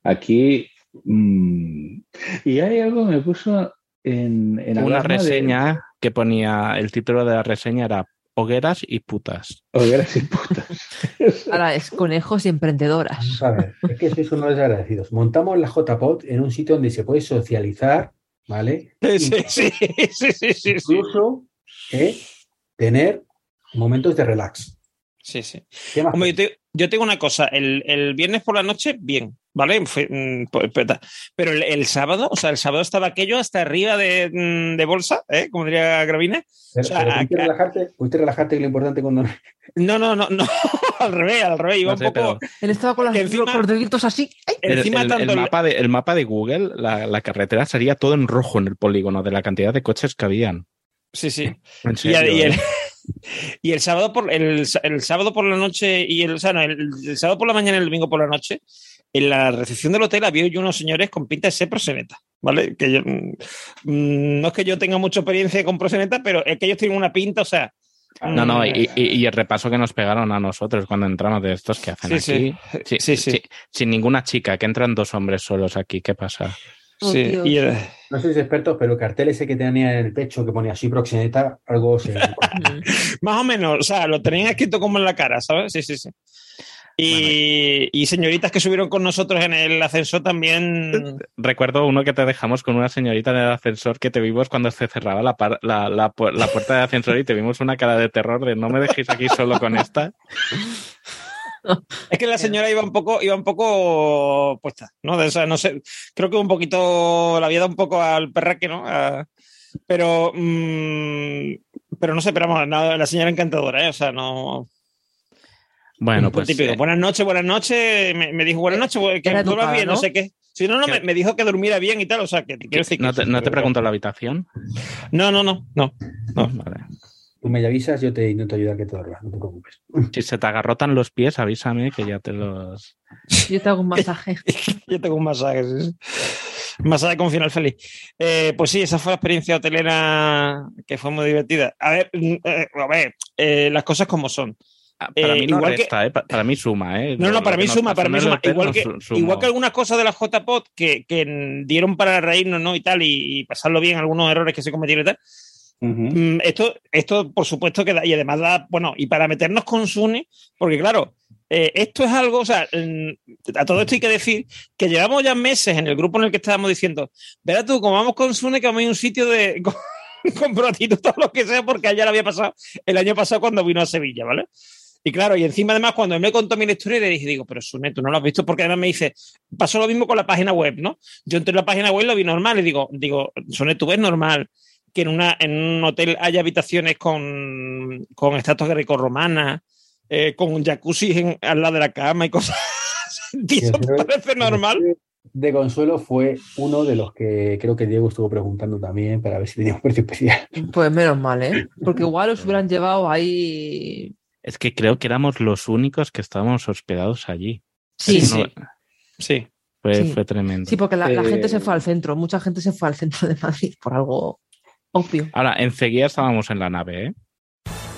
Aquí... mm, y hay algo que me puso en, en Una de- reseña que ponía, el título de la reseña era Hogueras y putas. Hogueras y putas. Ahora es conejos y emprendedoras. Vamos a ver, es que sois unos desagradecidos. Montamos la JPOT en un sitio donde se puede socializar ¿vale? Sí, sí, sí, sí, sí. Incluso eh, tener momentos de relax. Sí, sí. Yo, te- yo tengo una cosa, el, el viernes por la noche, bien, ¿vale? Mm, pues, pues, pero el, el sábado, o sea, el sábado estaba aquello hasta arriba de, mm, de bolsa, ¿eh? Como diría Gravina. O sea, pudiste relajarte, pudiste relajarte que es lo importante cuando No, no, no, no, al revés, al revés, iba No sé, un poco... pero Él estaba con, las- encima- los deditos así. el, Encima el- tanto el el- mapa de, el mapa de Google, la, la carretera sería todo en rojo en el polígono de la cantidad de coches que habían. Sí, sí. Y, y el- ¿eh? y el sábado por el, el sábado por la noche y el, o sea, no, el, el sábado por la mañana y el domingo por la noche, en la recepción del hotel había yo unos señores con pinta de ser proseneta, ¿vale? Que yo, mm, mm, no es que yo tenga mucha experiencia con proseneta, pero es que ellos tienen una pinta, o sea. No, no, mm, y, y- y el repaso que nos pegaron a nosotros cuando entramos de estos que hacen Sí, aquí. sí. Sí, sí. Sin ninguna chica, que entran dos hombres solos aquí, ¿qué pasa? Oh, sí, y el- No sois expertos, pero el cartel ese que tenía en el pecho que ponía así proxeneta, algo se. más o menos, o sea, lo tenían escrito como en la cara, ¿sabes? Sí, sí, sí. Y, y señoritas que subieron con nosotros en el ascensor también. Recuerdo uno que te dejamos con una señorita en el ascensor que te vimos cuando se cerraba la, la, la pu- la puerta del ascensor y te vimos una cara de terror de no me dejéis aquí solo con esta. Es que la señora iba un poco, iba un poco puesta, ¿no? De, o sea, no sé, creo que un poquito, la había dado un poco al perraque, ¿no? A- pero, mm, pero no sé, pero vamos, no, la señora encantadora, ¿eh? O sea, no. Bueno, pues típico. eh, buenas noches, buenas noches. Me, me dijo buenas noches, que Era duermas bien, no ¿no? sé qué. Si no, no, me, me dijo que durmiera bien y tal, o sea, que te quiero decir que. ¿no te, no te pregunto la habitación? No, no, no, no. no. Vale. Tú me avisas, yo te intento ayudar a que te duermas, no te preocupes. Si se te agarrotan los pies, avísame que ya te los... Yo te hago un masaje. Yo tengo un masaje, sí, sí. Masaje con final feliz. Eh, pues sí, esa fue la experiencia hotelera que fue muy divertida. A ver, mm, eh, a ver eh, las cosas como son. Ah, Para Eh, mí no igual que- resta, ¿eh? Pa- Para mí suma, ¿eh? No, no, para mí nos suma, para mí suma. Igual que, igual algunas cosas de la JPOT que, que dieron para reírnos, ¿no? Y tal, y, y pasarlo bien, algunos errores que se cometieron y tal. Mm, Esto, esto, por supuesto, que da, y además da, bueno, y para meternos con Sune, porque claro, eh, esto es algo, o sea, a todo esto hay que decir que llevamos ya meses en el grupo en el que estábamos diciendo, verás tú, como vamos con Sune, que vamos a ir a un sitio de con, con prostitutas lo que sea, porque allá lo había pasado el año pasado cuando vino a Sevilla, ¿vale? Y claro, y encima además cuando él me contó mi historia le dije, digo, pero Sune, tú no lo has visto porque además me dice, pasó lo mismo con la página web, ¿no? Yo entré en la página web y lo vi normal y digo, digo, Sune, tú ves normal que en, una, en un hotel haya habitaciones con, con estatuas grecorromanas, eh, con un jacuzzi en- al lado de la cama y cosas. ¿Y eso te parece normal? De Consuelo fue uno de los que creo que Diego estuvo preguntando también para ver si teníamos precio especial. Pues menos mal, ¿eh? Porque igual os hubieran llevado ahí. Es que creo que éramos los únicos que estábamos hospedados allí. Sí, Es sí. no- Sí. Fue, Sí. fue tremendo. Sí, porque la, la Eh, gente se fue al centro. Mucha gente se fue al centro de Madrid por algo obvio. Ahora, enseguida estábamos en la nave, ¿eh?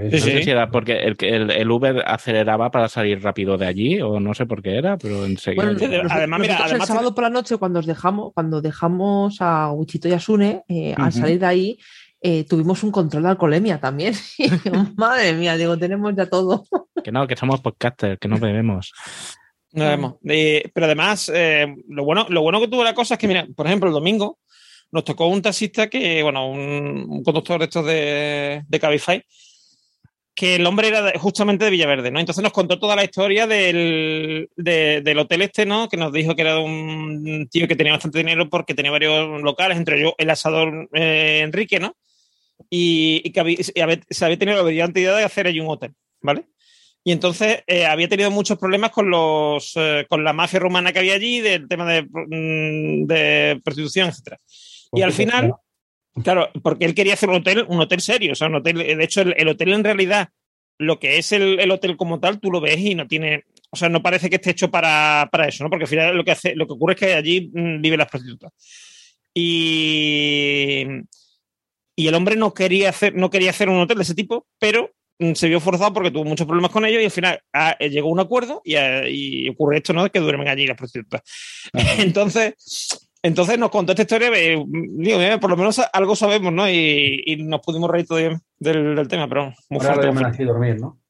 No sé si era porque el, que- el, el Uber aceleraba para salir rápido de allí o no sé por qué era, pero enseguida. Bueno, Sí, además, mira, además el sábado por la noche, cuando os dejamos, cuando dejamos a Wichito y a Sune, eh, al salir de ahí, eh, tuvimos un control de alcoholemia también. Madre mía, digo, tenemos ya todo. Que no, que somos podcasters, que no bebemos. No vemos. Eh, pero además, eh, lo, bueno, lo bueno que tuvo la cosa es que, mira, por ejemplo, el domingo nos tocó un taxista que, bueno, un, un conductor de estos de, de Cabify, que el hombre era justamente de Villaverde, ¿no? Entonces nos contó toda la historia del, de- del hotel este, ¿no? Que nos dijo que era un tío que tenía bastante dinero porque tenía varios locales, entre ellos el asador eh, Enrique, ¿no? Y, y que había, y había- se había tenido la brillante idea de hacer allí un hotel, ¿vale? Y entonces eh, había tenido muchos problemas con los eh, con la mafia rumana que había allí, del tema de, mm, de prostitución, etcétera. Y al final, claro, porque él quería hacer un hotel, un hotel serio, o sea, un hotel, de hecho, el, el hotel en realidad, lo que es el, el hotel como tal, tú lo ves y no tiene, o sea, no parece que esté hecho para, para eso, ¿no? Porque al final lo que hace, lo que ocurre es que allí mm, viven las prostitutas. Y, y el hombre no quería hacer, no quería hacer un hotel de ese tipo, pero mm, se vio forzado porque tuvo muchos problemas con ellos y al final ah, llegó a un acuerdo y, ah, y ocurre esto, ¿no? Que duermen allí las prostitutas. Entonces, entonces nos contó esta historia, eh, digo, eh, por lo menos algo sabemos, ¿no? Y, y nos pudimos reír todo bien del, del tema, pero muy Ahora fuerte. muy dormir, ¿no?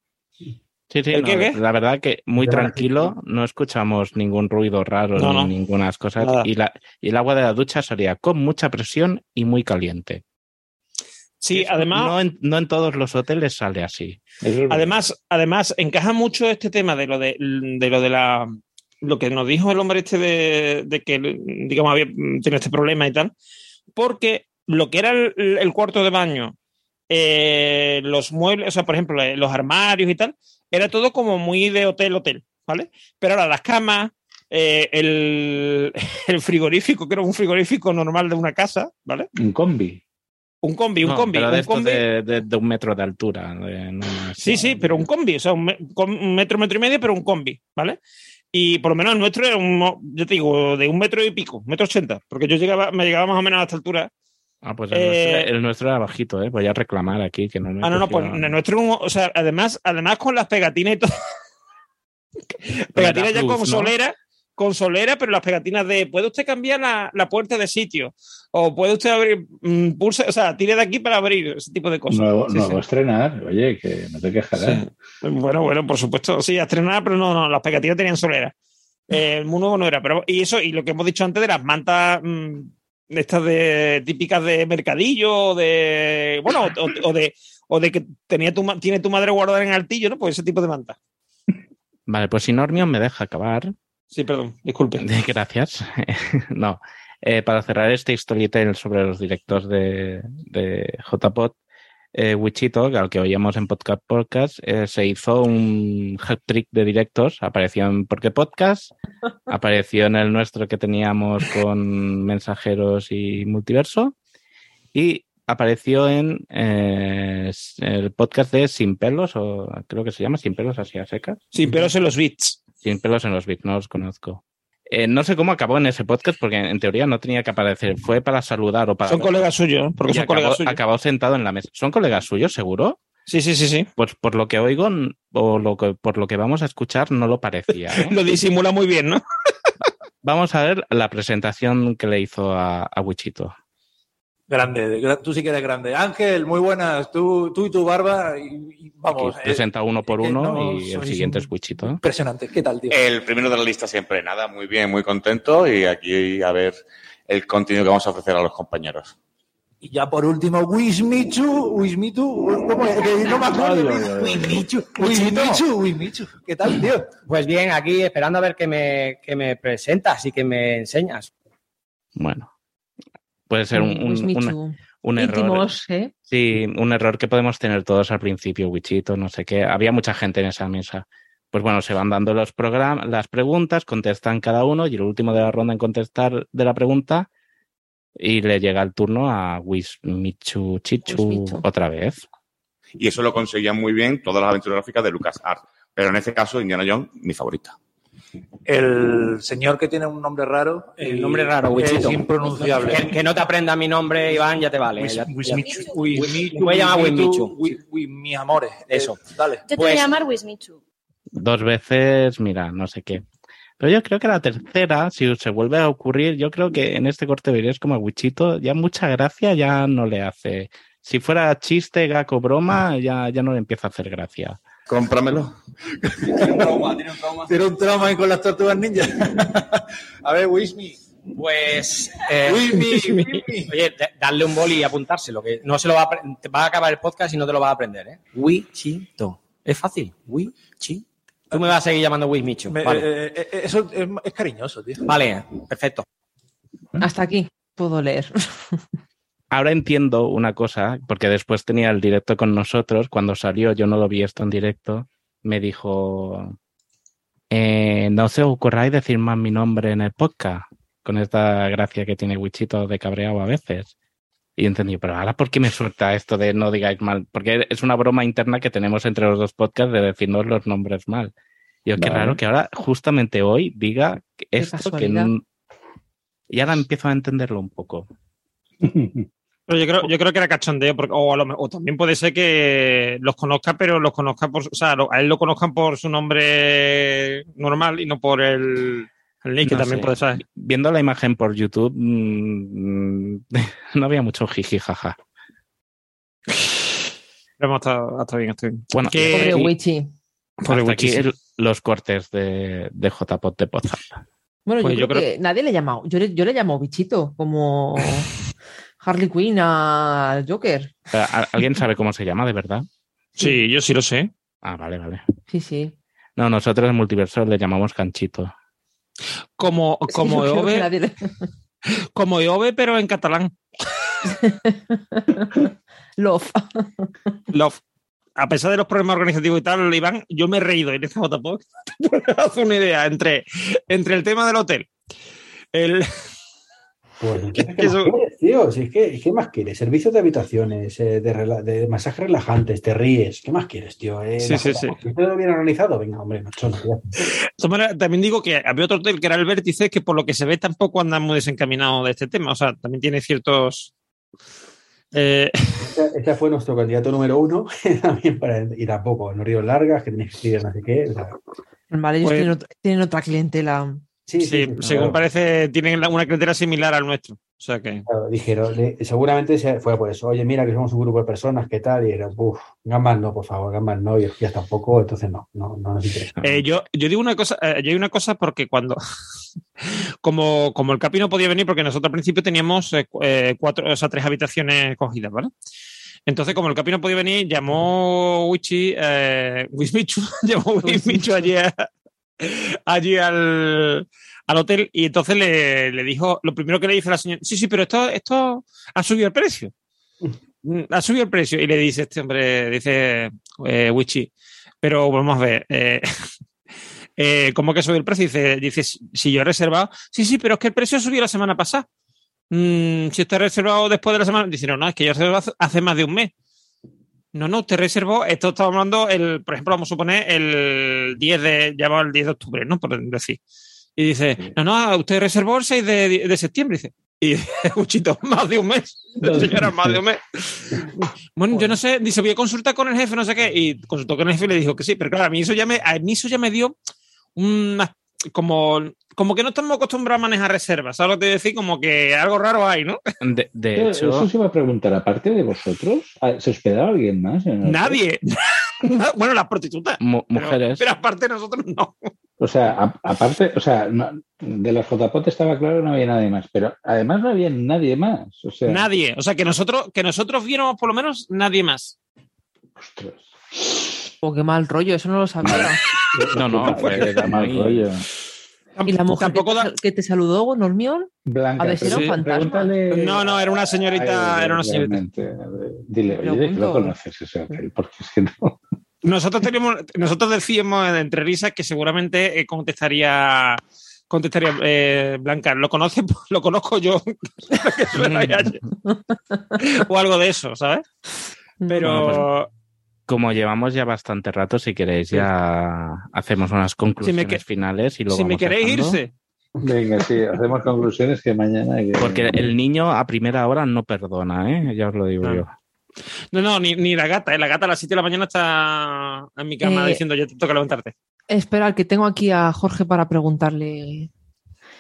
Sí, sí, ¿El no, qué, qué? la verdad que muy tranquilo, no escuchamos ningún ruido raro No, ni no. ninguna cosa. Y, la, y el agua de la ducha salía con mucha presión y muy caliente. Sí, Eso además, No en, no en todos los hoteles sale así. Además, además, encaja mucho este tema de lo de, de lo de la lo que nos dijo el hombre este de, de que digamos había tenido este problema y tal, porque lo que era el, el cuarto de baño, eh, los muebles, o sea, por ejemplo, eh, los armarios y tal, era todo como muy de hotel, hotel, ¿vale? Pero ahora las camas, eh, el, el frigorífico, que era un frigorífico normal de una casa, ¿vale? Un combi. Un combi, un No, combi, pero de un estos combi. de, de- de un metro de altura. de- no. Sí, sí, pero un combi, o sea, un, me- con un metro, metro y medio, pero un combi, ¿vale? Y por lo menos el nuestro era un, yo te digo, de un metro y pico, metro ochenta, porque yo llegaba, me llegaba más o menos a esta altura. Ah, pues el, Eh, nuestro, el nuestro era bajito, ¿eh? Voy a reclamar aquí que no me Ah, no, no, pues el nuestro, o sea, además, además con las pegatinas y todo. pegatinas ya con ¿no? solera, con solera, pero las pegatinas de puede usted cambiar la, la puerta de sitio, o puede usted abrir, mm, pulse, o sea, tire de aquí para abrir, ese tipo de cosas. Nuevo, Sí, nuevo sí. estrenar. Oye, que no te quejarás. Sí. Bueno, bueno, por supuesto. Sí, a estrenar, pero no, no, las pegatinas tenían solera. Eh, el muy nuevo no era. Pero, y eso, y lo que hemos dicho antes de las mantas mm, estas de típicas de mercadillo, o de. Bueno, o, o de. O de que tenía tu, tiene tu madre guardada en altillo, ¿no? Pues ese tipo de manta. Vale, pues si Normio me deja acabar. Sí, perdón, disculpe. Gracias. no. Eh, para cerrar este storytell sobre los directos de, de JPod, eh, Wichito, al que oíamos en Podcast Podcast, eh, se hizo un hat trick de directos. Apareció en Porque Podcast, apareció en el nuestro que teníamos con mensajeros y multiverso, y apareció en eh, el podcast de Sin Pelos, o creo que se llama Sin Pelos así a secas. Sin pelos en los bits. Sin pelos en los bits, no los conozco. Eh, no sé cómo acabó en ese podcast porque en teoría no tenía que aparecer. Fue para saludar o para. Son colegas suyos, porque Y son acabó, colegas suyos. acabó sentado en la mesa. ¿Son colegas suyos, seguro? Sí, sí, sí, sí. Pues por lo que oigo o lo que, por lo que vamos a escuchar, no lo parecía. ¿eh? Lo disimula muy bien, ¿no? Vamos a ver la presentación que le hizo a, a Wichito. Grande, gra- tú sí que eres grande. Ángel, muy buenas. Tú, tú y tu barba. Y, y vamos. Aquí eh, presenta uno por uno no y el siguiente es Wichito. Impresionante. ¿Qué tal, tío? El primero de la lista siempre, nada, muy bien, muy contento y aquí a ver el contenido que vamos a ofrecer a los compañeros. Y ya por último, Wismichu, Wismichu, ¿cómo es? Que no me acuerdo. Wismichu, Wismichu, Wismichu. ¿Qué tal, tío? Pues bien, aquí esperando a ver que me, que me presentas y que me enseñas. Bueno, puede ser un, error. Íntimos, ¿eh? Sí, un error que podemos tener todos al principio, Wichito, no sé qué. Había mucha gente en esa mesa. Pues bueno, se van dando los programas, las preguntas, contestan cada uno y el último de la ronda en contestar de la pregunta y le llega el turno a Wismichu Chichu otra vez. Y eso lo conseguían muy bien todas las aventuras gráficas de Lucas Art. Pero en este caso, Indiana Jones, mi favorita. El señor que tiene un nombre raro. El y nombre raro, Wichito. Es impronunciable. Que, que no te aprenda mi nombre, Iván, ya te vale. Wis- Ya- Wismichu. ya- Wismichu, Voy a llamar Wismichu, Wismichu. Wi- Wi- mi amores. Eso. Eh, dale. Yo te Pues- voy a llamar Wismichu. Dos veces, mira, no sé qué. Pero yo creo que la tercera, si se vuelve a ocurrir, yo creo que en este corte veréis como a Wichito ya mucha gracia ya no le hace. Si fuera chiste, gaco, broma, ya, ya no le empieza a hacer gracia. Cómpramelo. Tiene un trauma, tiene un trauma. ahí con las tortugas ninja. a ver, Wismi. Pues. eh, Wismi, Wismi. Oye, da- darle un boli y apuntárselo, que no se lo va a va a acabar el podcast y no te lo vas a aprender, ¿eh? Wichito. Es fácil. Wichito. Tú me vas a seguir llamando Wismichu. Me- Vale. eh, eh, eh, eso es, es cariñoso, tío. Vale, perfecto. Hasta aquí puedo leer. Ahora entiendo una cosa, porque después tenía el directo con nosotros, cuando salió, yo no lo vi esto en directo, me dijo, eh, no se os ocurráis decir más mi nombre en el podcast, con esta gracia que tiene Wichito de cabreado a veces. Y entendí, pero ahora, ¿por qué me suelta esto de no digáis mal? Porque es una broma interna que tenemos entre los dos podcasts de decirnos los nombres mal. Y es que Vale. raro que ahora, justamente hoy, diga esto que... Y ahora empiezo a entenderlo un poco. Pero yo creo, yo creo que era cachondeo, porque, o, a lo me- o también puede ser que los conozca, pero los conozca por, o sea, a él lo conozcan por su nombre normal y no por el, el nick, que No también sé. puede ser. Viendo la imagen por YouTube, mm, no había mucho jiji jaja. Pero está, está bien, está bien. Bueno, Que- Pobre Wichi. Pobre hasta aquí Wichi, los cortes de, de JPOT de WhatsApp. Bueno, Pues yo, yo creo, creo- que nadie le ha llamado. Yo le, yo le llamo bichito, como Harley Quinn al Joker. Eh, ¿al- ¿Alguien sabe cómo se llama de verdad? Sí, yo sí lo sé. Ah, vale, vale. Sí, sí. No, nosotros en Multiverso le llamamos Canchito. Como, como Eove, nadie le- como Eove, pero en catalán. Love. Love. A pesar de los problemas organizativos y tal, Iván, yo me he reído en esta JPOC. Haz una idea entre, entre el tema del hotel. El, Pues entonces, ¿qué Eso- más quieres, tío? Si es que, ¿qué más quieres? Servicios de habitaciones, eh, de, rela- de masajes relajantes, te ríes. ¿Qué más quieres, tío? Eh, Sí, sí, sí. ¿Todo bien organizado? Venga, hombre, macho, no, también digo que había otro hotel que era el Vértice, que por lo que se ve tampoco anda muy desencaminado de este tema. O sea, también tiene ciertos. eh, Ese, ese fue nuestro candidato número uno, también para y tampoco, no ríos largas, que tenéis que ir no sé qué. o sea, Vale, ellos Pues- tienen otra clientela. Sí, sí, sí, sí, según claro. parece, tienen una criteria similar al nuestro. O sea que. Claro, dijeron, le- seguramente se- fue por eso. Oye, mira que somos un grupo de personas, ¿qué tal? Y era, uff, Gambas no, por favor, Gambas no, y Orgías tampoco, entonces no, no, no nos interesa. Eh, yo, yo digo una cosa, eh, yo hay una cosa porque cuando, como, como el Capi no podía venir, porque nosotros al principio teníamos eh, cu- eh, cuatro, o sea, tres habitaciones cogidas, ¿vale? Entonces, como el Capi no podía venir, llamó Wichi, eh, Wismichu, llamó Wismichu allí, a- allí al, al hotel y entonces le, le dijo, lo primero que le dice la señora, sí, sí, pero esto, esto ha subido el precio. Mm, Ha subido el precio. Y le dice este hombre, dice eh, Wichi, pero vamos a ver, eh, eh, ¿cómo que ha subido el precio? Dice, dice, si yo he reservado, sí, sí, pero es que el precio subió la semana pasada. Mm, si ha reservado después de la semana, dice, no, no, es que yo reservé hace- hace más de un mes. No, no, usted reservó, esto estamos hablando, el, por ejemplo, vamos a suponer el 10 de, llamado el 10 de octubre, ¿no? Por decir. Y dice, no, no, usted reservó el 6 de, de septiembre, dice. Y Uchito, más de un mes. Señora, más de un mes. Bueno, yo no sé, dice, voy a consultar con el jefe, no sé qué. Y consultó con el jefe y le dijo que sí, pero claro, a mí eso ya me, a mí eso ya me dio una, como, como que no estamos acostumbrados a manejar reservas, ¿sabes lo que te decir? Como que algo raro hay, ¿no? De, de hecho, Eso se iba a preguntar, aparte de vosotros, ¿se hospedaba alguien más? Nadie. bueno, las prostitutas. mujeres. Pero, aparte nosotros no. O sea, a- aparte, o sea, no- de las JPOT estaba claro que no había nadie más, pero además no había nadie más. O sea, Nadie. O sea, que nosotros, que nosotros viéramos por lo menos nadie más. O Oh, qué mal rollo, eso no lo sabía. No, no, fue mal rollo. Y la mujer que Tampoco te, da- sal- que te saludó, Normión, Blanca, a ver si era un sí, fantasma. pregúntale- No, no, era una señorita, Ay, era una señorita. Dile, Pero oye, que lo conoces ese hotel, porque es que no. Nosotros teníamos, nosotros decíamos entre risas que seguramente eh, contestaría contestaría eh, Blanca, lo conoce, lo conozco yo, que suena ya- o algo de eso, ¿sabes? Pero Bueno, Como llevamos ya bastante rato, si queréis, ya hacemos unas conclusiones que- finales y luego si me queréis irse. Venga, sí, hacemos conclusiones que mañana. hay que- Porque el niño a primera hora no perdona, ¿eh? Ya os lo digo yo. No, no, ni, ni la gata. ¿eh? La gata a las 7 de la mañana está en mi cama Eh, diciendo ya te toca levantarte. Espera, que tengo aquí a Jorge para preguntarle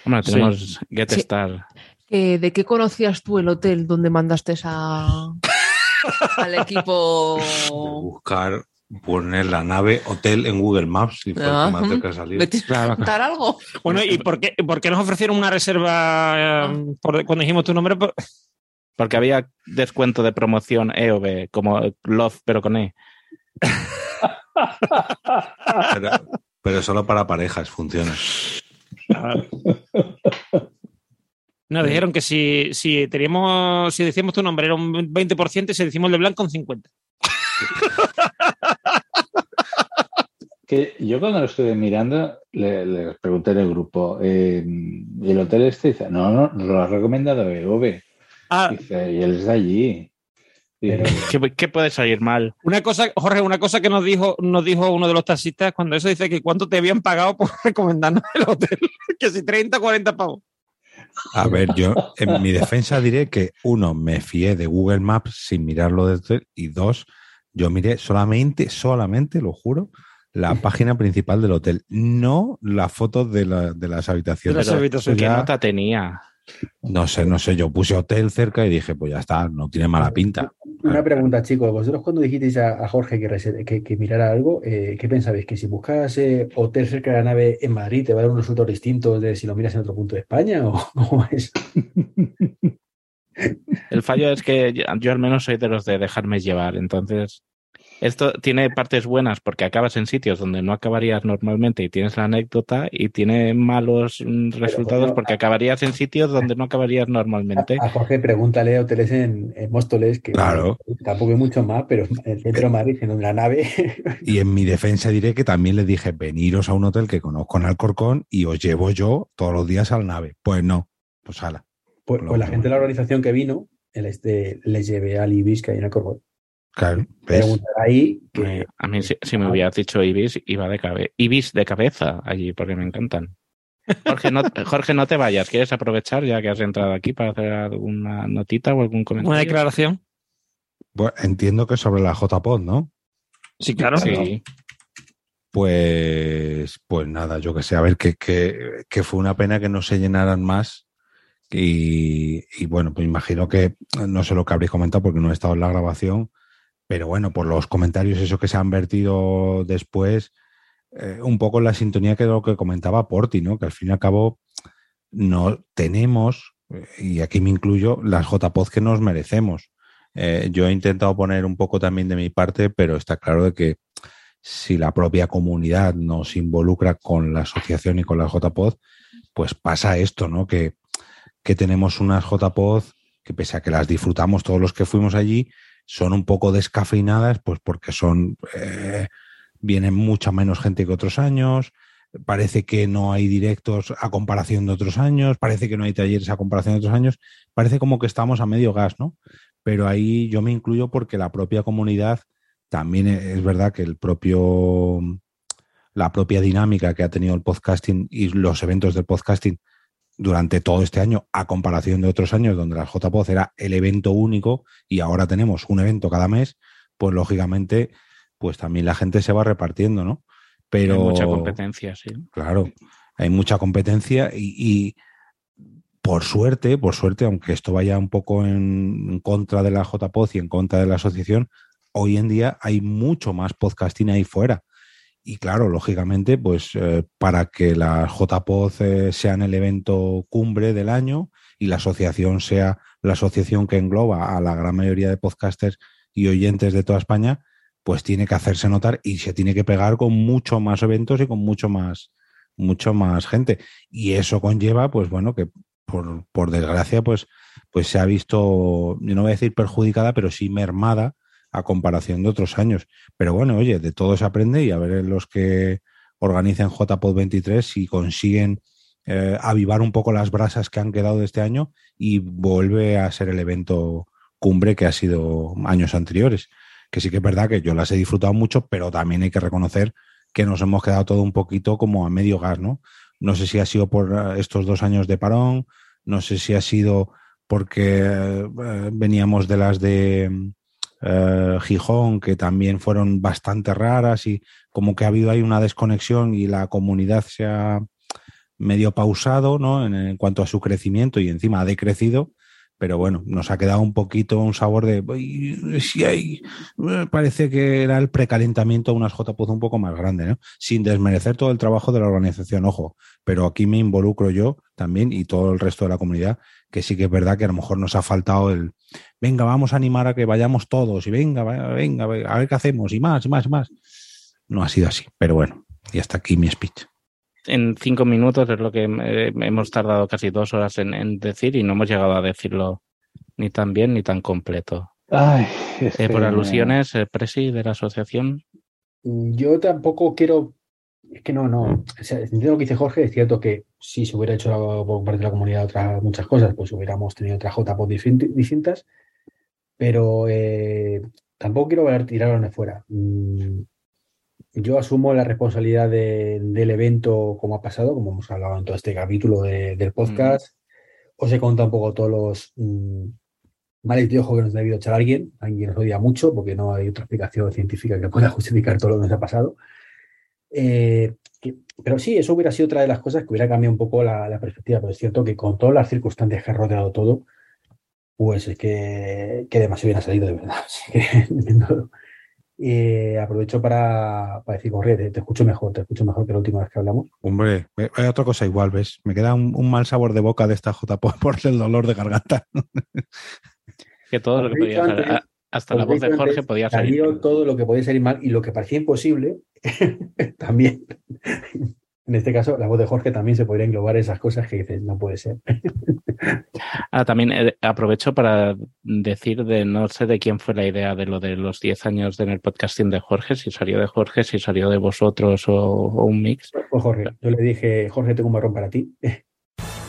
Hombre, Sí. tenemos Get Sí. Star. eh, de qué conocías tú el hotel donde mandaste a, al equipo. Buscar, poner la nave hotel en Google Maps y. Bueno, ¿y por qué, por qué nos ofrecieron una reserva eh, por- cuando dijimos tu nombre? Por- Porque había descuento de promoción E o B, como Love, pero con E. Pero, pero solo para parejas funciona. Nos dijeron que si, si teníamos, si decíamos tu nombre era un 20% y si decimos el de blanco un 50%. Que yo cuando lo estuve mirando, le, le pregunté en el grupo, eh, ¿y el hotel este? Dice, no, no, nos lo ha recomendado EOB. Ah. Dice, y él es de allí. Dice, ¿Qué, qué puede salir mal? Una cosa, Jorge, una cosa que nos dijo, nos dijo uno de los taxistas cuando eso dice que cuánto te habían pagado por recomendarnos el hotel. que si 30 40 pavos. A ver, yo en mi defensa diré que uno, me fié de Google Maps sin mirarlo de hotel y dos, yo miré solamente, solamente, lo juro, la página principal del hotel, no la foto de, la- de las habitaciones. Pero, Eso ¿Qué ya- nota tenía? No sé, no sé, yo puse hotel cerca y dije, pues ya está, no tiene mala pinta. Una pregunta, chicos. Vosotros cuando dijisteis a, a Jorge que, que, que mirara algo, eh, ¿qué pensabais? ¿Que si buscas eh, hotel cerca de la nave en Madrid te va a dar unos resultados distintos de si lo miras en otro punto de España? ¿O cómo es? El fallo es que yo, yo al menos soy de los de dejarme llevar. Entonces, esto tiene partes buenas porque acabas en sitios donde no acabarías normalmente y tienes la anécdota y tiene malos mm, resultados porque acabarías en sitios donde no acabarías normalmente. A Jorge pregúntale a hoteles en, en Móstoles, que Claro. tampoco hay mucho más, pero en el centro de Madrid, en la nave, Y en mi defensa diré que también le dije, veniros a un hotel que conozco en Alcorcón y os llevo yo todos los días al nave. Pues no, pues ala. pues, pues la gente de la organización que vino, el este, les llevé al Ibis que hay en Alcorcón. Ahí que A mí, si, si me hubieras dicho Ibis, iba de cabeza. Ibis de cabeza allí, porque me encantan. Jorge no, Jorge, no te vayas. ¿Quieres aprovechar ya que has entrado aquí para hacer alguna notita o algún comentario? Una declaración. Bueno, entiendo que sobre la JPod, ¿no? Sí, claro. Sí. Pues, pues nada, yo que sé, a ver, que, que, que fue una pena que no se llenaran más. Y, y bueno, pues imagino que no sé lo que habréis comentado porque no he estado en la grabación, pero bueno, por los comentarios, eso que se han vertido después, eh, un poco en la sintonía que lo que comentaba Porti, ¿no? Que al fin y al cabo no tenemos, eh, y aquí me incluyo, las JPod que nos merecemos. Eh, yo he intentado poner un poco también de mi parte, pero está claro de que si la propia comunidad nos involucra con la asociación y con la JPod, pues pasa esto, ¿no? Que, que tenemos unas JPod que pese a que las disfrutamos todos los que fuimos allí, son un poco descafeinadas, pues porque son, eh, vienen mucha menos gente que otros años, parece que no hay directos a comparación de otros años, parece que no hay talleres a comparación de otros años, parece como que estamos a medio gas, ¿no? Pero ahí yo me incluyo porque la propia comunidad también es verdad que el propio la propia dinámica que ha tenido el podcasting y los eventos del podcasting durante todo este año, a comparación de otros años donde la JPod era el evento único y ahora tenemos un evento cada mes, pues lógicamente, pues también la gente se va repartiendo, ¿no? Pero Hay mucha competencia, sí. Claro, hay mucha competencia y, y por suerte, por suerte, aunque esto vaya un poco en, contra de la JPod y en contra de la asociación, hoy en día hay mucho más podcasting ahí fuera. Y claro, lógicamente, pues eh, para que la JPod eh, sean el evento cumbre del año y la asociación sea la asociación que engloba a la gran mayoría de podcasters y oyentes de toda España, pues tiene que hacerse notar y se tiene que pegar con mucho más eventos y con mucho más, mucho más gente. Y eso conlleva, pues bueno, que por, por desgracia, pues, pues se ha visto, no voy a decir perjudicada, pero sí mermada comparación de otros años. Pero bueno, oye, de todo se aprende y a ver los que organicen JPod 23 si consiguen eh, avivar un poco las brasas que han quedado de este año y vuelve a ser el evento cumbre que ha sido años anteriores. que sí que es verdad que yo las he disfrutado mucho, pero también hay que reconocer que nos hemos quedado todo un poquito como a medio gas, ¿no? No sé si ha sido por eh, estos dos años de parón, no sé si ha sido porque eh, veníamos de las de eh, Gijón, que también fueron bastante raras y como que ha habido ahí una desconexión y la comunidad se ha medio pausado, ¿no? En, cuanto a su crecimiento y encima ha decrecido pero bueno, nos ha quedado un poquito un sabor de si hay eh, parece que era el precalentamiento a unas JPOZ un poco más grande, ¿no? Sin desmerecer todo el trabajo de la organización, ojo, pero aquí me involucro yo también y todo el resto de la comunidad, que sí que es verdad que a lo mejor nos ha faltado el venga, vamos a animar a que vayamos todos y venga, venga, venga a ver qué hacemos y más, y más, y más. No ha sido así, pero bueno, y hasta aquí mi speech en cinco minutos es lo que eh, hemos tardado casi dos horas en, en, decir y no hemos llegado a decirlo ni tan bien ni tan completo. Ay, eh, por alusiones, eh, Presi de la asociación. Yo tampoco quiero. Es que no, no. O sea, entiendo lo que dice Jorge. Es cierto que si se hubiera hecho por parte de la comunidad otras muchas cosas, pues hubiéramos tenido otras JPOT distintas. Pero eh, tampoco quiero tirarlo de fuera. Mm, yo asumo la responsabilidad de, del evento como ha pasado, como hemos hablado en todo este capítulo de, del podcast. Mm. Os he contado un poco todos los mmm, males de ojo que nos ha debido echar alguien, alguien nos odia mucho porque no hay otra explicación científica que pueda justificar todo lo que nos ha pasado. Eh, que, pero sí, eso hubiera sido otra de las cosas que hubiera cambiado un poco la, la, perspectiva, pero es cierto que con todas las circunstancias que ha rodeado todo, pues es que, que demasiado bien ha salido de verdad. Así que, eh, aprovecho para, para decir, corre, te, te, escucho mejor, te escucho mejor que la última vez que hablamos. Hombre, hay otra cosa igual, ¿ves? Me queda un, un mal sabor de boca de esta J por el dolor de garganta. que todo lo que podía hasta la voz de Jorge podía salir. Salió todo lo que podía salir mal y lo que parecía imposible también. En este caso, la voz de Jorge también se podría englobar esas cosas que dices, no puede ser. Ah, también eh, aprovecho para decir de no sé de quién fue la idea de lo de los 10 años de en el podcasting de Jorge, si salió de Jorge, si salió de vosotros o, o un mix. Pues Jorge, yo le dije, Jorge, tengo un marrón para ti.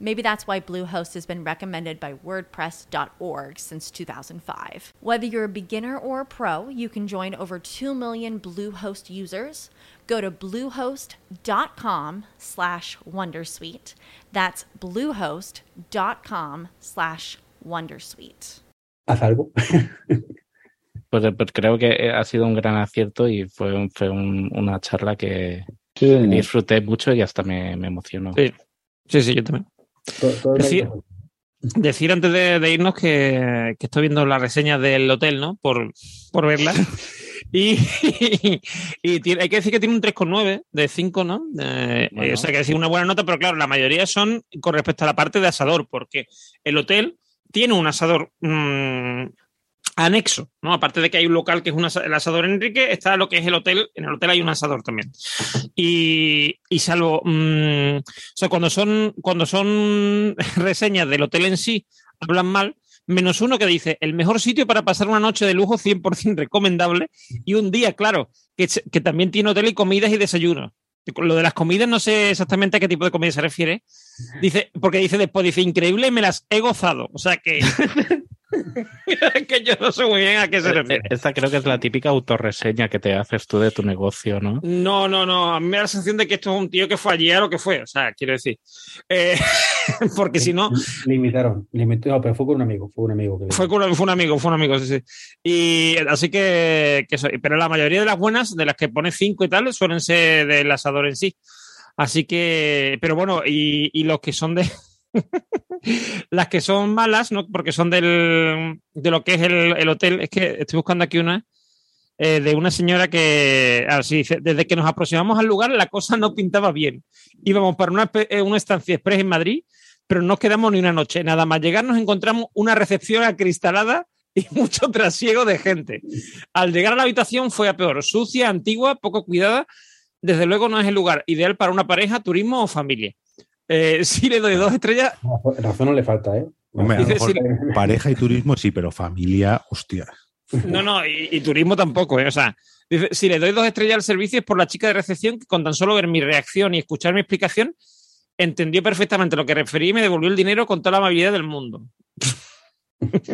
Maybe that's why Bluehost has been recommended by WordPress.org since 2005. Whether you're a beginner or a pro, you can join over 2 million Bluehost users. Go to bluehost.com slash Wondersuite. That's bluehost.com slash Wondersuite. ¿Haz algo? pues, eh, pues, creo que eh, ha sido un gran acierto y fue, un, fue un, una charla que sí. disfruté mucho y hasta me, me emocionó. Sí. sí, sí, yo también. Decir, decir, antes de, de irnos que, que, estoy viendo la reseña del hotel, ¿no? Por, por verla. y, y, y tiene, hay que decir que tiene un 3,9 de 5, ¿no? Eh, bueno. O sea, que es una buena nota, pero claro, la mayoría son con respecto a la parte de asador, porque el hotel tiene un asador mmm, anexo, ¿no? Aparte de que hay un local que es un el asador Enrique, está lo que es el hotel, en el hotel hay un asador también. Y, y salvo, mmm, o sea, cuando son, cuando son reseñas del hotel en sí, hablan mal, menos uno que dice, el mejor sitio para pasar una noche de lujo 100% recomendable, y un día, claro, que, que también tiene hotel y comidas y desayunos. Lo de las comidas no sé exactamente a qué tipo de comida se refiere. Dice, porque dice después, dice, increíble, me las he gozado. O sea que que yo no sé muy bien a qué se Eh, refiere. eh, Esta creo que es la típica autorreseña que te haces tú de tu negocio, ¿no? No, no, no. A mí me da la sensación de que esto es un tío que fue allí a lo que fue. O sea, quiero decir. Eh, porque si no, Le imitaron. Le imitó- no, pero fue con un amigo. Fue un amigo. Que fue, con- fue un amigo, fue un amigo, sí, sí. Y así que, que eso. Pero la mayoría de las buenas, de las que pone cinco y tal, suelen ser del asador en sí. Así que, pero bueno, y, y los que son de. las que son malas, ¿no? Porque son del, de lo que es el, el hotel. Es que estoy buscando aquí una. eh, de una señora que, así dice, desde que nos aproximamos al lugar la cosa no pintaba bien. Íbamos para eh, una estancia express en Madrid, pero no quedamos ni una noche. Nada más llegar nos encontramos una recepción acristalada y mucho trasiego de gente. Al llegar a la habitación fue a peor, sucia, antigua, poco cuidada. Desde luego no es el lugar ideal para una pareja, turismo o familia. Eh, sí le doy dos estrellas. Razón no le falta, ¿eh? Hombre, a lo Dice, mejor sí. pareja y turismo sí, pero familia, hostia. No, no, y, y turismo tampoco, ¿eh? O sea, dice, si le doy dos estrellas al servicio es por la chica de recepción que con tan solo ver mi reacción y escuchar mi explicación, entendió perfectamente lo que referí y me devolvió el dinero con toda la amabilidad del mundo.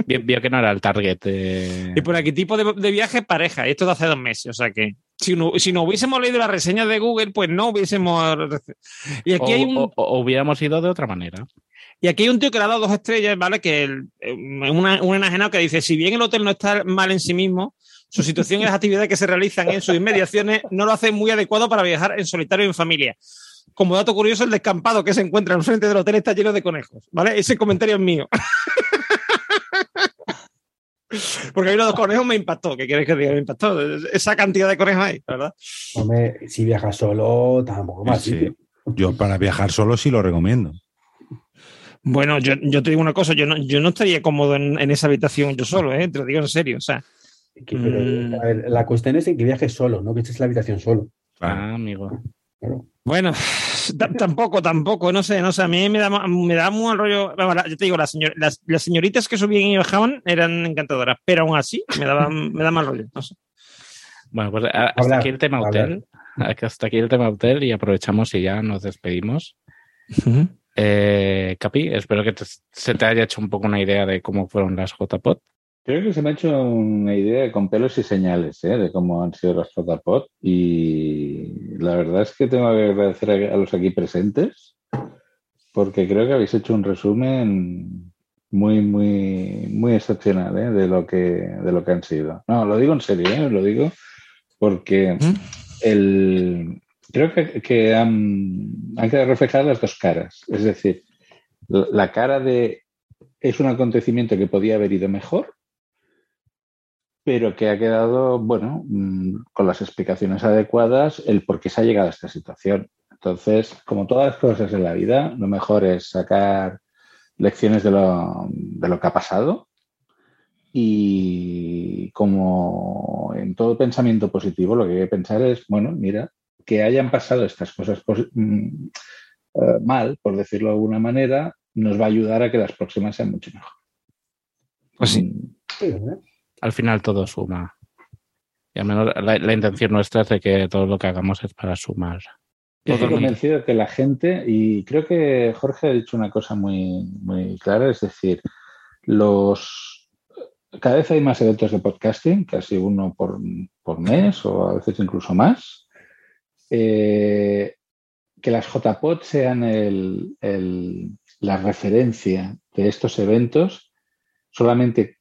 Vio, que no era el target. eh. Y por aquí tipo de, de viaje pareja, y esto de hace dos meses, o sea que si no, si no hubiésemos leído la reseña de Google, pues no hubiésemos... Y aquí o, hay un... o- o hubiéramos ido de otra manera. Y aquí hay un tío que le ha dado dos estrellas, ¿vale? Que el- eh, un enajenado que dice, si bien el hotel no está mal en sí mismo, su situación y las actividades que se realizan en sus inmediaciones no lo hacen muy adecuado para viajar en solitario y en familia. Como dato curioso, el descampado que se encuentra enfrente del hotel está lleno de conejos, ¿vale? Ese comentario es mío. Porque a mí los dos conejos me impactó. ¿Qué quieres que diga? Me impactó. Esa cantidad de conejos ahí, ¿verdad? Hombre, si viajas solo, tampoco más. Sí. Yo para viajar solo sí lo recomiendo. Bueno, yo, yo te digo una cosa, yo no, yo no estaría cómodo en, en esa habitación yo solo, ¿eh? Te lo digo en serio. O sea, Que- pero, Mm. a ver, la cuestión es en que viajes solo, no que estés en la habitación solo. Ah, amigo. Bueno, tampoco, tampoco, no sé, no sé, a mí me da, me da muy mal rollo. Yo te digo, las, señor- las, las señoritas que subían y bajaban eran encantadoras, pero aún así me, daban, me da mal rollo. No sé. Bueno, pues a- hasta Hablar, aquí el tema hablar. hotel. Hasta aquí el tema hotel y aprovechamos y ya nos despedimos. Eh, Capi, espero que te- se te haya hecho un poco una idea de cómo fueron las JPOT. Creo que se me ha hecho una idea con pelos y señales ¿eh? de cómo han sido las JPOT y la verdad es que tengo que agradecer a, los aquí presentes porque creo que habéis hecho un resumen muy, muy, muy excepcional ¿eh? de, lo que, de lo que han sido. No, lo digo en serio, ¿eh? lo digo porque el, creo que, que han, han quedado reflejadas las dos caras. Es decir, la cara de es un acontecimiento que podía haber ido mejor, pero que ha quedado, bueno, mm, con las explicaciones adecuadas, el por qué se ha llegado a esta situación. Entonces, como todas las cosas en la vida, lo mejor es sacar lecciones de lo, de lo que ha pasado y como en todo pensamiento positivo, lo que hay que pensar es, bueno, mira, que hayan pasado estas cosas mm, eh, mal, por decirlo de alguna manera, nos va a ayudar a que las próximas sean mucho mejor. Pues sí. Al final todo suma. Y al menos la, la intención nuestra es de que todo lo que hagamos es para sumar. Yo estoy convencido de que la gente, y creo que Jorge ha dicho una cosa muy, muy clara, es decir, los cada vez hay más eventos de podcasting, casi uno por, por mes o a veces incluso más. Eh, que las JPod sean el- el- la referencia de estos eventos solamente,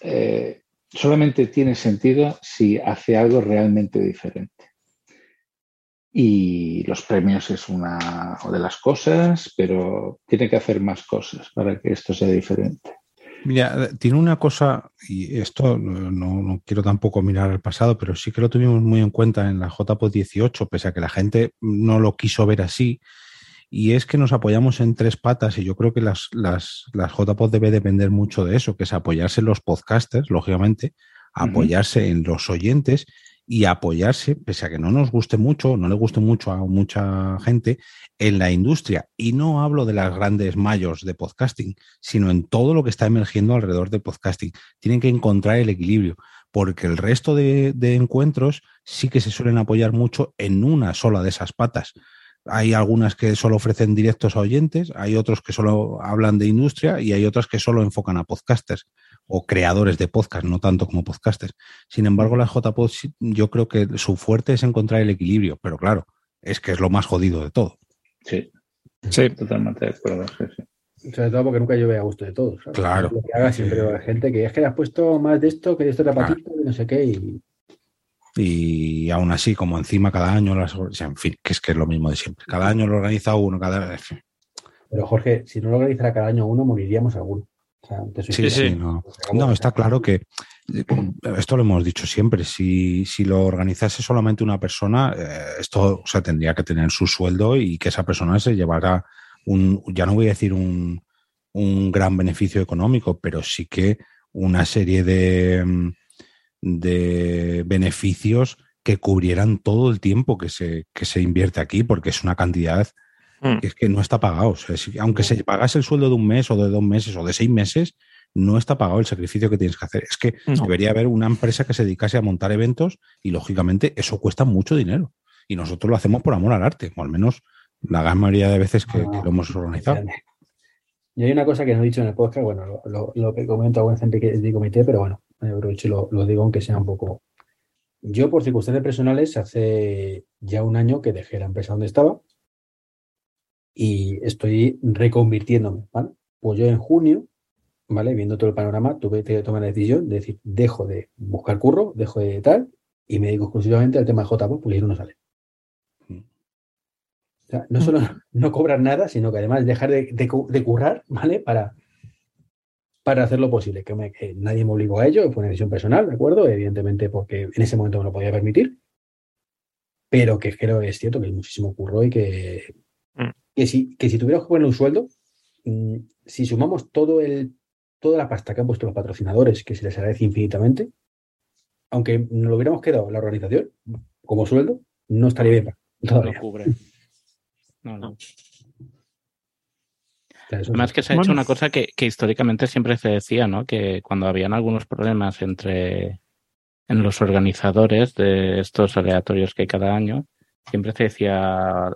eh, solamente tiene sentido si hace algo realmente diferente. Y los premios es una de las cosas, pero tiene que hacer más cosas para que esto sea diferente. Mira, tiene una cosa, y esto no, no- no quiero tampoco mirar al pasado, pero sí que lo tuvimos muy en cuenta en la JPO 18, pese a que la gente no lo quiso ver así, y es que nos apoyamos en tres patas, y yo creo que las, las, las JPO debe depender mucho de eso, que es apoyarse en los podcasters, lógicamente, apoyarse en los oyentes y apoyarse, pese a que no nos guste mucho, no le guste mucho a mucha gente, en la industria. Y no hablo de las grandes mayos de podcasting, sino en todo lo que está emergiendo alrededor del podcasting. Tienen que encontrar el equilibrio, porque el resto de, de encuentros sí que se suelen apoyar mucho en una sola de esas patas. Hay algunas que solo ofrecen directos a oyentes, hay otros que solo hablan de industria y hay otras que solo enfocan a podcasters. o creadores de podcast, no tanto como podcasters. Sin embargo, las JPod yo creo que su fuerte es encontrar el equilibrio, pero claro, es que es lo más jodido de todo. Sí, sí. totalmente de acuerdo. sí, sí. Sobre todo porque nunca llueve a gusto de todos. ¿sabes? Claro. Lo que haga siempre va a haber gente que es que le has puesto más de esto que de esto patito y no sé qué. Y Y aún así, como encima cada año, las, o sea, en fin, que es que es lo mismo de siempre. Cada año lo organiza uno, cada en fin. Pero Jorge, si no lo organizara cada año uno, moriríamos alguno. O sea, te soy Sí, sí, no. No, está claro que eh, esto lo hemos dicho siempre. Si, si lo organizase solamente una persona, eh, esto o sea, tendría que tener su sueldo y que esa persona se llevara un, ya no voy a decir un, un gran beneficio económico, pero sí que una serie de, mm, de beneficios que cubrieran todo el tiempo que se, que se invierte aquí, porque es una cantidad que es que no está pagado. O sea, si- aunque se pagase el sueldo de un mes o de dos meses o de seis meses, no está pagado el sacrificio que tienes que hacer. Es que No. debería haber una empresa que se dedicase a montar eventos y, lógicamente, eso cuesta mucho dinero. Y nosotros lo hacemos por amor al arte, o al menos la gran mayoría de veces que, que lo hemos organizado. Y hay una cosa que no he dicho en el podcast, bueno, lo, lo, lo que comento a buena gente que es de comité, pero bueno, lo, lo digo aunque sea un poco. Yo, por circunstancias personales, hace ya un año que dejé la empresa donde estaba y estoy reconvirtiéndome, ¿vale? Pues yo en junio, ¿vale? Viendo todo el panorama, tuve que tomar la decisión de decir, dejo de buscar curro, dejo de tal, y me dedico exclusivamente al tema de JPO, porque ahí no sale. O sea, no solo no cobrar nada, sino que además dejar de, de de currar, ¿vale? Para, para hacer lo posible. Que, me- que nadie me obligó a ello, fue una decisión personal, ¿de acuerdo? Evidentemente, porque en ese momento me lo podía permitir. Pero que creo que es cierto que muchísimo curro y que, que, si, que si tuviéramos que poner un sueldo, mm, si sumamos todo el, toda la pasta que han puesto los patrocinadores, que se les agradece infinitamente, aunque nos lo hubiéramos quedado la organización como sueldo, no estaría bien todavía. Cubre. No, no. Además que se ha Bueno. hecho una cosa que, que históricamente siempre se decía, ¿no? Que cuando habían algunos problemas entre en los organizadores de estos aleatorios que hay cada año, siempre se decía,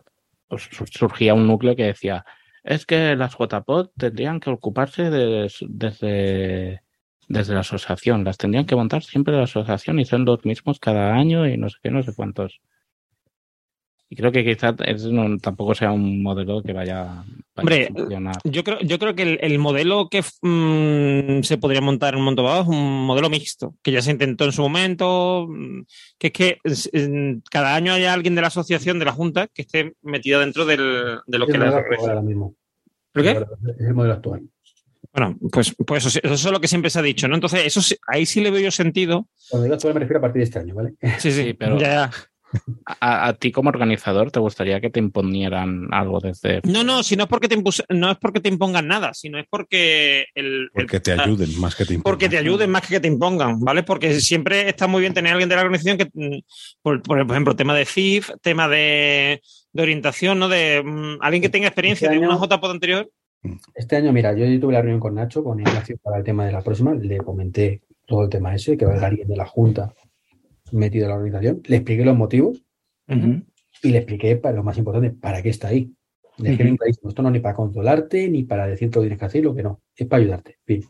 surgía un núcleo que decía, es que las JPOD tendrían que ocuparse de- desde, desde la asociación, las tendrían que montar siempre la asociación y son los mismos cada año y no sé qué, no sé cuántos. Y creo que quizás eso no- tampoco sea un modelo que vaya, vaya Hombre, a funcionar. Yo creo, yo creo que el, el modelo que mm, se podría montar en dado es un modelo mixto, que ya se intentó en su momento, mm, que es que es- en- cada año haya alguien de la asociación, de la Junta, que esté metido dentro del- de lo Es que el le modelo regresa. actual ahora mismo. ¿Pero qué? Es el modelo actual. Bueno, pues, pues eso, eso es lo que siempre se ha dicho, ¿no? Entonces, eso sí- ahí sí le veo yo sentido. Cuando digo actual me refiero a partir de este año, ¿vale? Sí, sí, pero ya, ya. A, a ti como organizador te gustaría que te imponieran algo desde... No, no, si no es porque te impus- no es porque te impongan nada, sino es porque el, el- Porque te ayuden más que te impongan. porque te ayuden más que que te impongan, ¿vale? Porque siempre está muy bien tener a alguien de la organización que, mm, por, por ejemplo, tema de CIF, tema de, de orientación, ¿no? De mm, alguien que tenga experiencia de una JPOD anterior. Este año, mira, yo tuve la reunión con Nacho, con Ignacio, para el tema de la próxima. Le comenté todo el tema ese, que va a haber alguien de la Junta metido en la organización. Le expliqué los motivos y le expliqué, para lo más importante, para qué está ahí. Le dije clarísimo, esto no es ni para controlarte, ni para decirte lo que tienes que hacer lo que no. Es para ayudarte. Fin.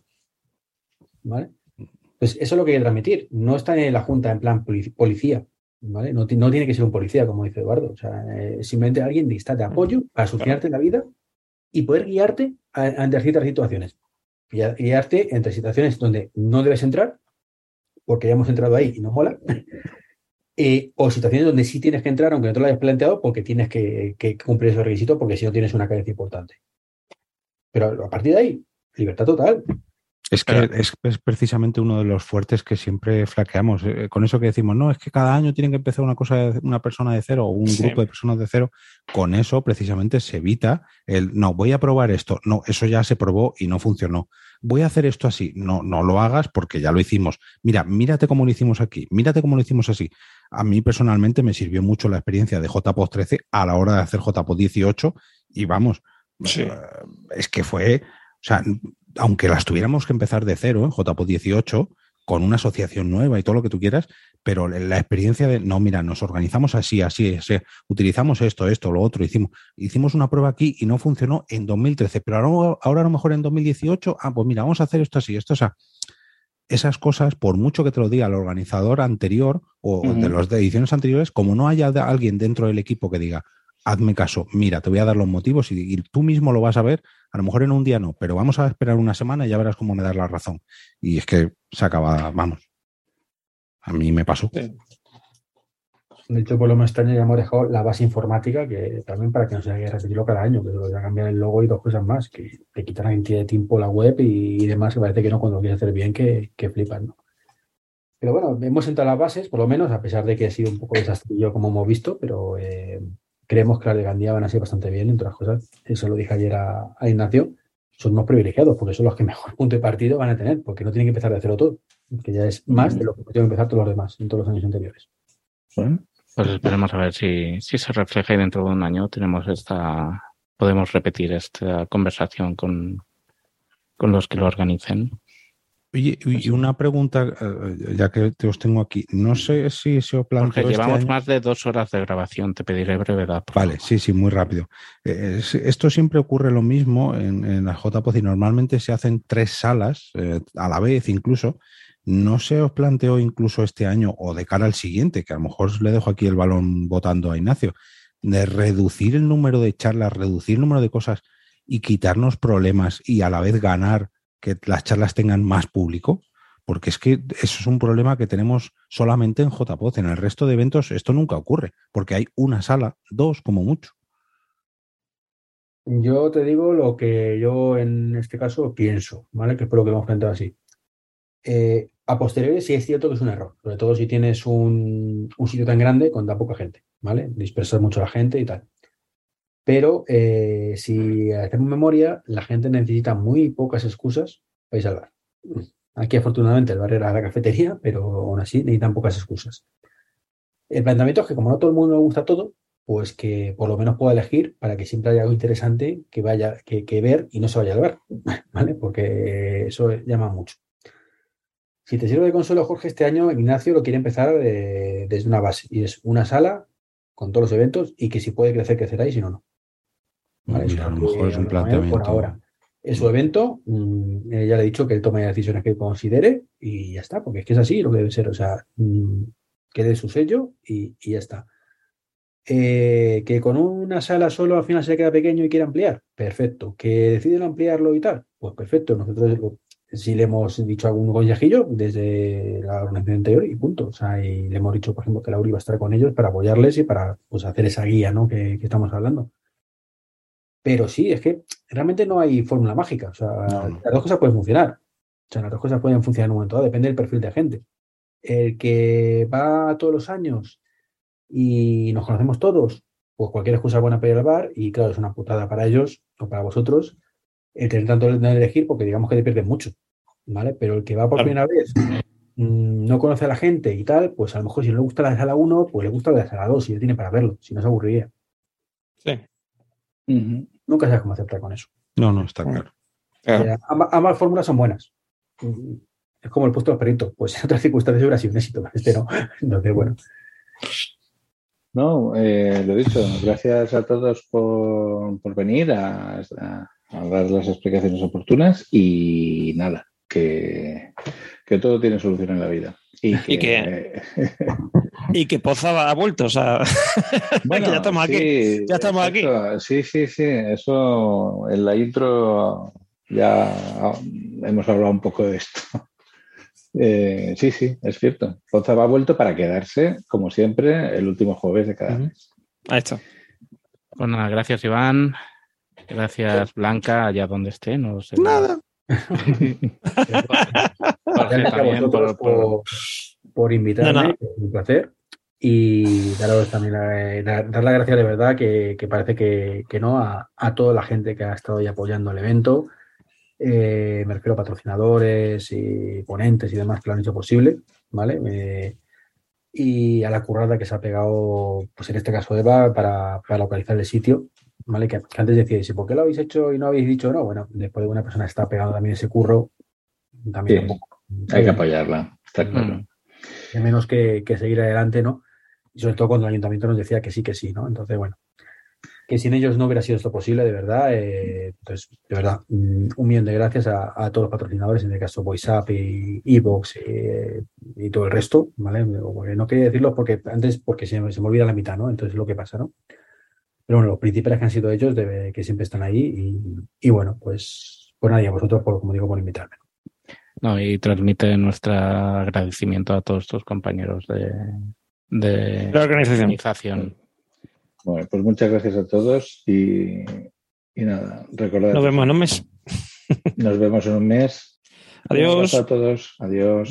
¿Vale? Pues eso es lo que hay que transmitir. No está en la Junta en plan polic- policía. ¿Vale? No, ti- no tiene que ser un policía, como dice Eduardo. O sea, eh, simplemente alguien está de apoyo para solucionarte la vida y poder guiarte ante ciertas situaciones. Guia- Guiarte entre situaciones donde no debes entrar, porque ya hemos entrado ahí y no mola, eh, o situaciones donde sí tienes que entrar, aunque no te lo hayas planteado, porque tienes que, que cumplir esos requisitos, porque si no tienes una carencia importante. Pero a partir de ahí, libertad total. Es que es, es precisamente uno de los fuertes que siempre flaqueamos. Eh, Con eso que decimos, no, es que cada año tiene que empezar una cosa, de- una persona de cero o un Sí. grupo de personas de cero. Con eso precisamente se evita el, no, voy a probar esto. No, eso ya se probó y no funcionó. Voy a hacer esto así. No, no lo hagas porque ya lo hicimos. Mira, mírate cómo lo hicimos aquí. Mírate cómo lo hicimos así. A mí personalmente me sirvió mucho la experiencia de JPOS 13 a la hora de hacer JPOS 18 y vamos, eh, es que fue, o sea, aunque las tuviéramos que empezar de cero en JPO 18, con una asociación nueva y todo lo que tú quieras, pero la experiencia de, no, mira, nos organizamos así, así, así, utilizamos esto, esto, lo otro, hicimos, hicimos una prueba aquí y no funcionó en 2013, pero ahora, ahora a lo mejor en 2018, ah, pues mira, vamos a hacer esto así, esto, o sea, esas cosas, por mucho que te lo diga el organizador anterior o de las ediciones anteriores, como no haya alguien dentro del equipo que diga, hazme caso, mira, te voy a dar los motivos y, y tú mismo lo vas a ver, a lo mejor en un día no, pero vamos a esperar una semana y ya verás cómo me das la razón. Y es que se acaba, vamos. A mí me pasó. De hecho, por lo menos este año ya hemos dejado la base informática, que también para que no se haya que repetirlo cada año, que va a cambiar el logo y dos cosas más, que te quitan la cantidad de tiempo la web y, y demás, que parece que no cuando lo quieres hacer bien, que, que flipan, ¿no? Pero bueno, hemos sentado las bases, por lo menos, a pesar de que ha sido un poco desastrillo como hemos visto, pero eh, creemos que las de Gandía van a ser bastante bien, entre otras cosas. Eso lo dije ayer a, a Ignacio. Son más privilegiados, porque son los que mejor punto de partido van a tener, porque no tienen que empezar de cero todo, que ya es más de lo que tienen que empezar todos los demás en todos los años anteriores. Pues esperemos a ver si, si se refleja y dentro de un año tenemos esta, podemos repetir esta conversación con, con los que lo organicen. Oye, y una pregunta, eh, ya que te os tengo aquí. No sé si se os Porque planteó este llevamos año- más de dos horas de grabación, te pediré brevedad. Vale, sí, sí, muy rápido. Eh, es- esto siempre ocurre lo mismo en, en la JPOZ y normalmente se hacen tres salas eh, a la vez incluso. ¿No se os planteó incluso este año o de cara al siguiente, que a lo mejor le dejo aquí el balón votando a Ignacio, de reducir el número de charlas, reducir el número de cosas y quitarnos problemas y a la vez ganar que las charlas tengan más público? Porque es que eso es un problema que tenemos solamente en JPOZ. En el resto de eventos esto nunca ocurre, porque hay una sala, dos como mucho. Yo te digo lo que yo en este caso pienso, ¿vale? Que es por lo que hemos planteado así. Eh, a posteriori sí es cierto que es un error, sobre todo si tienes un, sitio tan grande con tan poca gente, ¿vale? Dispersas mucho a la gente y tal. Pero eh, si hacemos memoria, la gente necesita muy pocas excusas para irse al bar. Aquí afortunadamente el bar era la cafetería, pero aún así necesitan pocas excusas. El planteamiento es que como no todo el mundo le gusta todo, pues que por lo menos pueda elegir para que siempre haya algo interesante que vaya, que, ver y no se vaya al ver, ¿vale? Porque eso llama mucho. Si te sirve de consuelo, Jorge, este año Ignacio lo quiere empezar eh, desde una base y es una sala con todos los eventos y que si puede crecer, crecerá y si no, no. ¿Vale? Mira, a lo que mejor es un planteamiento. Por ahora. Es su evento, mm, eh, ya le he dicho que él tome las decisiones que considere y ya está, porque es que es así lo que debe ser. O sea, mm, que dé su sello y, y ya está. Eh, que con una sala solo al final se queda pequeño y quiere ampliar, perfecto. Que deciden ampliarlo y tal, pues perfecto. Nosotros lo- sí le hemos dicho algún consejillo desde la organización anterior y punto. O sea, y le hemos dicho, por ejemplo, que Laura iba a estar con ellos para apoyarles y para pues, hacer esa guía ¿no? que, que estamos hablando. Pero sí, es que realmente no hay fórmula mágica. O sea, las dos cosas pueden funcionar. O sea, las dos cosas pueden funcionar en un momento dado, depende del perfil de gente. El que va todos los años y nos conocemos todos, pues cualquier excusa buena para ir al bar y claro, es una putada para ellos o para vosotros el tener tanto de elegir porque digamos que te pierdes mucho, ¿vale? Pero el que va por Claro. primera vez mm, no conoce a la gente y tal, pues a lo mejor si no le gusta la de sala 1, pues le gusta la de sala 2 y ya tiene para verlo, si no se aburriría. Sí. Nunca sabes cómo aceptar con eso. No, no, está claro. Eh, ambas, ambas fórmulas son buenas. Es como el puesto de los peritos. Pues en otras circunstancias hubiera sido un éxito, pero este no. Entonces, bueno. No, eh, lo dicho, gracias a todos por, por venir a, a- a dar las explicaciones oportunas y nada, que, que todo tiene solución en la vida. Y que, Y que- Y que Poza ha vuelto, o sea, que ya estamos sí, aquí. Ya estamos aquí. Sí, sí, sí, eso en la intro ya hemos hablado un poco de esto. Eh, sí, sí, es cierto. Poza ha vuelto para quedarse, como siempre, el último jueves de cada mes. Ahí está. Pues nada, gracias Iván. Gracias Blanca, allá donde esté. No sé. Nada. Jorge Gracias también por- por- por, invitarme, No, no. que es un placer. Y daros también la- la- dar las gracias de verdad, que, que parece que, que no, a, a toda la gente que ha estado ahí apoyando el evento. Eh, me refiero a patrocinadores y ponentes y demás que lo han hecho posible, ¿vale? Eh, y a la currada que se ha pegado, pues en este caso Eva, para, para localizar el sitio, ¿vale? Que, que antes decíais, ¿y por qué lo habéis hecho y no habéis dicho no? Bueno, después de una persona está pegando también ese curro, también Sí, un poco. hay que apoyarla, está claro. Mm. De menos que, que seguir adelante, ¿no? Y sobre todo cuando el ayuntamiento nos decía que sí, que sí, ¿no? Entonces, bueno. que sin ellos no hubiera sido esto posible, de verdad. Eh, entonces, de verdad, mm, un millón de gracias a, a todos los patrocinadores, en el caso VoiceUp y Evox eh, y todo el resto, ¿vale? No quería decirlo porque antes, porque se, se me olvida la mitad, ¿no? Entonces, lo que pasa, ¿no? Pero bueno, los principales que han sido ellos, de- que siempre están ahí, y, y bueno, pues, pues nada, y a vosotros, por, como digo, por invitarme. No, y transmite nuestro agradecimiento a todos tus compañeros de, de La organización. organización. Bueno, pues muchas gracias a todos y, y nada, recordad. Nos vemos en un mes. Nos vemos en un mes. Adiós. Un abrazo a todos. Adiós.